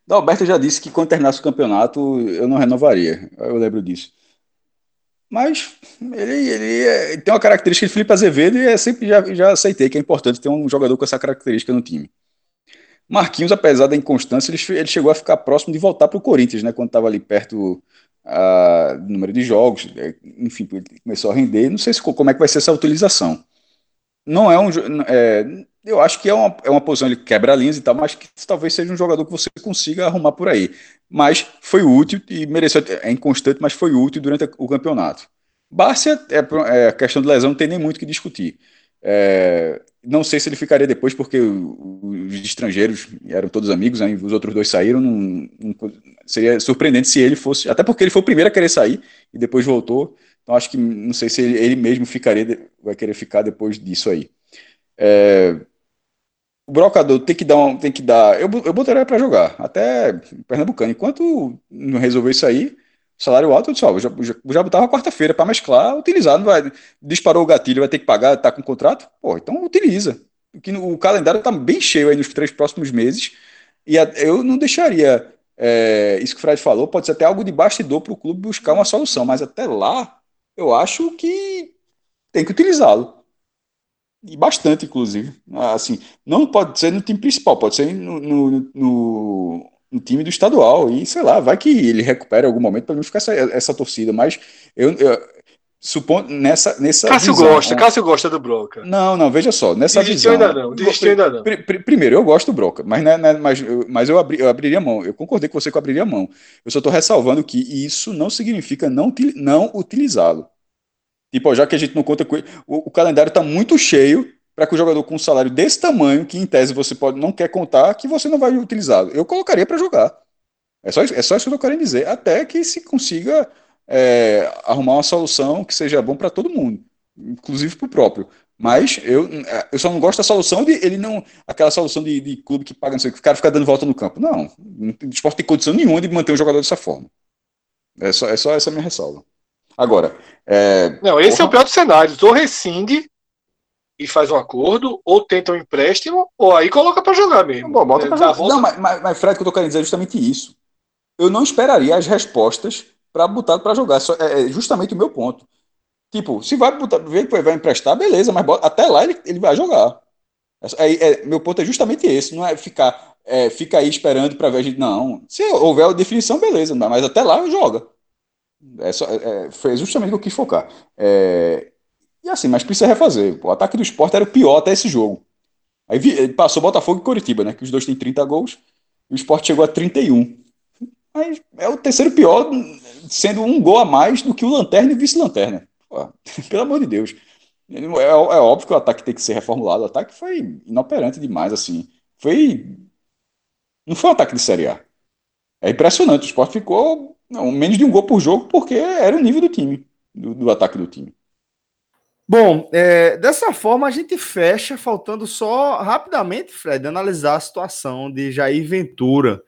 Dalberto já disse que quando terminasse o campeonato eu não renovaria. Eu lembro disso. Mas ele, ele, é, tem uma característica de Felipe Azevedo e é sempre já, já aceitei que é importante ter um jogador com essa característica no time. Marquinhos, apesar da inconstância, ele, ele chegou a ficar próximo de voltar para o Corinthians, né? Quando estava ali perto uh, do número de jogos, é, enfim, ele começou a render. Não sei se, como é que vai ser essa utilização. Não é um. É, eu acho que é uma, é uma posição, ele quebra linhas e tal, mas que talvez seja um jogador que você consiga arrumar por aí. Mas foi útil e mereceu, é inconstante, mas foi útil durante o campeonato. Bárcia, é, é, a questão de lesão não tem nem muito que discutir. É, não sei se ele ficaria depois, porque os estrangeiros eram todos amigos, os outros dois saíram. Não, não, seria surpreendente se ele fosse, até porque ele foi o primeiro a querer sair e depois voltou. Então acho que não sei se ele, ele mesmo ficaria, vai querer ficar depois disso aí. É, o brocador tem que dar um, tem que dar. Eu, eu botaria para jogar, até Pernambucano. Enquanto não resolver isso aí, salário alto, eu disse, ó, já, já, botava quarta-feira para mesclar, utilizar, não vai. Disparou o gatilho, vai ter que pagar, tá com contrato? Pô, então utiliza. O, o calendário tá bem cheio aí nos três próximos meses. E a, eu não deixaria. É, isso que o Fred falou, pode ser até algo de bastidor para o clube buscar uma solução, mas até lá, eu acho que tem que utilizá-lo e bastante, inclusive. Assim, não pode ser no time principal, pode ser no, no, no, no time do estadual. E sei lá, vai que ele recupera em algum momento para não ficar essa, essa torcida. Mas eu, eu supondo nessa nessa Cássio visão, gosta, é... Cássio gosta do Broca. Não, não, veja só, nessa Desistiu visão. ainda não, desistiu ainda não. Pr pr primeiro, eu gosto do Broca, mas né, né, mas, mas eu, abri, eu abriria mão. Eu concordei com você que eu abriria mão. Eu só estou ressalvando que isso não significa não, não utilizá-lo. Tipo, já que a gente não conta com ele, o, o calendário está muito cheio para que o jogador com um salário desse tamanho, que em tese você pode não quer contar, que você não vai utilizá-lo. Eu colocaria para jogar. É só, é só isso que eu tô querendo dizer. Até que se consiga é, arrumar uma solução que seja bom para todo mundo, inclusive para o próprio. Mas eu, eu só não gosto da solução de ele não. aquela solução de, de clube que paga, não sei o que, o cara fica dando volta no campo. Não. O esporte tem condição nenhuma de manter um jogador dessa forma. É só, é só essa minha ressalva. Agora. É, não, esse é o pior dos cenários. Ou rescinde e faz um acordo, ou tenta um empréstimo, ou aí coloca para jogar mesmo. Bom, bota pra jogar. Não, mas, mas, mas Fred, o que eu tô querendo dizer é justamente isso. Eu não esperaria as respostas para botar para jogar. É, é justamente o meu ponto. Tipo, se vai botar, vai emprestar, beleza, mas bota, até lá ele, ele vai jogar. É, é, meu ponto é justamente esse, não é ficar é, fica aí esperando para ver a gente. Não. Se houver a definição, beleza, mas até lá joga. É, só, é, foi justamente o que eu quis focar. É, e assim, mas precisa refazer. O ataque do esporte era o pior até esse jogo. Aí vi, passou Botafogo e Coritiba, né? Que os dois têm 30 gols. E o esporte chegou a 31. Mas é o terceiro pior, sendo um gol a mais do que o Lanterna e Vice-Lanterna. Pelo amor de Deus. É, é, óbvio que o ataque tem que ser reformulado. O ataque foi inoperante demais, assim. Foi. Não foi um ataque de Série A. É impressionante. O esporte ficou não, menos de um gol por jogo porque era o nível do time, do, do ataque do time. Bom, é, dessa forma a gente fecha, faltando só rapidamente, Fred, analisar a situação de Jair Ventura.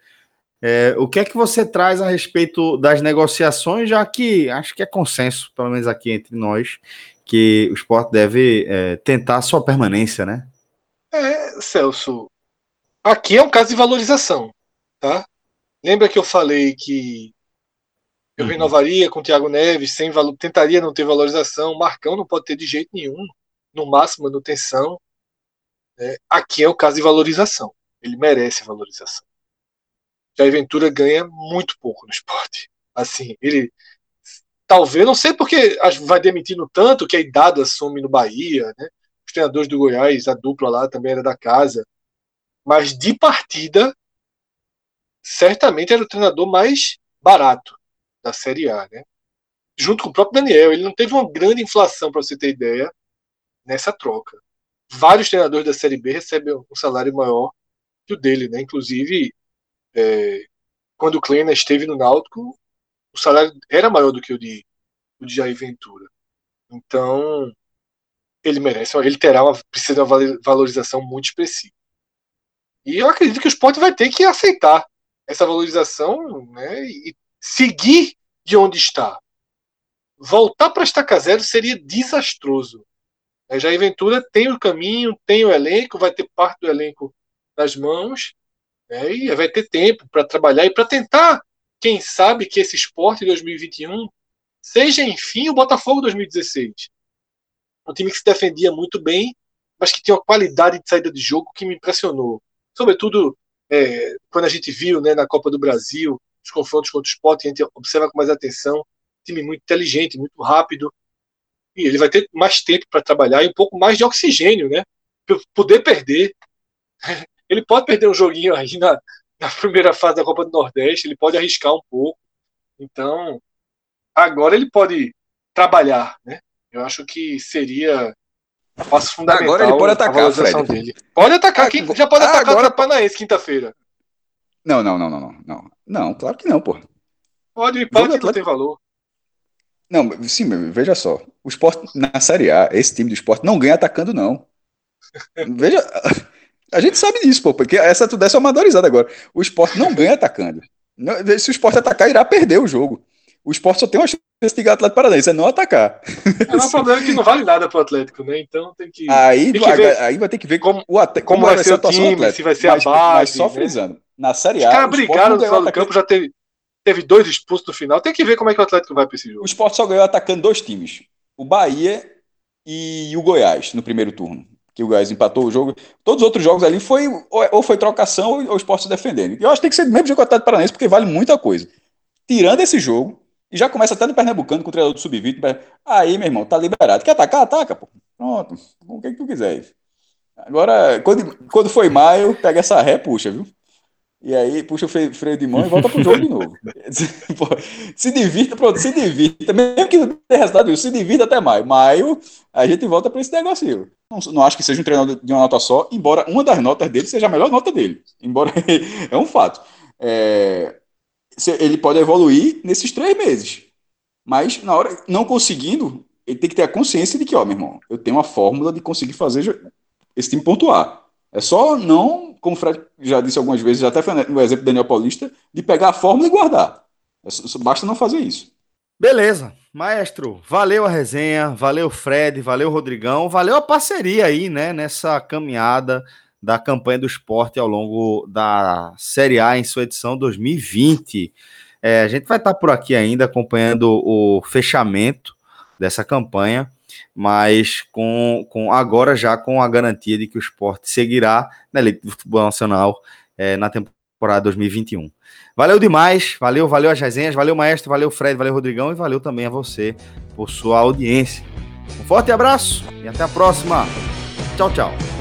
É, o que é que você traz a respeito das negociações, já que acho que é consenso, pelo menos aqui entre nós, que o esporte deve é, tentar sua permanência, né? É, Celso, aqui é um caso de valorização, tá? Lembra que eu falei que eu uhum. renovaria com o Thiago Neves, sem valor, tentaria não ter valorização. Marcão não pode ter de jeito nenhum, no máximo manutenção. É, aqui é o caso de valorização. Ele merece valorização. Jair Ventura ganha muito pouco no esporte. Assim, ele talvez, não sei porque vai demitindo tanto que a idade assume no Bahia, né? Os treinadores do Goiás, a dupla lá também era da casa. Mas de partida, certamente era o treinador mais barato da Série A, né? Junto com o próprio Daniel, ele não teve uma grande inflação, para você ter ideia, nessa troca. Vários treinadores da Série B recebem um salário maior que o dele, né? Inclusive, é, quando o Kleina esteve no Náutico, o salário era maior do que o de, o de Jair Ventura. Então, ele merece, ele terá uma, precisa de uma valorização muito expressiva. E eu acredito que o esporte vai ter que aceitar essa valorização né, e seguir de onde está. Voltar para estaca zero seria desastroso. A Jair Ventura tem o caminho, tem o elenco, vai ter parte do elenco nas mãos, né, e vai ter tempo para trabalhar e para tentar, quem sabe, que esse esporte de 2021 seja, enfim, o Botafogo 2016. Um time que se defendia muito bem, mas que tinha uma qualidade de saída de jogo que me impressionou. Sobretudo é, quando a gente viu né, na Copa do Brasil os confrontos contra o Sport, a gente observa com mais atenção. Time muito inteligente, muito rápido. E ele vai ter mais tempo para trabalhar e um pouco mais de oxigênio, né? Poder perder. Ele pode perder um joguinho aí na, na primeira fase da Copa do Nordeste, ele pode arriscar um pouco. Então, agora ele pode trabalhar, né? Eu acho que seria um passo fundamental. Agora ele pode atacar, Fred. Dele. Pode atacar, quem, já pode atacar agora... o Paranaense quinta-feira. Não, não, não, não, não. Não, claro que não, pô. Pode, pode Atlético... não tem valor. Não, sim, veja só. O esporte na Série A, esse time do esporte não ganha atacando, não. veja. A gente sabe disso, pô, porque essa tu dessa amadorizada agora. O esporte não ganha atacando. Se o esporte atacar, irá perder o jogo. O esporte só tem uma chance de ganhar o Atlético Paranaense, é não atacar. É um problema que não vale nada pro Atlético, né? Então tem que. Aí, tem que ver, aí vai ter que ver como, o, como, como vai, vai ser o time, se vai ser mas, a base. Mas só né? frisando. Na Série A. Os caras brigaram no final do campo, já teve, teve dois expulsos no final. Tem que ver como é que o Atlético vai para esse jogo. O Sport só ganhou atacando dois times: o Bahia e o Goiás no primeiro turno. que o Gás empatou o jogo. Todos os outros jogos ali foi ou foi trocação ou o esporte se defendendo. E eu acho que tem que ser do mesmo jeito que o Atlético Paranaense, porque vale muita coisa. Tirando esse jogo, e já começa até no Pernambucano com o treinador do Sub-20. Aí, meu irmão, tá liberado. Quer atacar? Ataca, pô. Pronto. O que, que tu quiser. Agora, quando, quando foi maio, pega essa ré, puxa, viu? E aí puxa o freio, de mão e volta pro jogo de novo. se divirta, pronto, se divirta. Mesmo que não tenha resultado, se divirta até maio. Maio, a gente volta para esse negócio. Não, não acho que seja um treinador de uma nota só, embora uma das notas dele seja a melhor nota dele. Embora é um fato. É, ele pode evoluir nesses três meses. Mas na hora, não conseguindo, ele tem que ter a consciência de que, ó, meu irmão, eu tenho uma fórmula de conseguir fazer esse time pontuar. É só não, como o Fred já disse algumas vezes, já até foi no exemplo do Daniel Paulista, de pegar a fórmula e guardar. É basta não fazer isso. Beleza, maestro, valeu a resenha, valeu Fred, valeu Rodrigão, valeu a parceria aí, né, nessa caminhada da campanha do esporte ao longo da Série A em sua edição 2020. É, a gente vai estar por aqui ainda acompanhando o fechamento dessa campanha, mas com, com agora já com a garantia de que o esporte seguirá na elite do futebol nacional é, na temporada 2021. Valeu demais, valeu, valeu as resenhas, valeu maestro, valeu Fred, valeu Rodrigão e valeu também a você por sua audiência. Um forte abraço e até a próxima. Tchau, tchau.